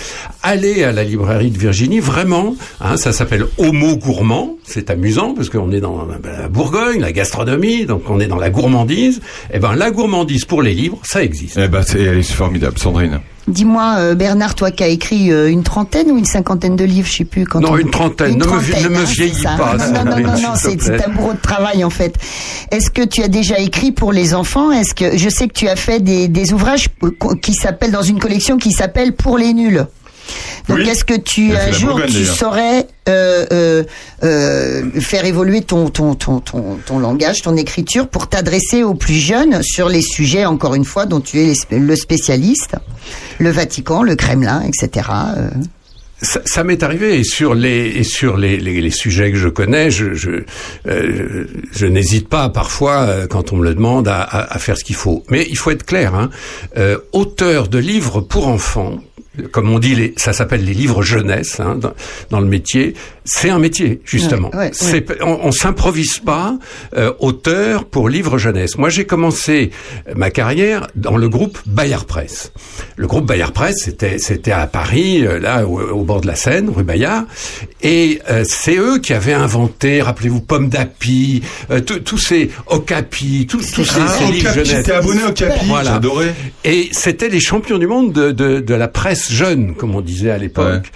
Allez à la librairie de Virginie, vraiment. Hein, ça s'appelle Homo gourmand. C'est amusant parce qu'on est dans la Bourgogne, la gastronomie, donc on est dans la gourmandise. Eh ben, la gourmandise pour les livres, ça existe. Eh ben, c'est, formidable, Sandrine. Dis-moi, euh, Bernard, toi qui as écrit euh, une trentaine ou une cinquantaine de livres, je sais plus. Quand Non, on- une trentaine. Ne me vi- ne me hein, vieillis pas, Non, non, non, c'est un bourreau de travail en fait. Est-ce que tu as déjà écrit pour les enfants? Est-ce que je sais que tu as fait des, des ouvrages euh, qui s'appellent dans une collection qui s'appelle Pour les nuls. Donc Oui. est-ce que tu fait un jour Bourgogne, tu saurais euh, euh, euh, faire évoluer ton ton, ton ton ton langage, ton écriture pour t'adresser aux plus jeunes sur les sujets encore une fois dont tu es le spécialiste, le Vatican, le Kremlin, etc. ça, ça m'est arrivé et sur les et sur les, les, les sujets que je connais, je je, euh, je n'hésite pas parfois quand on me le demande à, à, à faire ce qu'il faut. Mais il faut être clair, hein, euh, auteur de livres pour enfants. Comme on dit, les, ça s'appelle les livres jeunesse hein, dans, dans le métier. C'est un métier justement. Ouais, ouais, C'est- On, on s'improvise pas euh, auteur pour livres jeunesse. Moi, j'ai commencé ma carrière dans le groupe Bayard Presse. Le groupe Bayard Presse, c'était c'était à Paris, euh, là au, au bord de la Seine, rue Bayard, et euh, c'est eux qui avaient inventé, rappelez-vous, Pomme d'Api, euh, tous ces Okapi, tous tous ces, Ah, ces livres jeunesse. j'étais abonné à Okapi, Voilà. j'adorais. Et c'était les champions du monde de, de, de la presse jeune, comme on disait à l'époque.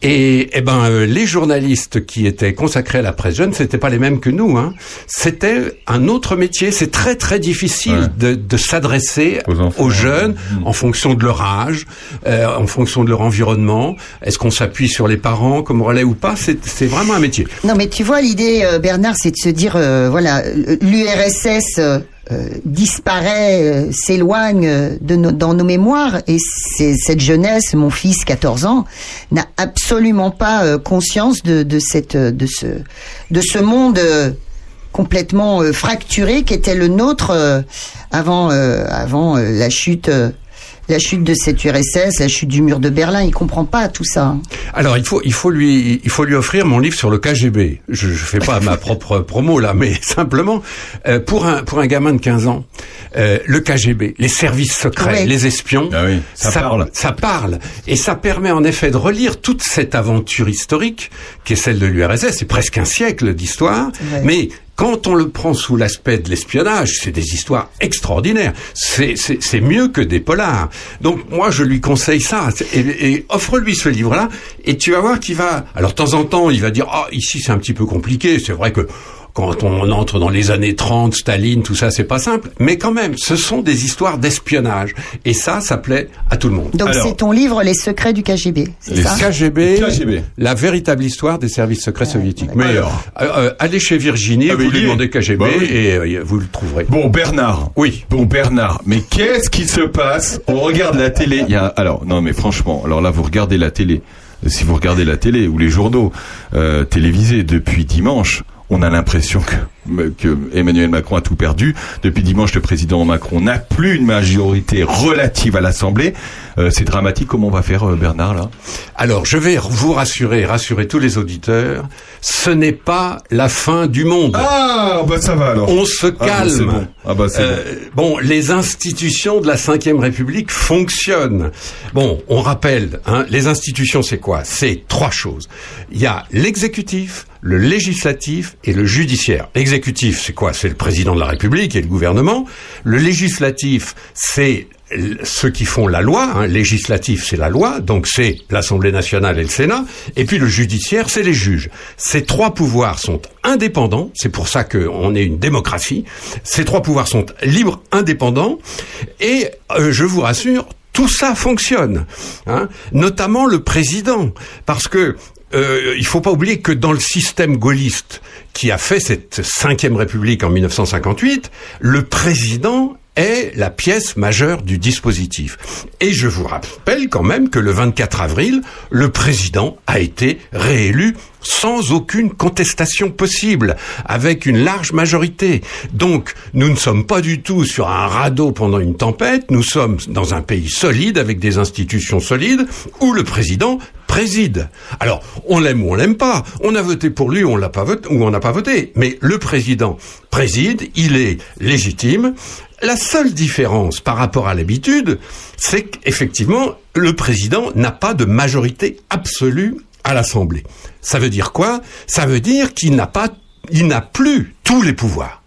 Et, eh ben, euh, les journalistes qui étaient consacrés à la presse jeune, c'était pas les mêmes que nous. Hein. C'était un autre métier. C'est très très difficile de, de s'adresser aux, jeunes en fonction de leur âge, euh, en fonction de leur environnement. Est-ce qu'on s'appuie sur les parents comme relais ou pas? C'est vraiment un métier. Non, mais tu vois, l'idée, euh, Bernard, c'est de se dire, euh, voilà, l'URSS disparaît, euh, s'éloigne euh, de dans nos mémoires, et cette jeunesse, mon fils, 14 ans, n'a absolument pas euh, conscience de, de cette, euh, de ce, de ce monde. euh, complètement euh, fracturé qu'était le nôtre euh, avant euh, avant euh, la chute euh, la chute de cette URSS, la chute du mur de Berlin, il comprend pas tout ça. hein. Alors il faut il faut lui il faut lui offrir mon livre sur le KGB. Je, je fais pas ma propre promo là, mais simplement euh, pour un pour un gamin de 15 ans, euh, le KGB, les services secrets, Ouais. les espions, ça parle. ça parle et ça permet en effet de relire toute cette aventure historique qui est celle de l'URSS. C'est presque un siècle d'histoire, Ouais. mais quand on le prend sous l'aspect de l'espionnage, c'est des histoires extraordinaires. C'est, mieux que des polars. Donc moi, je lui conseille ça. Et, offre-lui ce livre-là, et tu vas voir qu'il va... Alors, de temps en temps, il va dire, ah, ici, c'est un petit peu compliqué. C'est vrai que quand on entre dans les années 30, Staline, tout ça, c'est pas simple. Mais quand même, ce sont des histoires d'espionnage. Et ça, ça plaît à tout le monde. Donc c'est ton livre Les secrets du KGB, c'est Les ça KGB, la véritable histoire des services secrets soviétiques. Mais euh, euh, allez chez Virginie, Ah, vous lui demandez KGB Bah oui. et euh, vous le trouverez. Bon Bernard. Oui. Bon Bernard. Mais qu'est-ce qui se passe On regarde la télé. Il y a alors non mais franchement. Alors là vous regardez la télé. Si vous regardez la télé ou les journaux euh, télévisés depuis dimanche, on a l'impression que que Emmanuel Macron a tout perdu. Depuis dimanche, le président Macron n'a plus une majorité relative à l'Assemblée. Euh, c'est dramatique. Comment on va faire, euh, Bernard là? Alors, je vais vous rassurer, rassurer tous les auditeurs, ce n'est pas la fin du monde. Ah, bah ça va alors. On se Ah, bah, calme. c'est bon. Ah, bah, Euh, bon, les institutions de la Ve République fonctionnent. Bon, on rappelle, hein, les institutions, c'est quoi? C'est trois choses. Il y a l'exécutif, le législatif et le judiciaire. L'exécutif, c'est quoi? C'est le président de la République et le gouvernement. Le législatif, c'est ceux qui font la loi, hein, législatif c'est la loi, donc c'est l'Assemblée nationale et le Sénat, et puis le judiciaire c'est les juges. Ces trois pouvoirs sont indépendants, c'est pour ça qu'on est une démocratie, ces trois pouvoirs sont libres, indépendants, et euh, je vous rassure, tout ça fonctionne, hein, notamment le président, parce que euh, il faut pas oublier que dans le système gaulliste qui a fait cette cinquième république en 1958, le président est la pièce majeure du dispositif. Et je vous rappelle quand même que le 24 avril, le président a été réélu sans aucune contestation possible, avec une large majorité. Donc, nous ne sommes pas du tout sur un radeau pendant une tempête, nous sommes dans un pays solide, avec des institutions solides, où le président préside. Alors, on l'aime ou on l'aime pas. On a voté pour lui on l'a pas voté, ou on n'a pas voté. Mais le président préside, il est légitime. La seule différence par rapport à l'habitude, c'est qu'effectivement, le président n'a pas de majorité absolue à l'Assemblée. Ça veut dire quoi? Ça veut dire qu'il n'a pas, il n'a plus tous les pouvoirs.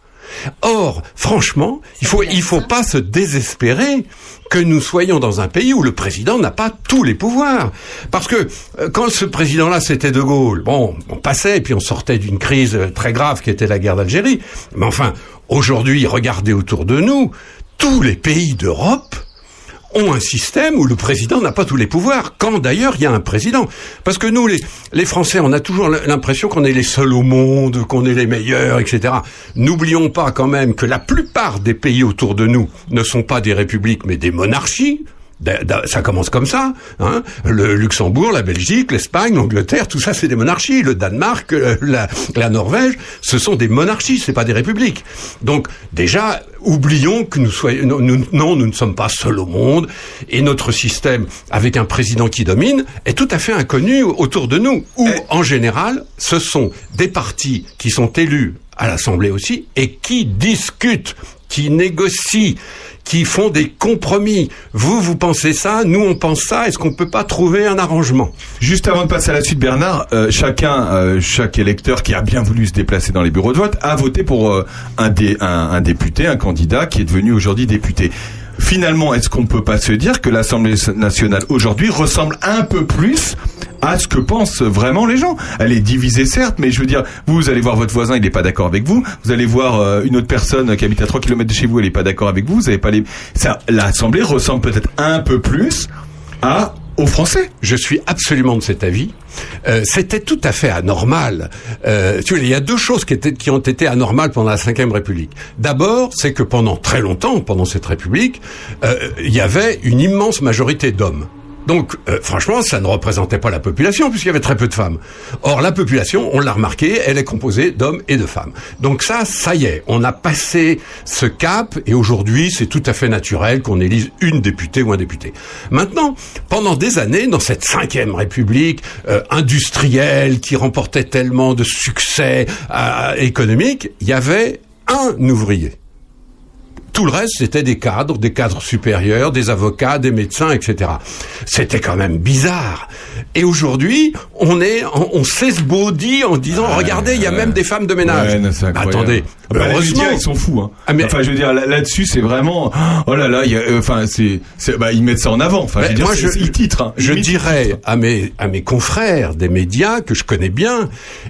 Or, franchement, il faut, il faut pas se désespérer que nous soyons dans un pays où le président n'a pas tous les pouvoirs. Parce que euh, quand ce président-là, c'était De Gaulle, bon, on passait et puis on sortait d'une crise euh, très grave qui était la guerre d'Algérie. Mais enfin, aujourd'hui, regardez autour de nous, tous les pays d'Europe ont un système où le président n'a pas tous les pouvoirs, quand d'ailleurs il y a un président. Parce que nous, les, Français, on a toujours l'impression qu'on est les seuls au monde, qu'on est les meilleurs, etc. N'oublions pas quand même que la plupart des pays autour de nous ne sont pas des républiques, mais des monarchies. Ça commence comme ça. Hein. Le Luxembourg, la Belgique, l'Espagne, l'Angleterre, tout ça, c'est des monarchies. Le Danemark, euh, la, la Norvège, ce sont des monarchies, c'est pas des républiques. Donc déjà, oublions que nous soyons. Non, nous, non, nous ne sommes pas seuls au monde. Et notre système, avec un président qui domine, est tout à fait inconnu autour de nous. Où, en général, ce sont des partis qui sont élus à l'Assemblée aussi et qui discutent, qui négocient qui font des compromis. Vous, vous pensez ça, nous, on pense ça. Est-ce qu'on peut pas trouver un arrangement? Juste avant de passer à la suite, Bernard, euh, chacun, euh, chaque électeur qui a bien voulu se déplacer dans les bureaux de vote a voté pour euh, un député, un candidat qui est devenu aujourd'hui député. Finalement, est-ce qu'on peut pas se dire que l'Assemblée nationale aujourd'hui ressemble un peu plus à ce que pensent vraiment les gens? Elle est divisée certes, mais je veux dire, vous, allez voir votre voisin, il n'est pas d'accord avec vous. Vous allez voir euh, une autre personne qui habite à 3 km de chez vous, elle n'est pas d'accord avec vous. Vous avez pas les. Ça, l'Assemblée ressemble peut-être un peu plus à aux Français. Je suis absolument de cet avis. Euh, C'était tout à fait anormal. Euh, tu vois, il y a deux choses qui, ont été anormales pendant la Ve République. D'abord, c'est que pendant très longtemps, pendant cette République, euh, il y avait une immense majorité d'hommes. Donc, euh, franchement, ça ne représentait pas la population puisqu'il y avait très peu de femmes. Or, la population, on l'a remarqué, elle est composée d'hommes et de femmes. Donc ça, ça y est, on a passé ce cap et aujourd'hui, c'est tout à fait naturel qu'on élise une députée ou un député. Maintenant, pendant des années, dans cette cinquième République euh, industrielle qui remportait tellement de succès euh, économique, il y avait un ouvrier. Tout le reste, c'était des cadres, des cadres supérieurs, des avocats, des médecins, etc. C'était quand même bizarre. Et aujourd'hui, on est, on, on s'esbaudit en disant, regardez, il y a même des femmes de ménage. Ouais. Attendez, Ah bah, les heureusement. médias, ils sont fous. Hein. Ah, mais- Enfin, je veux dire, là- là-dessus, c'est vraiment. Oh là là, il y a, euh, enfin, c'est, c'est- bah, ils mettent ça en avant. Enfin, je veux dire, moi, je, ils titrent. hein. je dirais à mes, à mes confrères des médias que je connais bien,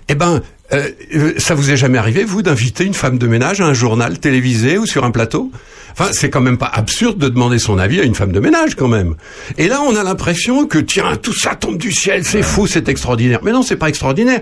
eh ben, euh, euh, ça vous est jamais arrivé, vous, d'inviter une femme de ménage à un journal télévisé ou sur un plateau? Enfin, c'est quand même pas absurde de demander son avis à une femme de ménage, quand même. Et là, on a l'impression que, tiens, tout ça tombe du ciel, c'est fou, c'est extraordinaire. Mais non, c'est pas extraordinaire.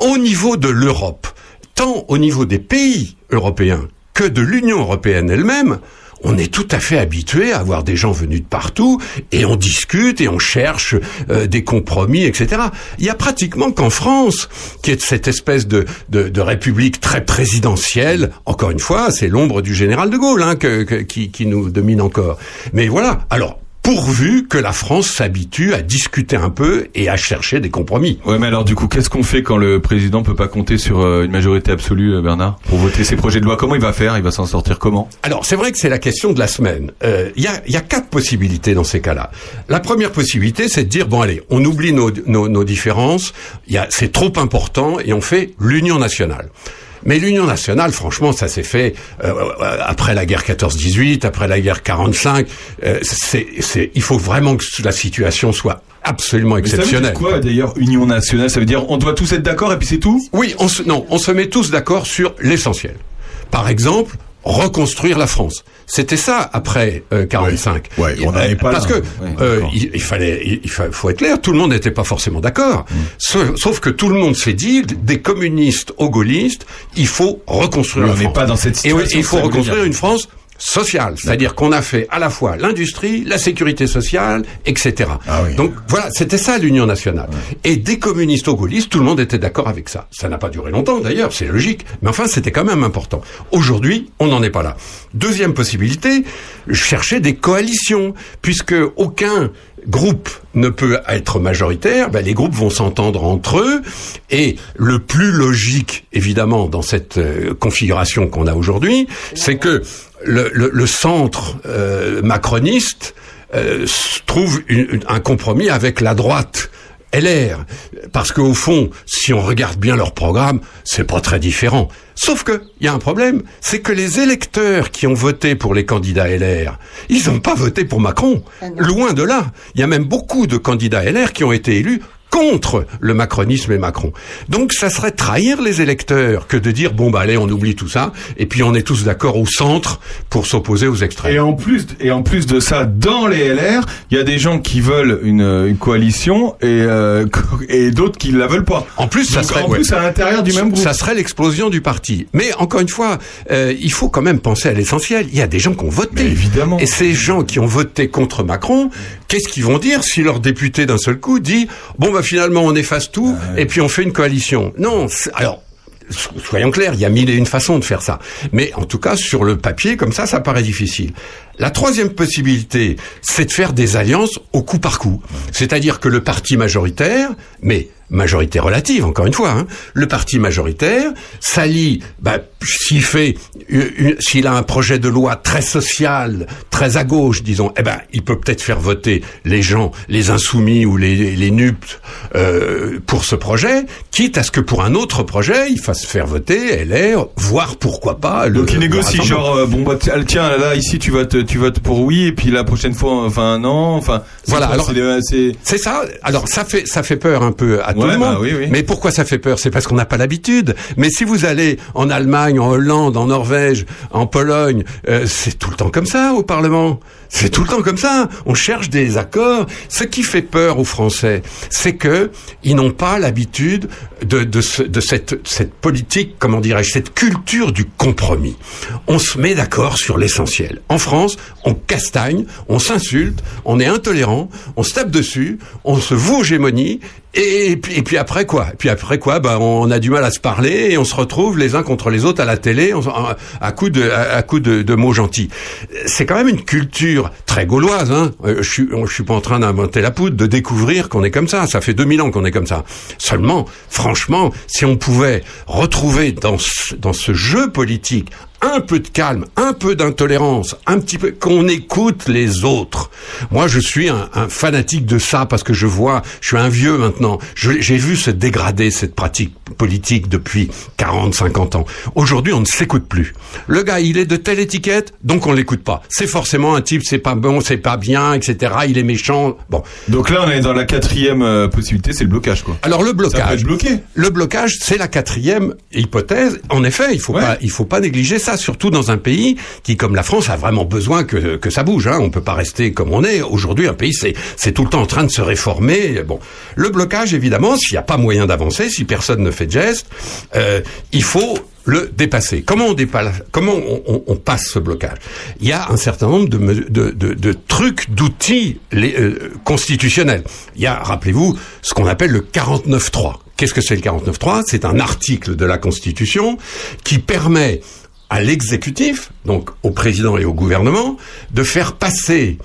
Au niveau de l'Europe, tant au niveau des pays européens que de l'Union européenne elle-même, on est tout à fait habitué à avoir des gens venus de partout et on discute et on cherche euh, des compromis, etc. Il y a pratiquement qu'en France, qui est cette espèce de, de, de république très présidentielle, encore une fois, c'est l'ombre du général de Gaulle hein, que- que- qui, qui nous domine encore. Mais voilà, alors pourvu que la France s'habitue à discuter un peu et à chercher des compromis. Ouais, mais alors du coup, qu'est-ce qu'on fait quand le président peut pas compter sur euh, une majorité absolue, euh, Bernard, pour voter ses projets de loi? Comment il va faire? Il va s'en sortir comment? Alors, c'est vrai que c'est la question de la semaine. Euh, Il y, a, y a quatre possibilités dans ces cas-là. La première possibilité, c'est de dire, bon allez, on oublie nos, nos, nos différences, il y a- c'est trop important, et on fait l'union nationale. Mais l'union nationale, franchement, ça s'est fait euh, après la guerre 14-18, après la guerre 45. Euh, c'est, c'est, il faut vraiment que la situation soit absolument Mais ça veut dire exceptionnelle. quoi d'ailleurs Union nationale? Ça veut dire on doit tous être d'accord et puis c'est tout? Oui, on se, non, on se met tous d'accord sur l'essentiel. Par exemple, reconstruire la France. C'était ça après euh, 45. Ouais, on est pas Parce là. que Ouais, euh, il, il fallait, il, il fa- faut être clair, tout le monde n'était pas forcément d'accord. Mm. Sauf, sauf que tout le monde s'est dit, des communistes aux gaullistes, il faut reconstruire la on n'est pas dans cette Et situation, il faut reconstruire une France sociale, c'est-à-dire qu'on a fait à la fois l'industrie, la sécurité sociale, etc. Ah Donc voilà, c'était ça l'Union nationale. Et des communistes aux gaullistes, tout le monde était d'accord avec ça. Ça n'a pas duré longtemps d'ailleurs, c'est logique, mais enfin c'était quand même important. Aujourd'hui, on n'en est pas là. Deuxième possibilité, chercher des coalitions, puisque aucun groupe ne peut être majoritaire, ben les groupes vont s'entendre entre eux, et le plus logique, évidemment, dans cette euh, configuration qu'on a aujourd'hui, c'est que le, le- le centre euh, macroniste euh, trouve une- une- un compromis avec la droite. LR, parce qu'au fond, si on regarde bien leur programme, c'est pas très différent. Sauf que il y a un problème, c'est que les électeurs qui ont voté pour les candidats LR, ils n'ont pas voté pour Macron. Loin de là. Il y a même beaucoup de candidats LR qui ont été élus contre le macronisme et Macron. Donc ça serait trahir les électeurs que de dire bon bah allez on oublie tout ça et puis on est tous d'accord au centre pour s'opposer aux extrêmes. Et en plus, et en plus de ça, dans les LR, il y a des gens qui veulent une, une coalition et, euh, et d'autres qui la veulent pas. En plus, ça Donc, serait en ouais. plus à l'intérieur du même groupe. Ça serait l'explosion du parti. Mais encore une fois, euh, il faut quand même penser à l'essentiel. Il y a des gens qui ont voté. évidemment. Et ces gens qui ont voté contre Macron, qu'est-ce qu'ils vont dire si leur député d'un seul coup dit bon bah finalement on efface tout et puis on fait une coalition. Non, alors. so- Soyons clairs, il y a mille et une façons de faire ça. Mais en tout cas, sur le papier, comme ça, ça paraît difficile. La troisième possibilité, c'est de faire des alliances au coup par coup. C'est-à-dire que le parti majoritaire, mais majorité relative, encore une fois, hein, le parti majoritaire s'allie, bah, s'il fait, une- s'il a un projet de loi très social, très à gauche, disons, eh ben, il peut peut-être faire voter les gens, les insoumis ou les, les NUP euh, pour ce projet, quitte à ce que pour un autre projet, il fasse faire voter LR, voire pourquoi pas le. Donc il négocie genre euh, bon bah tiens, tiens, là ici tu votes tu votes pour oui et puis la prochaine fois enfin non enfin c'est Voilà, alors- C'est ça. Alors ça fait ça fait peur un peu à tout Ouais, le bah monde. oui, oui. Mais pourquoi ça fait peur? C'est parce qu'on n'a pas l'habitude. Mais si vous allez en Allemagne, en Hollande, en Norvège, en Pologne, euh, c'est tout le temps comme ça au Parlement. C'est tout le temps comme ça. On cherche des accords. Ce qui fait peur aux Français, c'est que ils n'ont pas l'habitude de, de, de cette, cette politique, comment dirais-je, cette culture du compromis. On se met d'accord sur l'essentiel. En France, on castagne, on s'insulte, on est intolérant, on se tape dessus, on se voue aux gémonies, et, puis- et puis après quoi? Et puis après quoi? Bah, On a du mal à se parler et on se retrouve les uns contre les autres à la télé à, à coup de, à, coup de mots gentils. C'est quand même une culture sûr très gauloise. Hein. Euh, Je suis, suis pas en train d'inventer la poudre, de découvrir qu'on est comme ça. Ça fait 2000 ans qu'on est comme ça. Seulement, franchement, si on pouvait retrouver dans ce, dans ce jeu politique un peu de calme, un peu d'intolérance, un petit peu qu'on écoute les autres. Moi, je suis un, un fanatique de ça parce que je vois, je suis un vieux maintenant. J'ai vu se dégrader cette pratique politique depuis 40, 50 ans. Aujourd'hui, on ne s'écoute plus. Le gars, il est de telle étiquette, donc on l'écoute pas. C'est forcément un type, c'est pas bon, c'est pas bien, etc. Il est méchant. Bon. donc là on est dans la quatrième euh, possibilité c'est le blocage quoi. Alors le Ça peut blocage. être bloqué. Le blocage, c'est la quatrième hypothèse. En effet, il faut Ouais. pas, il faut pas négliger ça, surtout dans un pays qui, comme la France, a vraiment besoin que, que ça bouge. Hein. On peut pas rester comme on est. Aujourd'hui, un pays, c'est, c'est tout le temps en train de se réformer. Bon, le blocage, évidemment, s'il n'y a pas moyen d'avancer, si personne ne fait de geste, euh, il faut le dépasser. Comment on dépasse, comment on, passe ce blocage? Il y a un certain nombre de, trucs, d'outils euh, constitutionnels. Il y a, rappelez-vous, ce qu'on appelle le 49.3. Qu'est-ce que c'est le 49.3 C'est un article de la Constitution qui permet à l'exécutif, donc au président et au gouvernement, de faire passer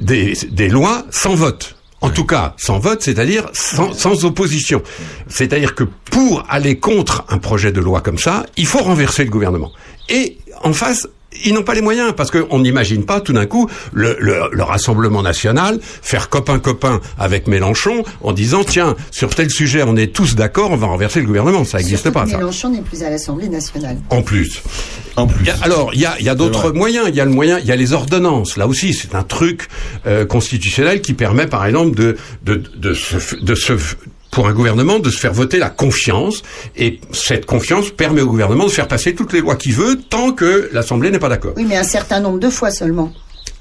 des lois sans vote. En tout cas, sans vote, c'est-à-dire sans, sans opposition. C'est-à-dire que pour aller contre un projet de loi comme ça, il faut renverser le gouvernement. Et en face, ils n'ont pas les moyens parce qu'on n'imagine pas tout d'un coup le, le- le Rassemblement national faire copain-copain avec Mélenchon en disant tiens sur tel sujet on est tous d'accord on va renverser le gouvernement ça n'existe pas que ça. Mélenchon n'est plus à l'Assemblée nationale. En plus. En plus. Il y a- alors, il y a, il y a d'autres moyens. Il y a le moyen, il y a les ordonnances. Là aussi, c'est un truc euh, constitutionnel qui permet, par exemple, de de de se, de se pour un gouvernement de se faire voter la confiance et cette confiance permet au gouvernement de faire passer toutes les lois qu'il veut tant que l'Assemblée n'est pas d'accord. Oui, mais un certain nombre de fois seulement.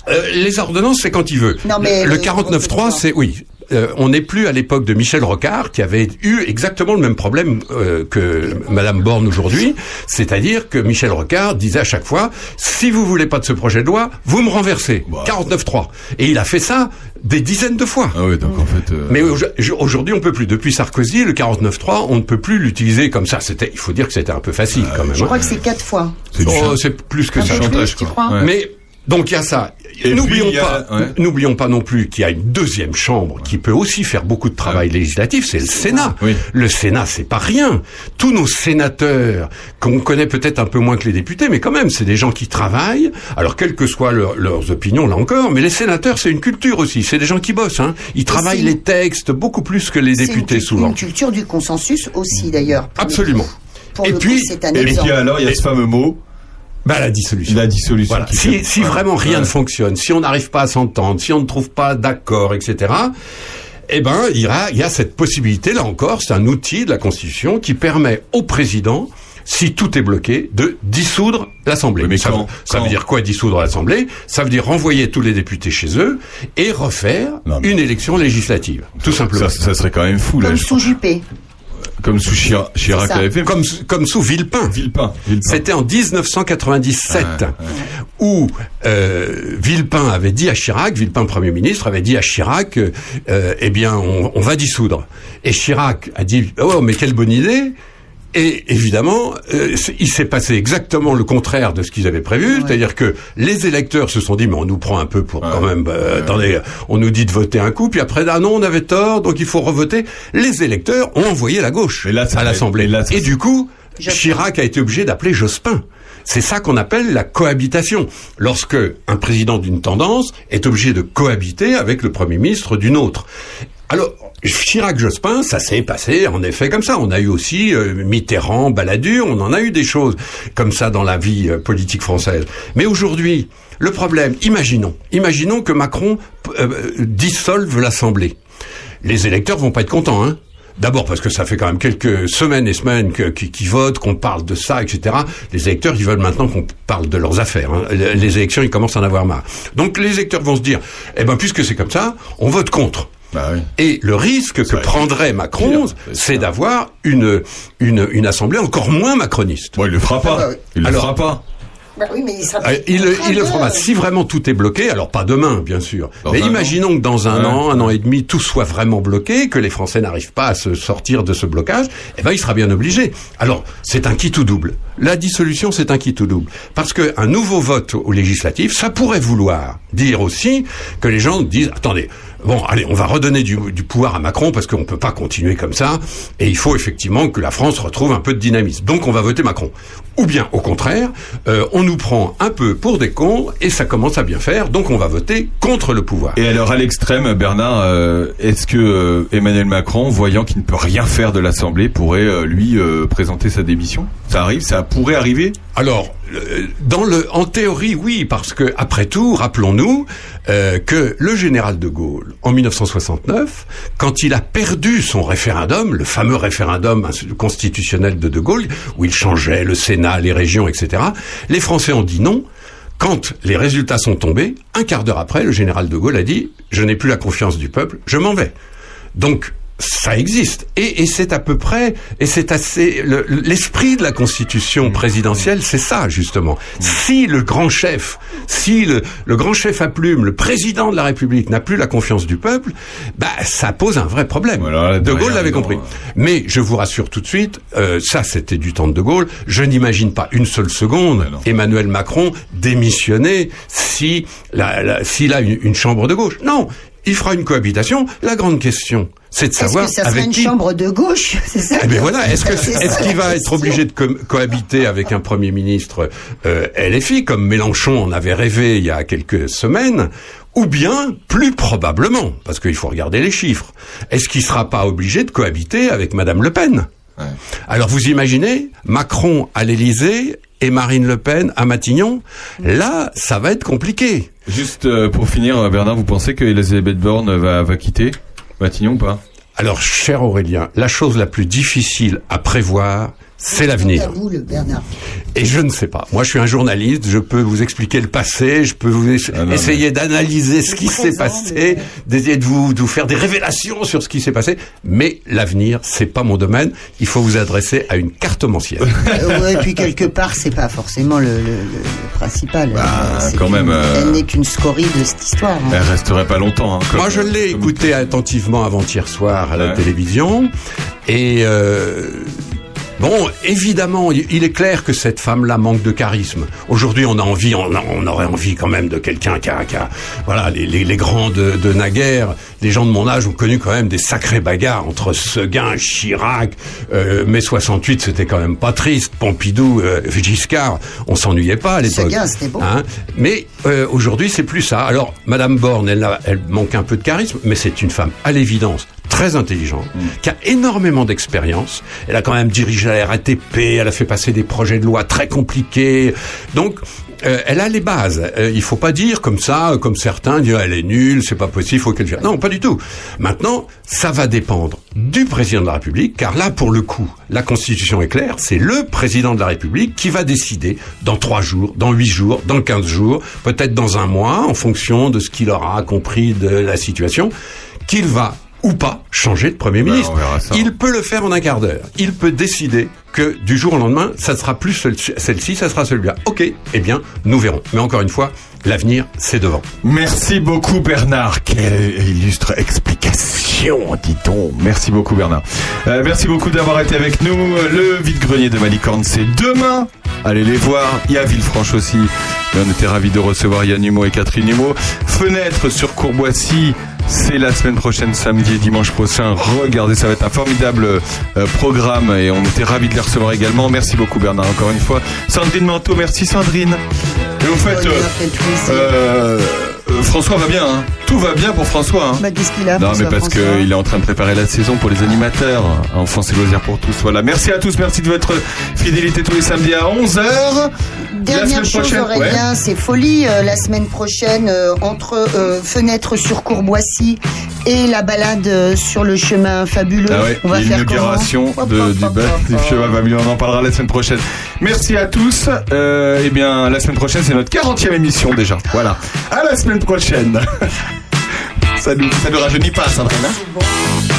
Euh, les ordonnances, c'est quand il veut. Non, mais le le- 49.3, c'est oui. Euh, on n'est plus à l'époque de Michel Rocard, qui avait eu exactement le même problème euh, que Madame Borne aujourd'hui, c'est-à-dire que Michel Rocard disait à chaque fois si vous voulez pas de ce projet de loi, vous me renversez. 49.3. Et il a fait ça des dizaines de fois. Ah oui donc en fait. euh, Mais au- aujourd'hui, on peut plus. Depuis Sarkozy, le 49.3, on ne peut plus l'utiliser comme ça. C'était, il faut dire que c'était un peu facile quand même. Je hein. crois que c'est quatre fois. Oh, c'est plus que Un ça. peu plus, tu crois Ouais. Mais donc il y a ça. Et N'oublions pas, ouais. n'oublions pas non plus qu'il y a une deuxième chambre qui peut aussi faire beaucoup de travail législatif, c'est le Sénat. Le Sénat, c'est pas rien. Tous nos sénateurs qu'on connaît peut-être un peu moins que les députés, mais quand même, c'est des gens qui travaillent. Alors quelles que soient leur- leurs opinions, là encore, mais les sénateurs, c'est une culture aussi. C'est des gens qui bossent. Hein. Ils travaillent les textes beaucoup plus que les une députés souvent. Une culture du consensus aussi, d'ailleurs. Absolument. Pour Et puis- coup, c'est un Et puis alors il y a ce fameux mot. Bah, la dissolution. La dissolution. Voilà. Si, vraiment rien Ouais. ne fonctionne, si on n'arrive pas à s'entendre, si on ne trouve pas d'accord, etc., eh ben, il y, a, il y a cette possibilité, là encore, c'est un outil de la Constitution qui permet au président, si tout est bloqué, de dissoudre l'Assemblée. mais ça, quand- veut- ça quand veut dire quoi dissoudre l'Assemblée? Ça veut dire renvoyer tous les députés chez eux et refaire une élection législative. Tout simplement. Ça, ça serait quand même fou, là. Comme je sous Juppé. Comme sous Chira- Chirac fait. Comme, comme sous Villepin. Villepin. Villepin. C'était en 1997 où euh, Villepin avait dit à Chirac, Villepin Premier ministre avait dit à Chirac, euh, euh, eh bien, on, on va dissoudre. Et Chirac a dit, oh mais quelle bonne idée. Et évidemment, euh, il s'est passé exactement le contraire de ce qu'ils avaient prévu, c'est-à-dire que les électeurs se sont dit, mais on nous prend un peu pour quand même, bah, attendez, on nous dit de voter un coup, puis après, ah non, on avait tort, donc il faut revoter. Les électeurs ont envoyé la gauche à l'Assemblée. Et, du coup, Chirac a été obligé d'appeler Jospin. C'est ça qu'on appelle la cohabitation. Lorsque un président d'une tendance est obligé de cohabiter avec le premier ministre d'une autre. Alors, Chirac-Jospin, ça s'est passé en effet comme ça. On a eu aussi euh, Mitterrand, Balladur, on en a eu des choses comme ça dans la vie euh, politique française. Mais aujourd'hui, le problème, imaginons, imaginons que Macron euh, dissolve l'Assemblée. Les électeurs vont pas être contents, hein D'abord parce que ça fait quand même quelques semaines et semaines que- qui, votent, qu'on parle de ça, etc. Les électeurs, ils veulent maintenant qu'on parle de leurs affaires. hein. Les les élections, ils commencent à en avoir marre. Donc les électeurs vont se dire, eh ben puisque c'est comme ça, on vote contre. Bah Et le risque que prendrait Macron, c'est d'avoir une, une, une assemblée encore moins macroniste. il le fera pas. Il le fera pas. Bah oui, mais il le- il le fera pas. Si vraiment tout est bloqué, alors pas demain, bien sûr. Dans mais imaginons que dans un Ouais. an, un an et demi, tout soit vraiment bloqué, que les Français n'arrivent pas à se sortir de ce blocage, eh ben, il sera bien obligé. Alors, c'est un qui tout double. La dissolution, c'est un qui tout double. Parce que un nouveau vote au législatif, ça pourrait vouloir dire aussi que les gens disent, attendez, bon, allez, on va redonner du, pouvoir à Macron parce qu'on peut pas continuer comme ça, et il faut effectivement que la France retrouve un peu de dynamisme. Donc, on va voter Macron. Ou bien, au contraire, euh, on nous prend un peu pour des cons et ça commence à bien faire, donc on va voter contre le pouvoir. Et alors à l'extrême, Bernard, euh, est-ce que euh, Emmanuel Macron, voyant qu'il ne peut rien faire de l'Assemblée, pourrait lui présenter sa démission? Ça arrive, ça pourrait arriver Alors, en théorie, oui, parce que après tout, rappelons-nous euh, que le général de Gaulle, en 1969, quand il a perdu son référendum, le fameux référendum constitutionnel de de Gaulle, où il changeait le Sénat, les régions, etc., les Français ont dit non. Quand les résultats sont tombés, un quart d'heure après, le général de Gaulle a dit je n'ai plus la confiance du peuple, je m'en vais. Donc ça existe. Et, et c'est à peu près et c'est assez le- l'esprit de la constitution présidentielle c'est ça justement. Si le grand chef si le, le grand chef à plume le président de la République n'a plus la confiance du peuple bah ça pose un vrai problème. De Gaulle l'avait compris. mais je vous rassure tout de suite euh, ça c'était du temps de De Gaulle. Je n'imagine pas une seule seconde Emmanuel Macron démissionner si la, la- s'il a une, une chambre de gauche. Non il fera une cohabitation. La grande question c'est de Est-ce savoir que ça avec une qui. chambre de gauche C'est ça eh bien voilà, est-ce que C'est est-ce ça, qu'il va être obligé de co- cohabiter avec un premier ministre euh, LFI comme Mélenchon en avait rêvé il y a quelques semaines ou bien plus probablement parce qu'il faut regarder les chiffres. Est-ce qu'il sera pas obligé de cohabiter avec madame Le Pen? Alors vous imaginez Macron à l'Élysée et Marine Le Pen à Matignon Là, ça va être compliqué. Juste euh, pour finir, euh, Bernard, vous pensez que Elisabeth Borne va, va quitter Matignon ou pas? Alors, cher Aurélien, la chose la plus difficile à prévoir, c'est l'avenir. À vous, le Bernard. Et je ne sais pas. Moi, je suis un journaliste. Je peux vous expliquer le passé. Je peux vous non, essayer d'analyser ce qui s'est passé, d'essayer de vous, de vous faire des révélations sur ce qui s'est passé. Mais l'avenir, c'est pas mon domaine. Il faut vous adresser à une cartomancière. Euh, ouais, et puis quelque part, c'est pas forcément le, le- le- principal. Bah, C'est quand même, euh, Elle n'est qu'une scorie de cette histoire. hein. Elle resterait pas longtemps. hein, comme- Moi, je l'ai écouté attentivement avant-hier soir à la Ouais. télévision. Et euh, bon, évidemment, il est clair que cette femme-là manque de charisme. Aujourd'hui, on a envie, on, a- on aurait envie quand même de quelqu'un qui a, qui a- voilà, les, les, les grands de, de naguère, les gens de mon âge ont connu quand même des sacrées bagarres entre Seguin, Chirac, euh, mai 68, c'était quand même pas triste. Pompidou, euh, Giscard, on s'ennuyait pas à l'époque. Seguin, c'était bon. Hein mais euh, aujourd'hui, c'est plus ça. Alors, Madame Borne, elle, a- elle manque un peu de charisme, mais c'est une femme à l'évidence très intelligente, qui a énormément d'expérience. Elle a quand même dirigé la RATP, elle a fait passer des projets de loi très compliqués. Donc, euh, elle a les bases. Euh, il faut pas dire comme ça, comme certains disent elle est nulle, c'est pas possible, faut qu'elle vienne. Non, pas du tout. Maintenant, ça va dépendre du président de la République, car là, pour le coup, la Constitution est claire. C'est le président de la République qui va décider dans trois jours, dans huit jours, dans quinze jours, peut-être dans un mois, en fonction de ce qu'il aura compris de la situation, qu'il va ou pas changer de Premier Ouais, ministre. Il peut le faire en un quart d'heure. Il peut décider que du jour au lendemain, ça ne sera plus celle- celle-ci, ça sera celui-là. Ok, eh bien, nous verrons. Mais encore une fois, l'avenir, c'est devant. Merci beaucoup Bernard. Quelle illustre explication, dit-on. Merci beaucoup Bernard. Euh, merci beaucoup d'avoir été avec nous. Le vide-grenier de Malicorne, c'est demain. Allez les voir. Il y a Villefranche aussi. Et on était ravis de recevoir Yann Humeau et Catherine Humeau. Fenêtre sur Courboissy. C'est la semaine prochaine, samedi et dimanche prochain. Regardez, ça va être un formidable euh, programme et on était ravis de les recevoir également. Merci beaucoup Bernard encore une fois. Sandrine Manteau, merci Sandrine. Et au fait, euh, euh, François va bien, hein. tout va bien pour François. hein. Bah, qu'est-ce qu'il a Non, François, mais parce qu'il est en train de préparer la saison pour les animateurs. Enfance et loisirs pour tous. Voilà. Merci à tous. Merci de votre fidélité tous les samedis à 11h. Dernière chose, Aurélien, c'est folie. euh, la semaine prochaine, euh, entre euh, Fenêtre sur Courboissy et la balade sur le chemin fabuleux, Ah ouais, on va faire l'inauguration du du cheval Babylon. On en parlera la semaine prochaine. Merci à tous. Euh, eh bien, la semaine prochaine, c'est notre 40e émission déjà. Voilà. À la semaine prochaine. ça nous, ça rajeunit pas, Sandrine. hein?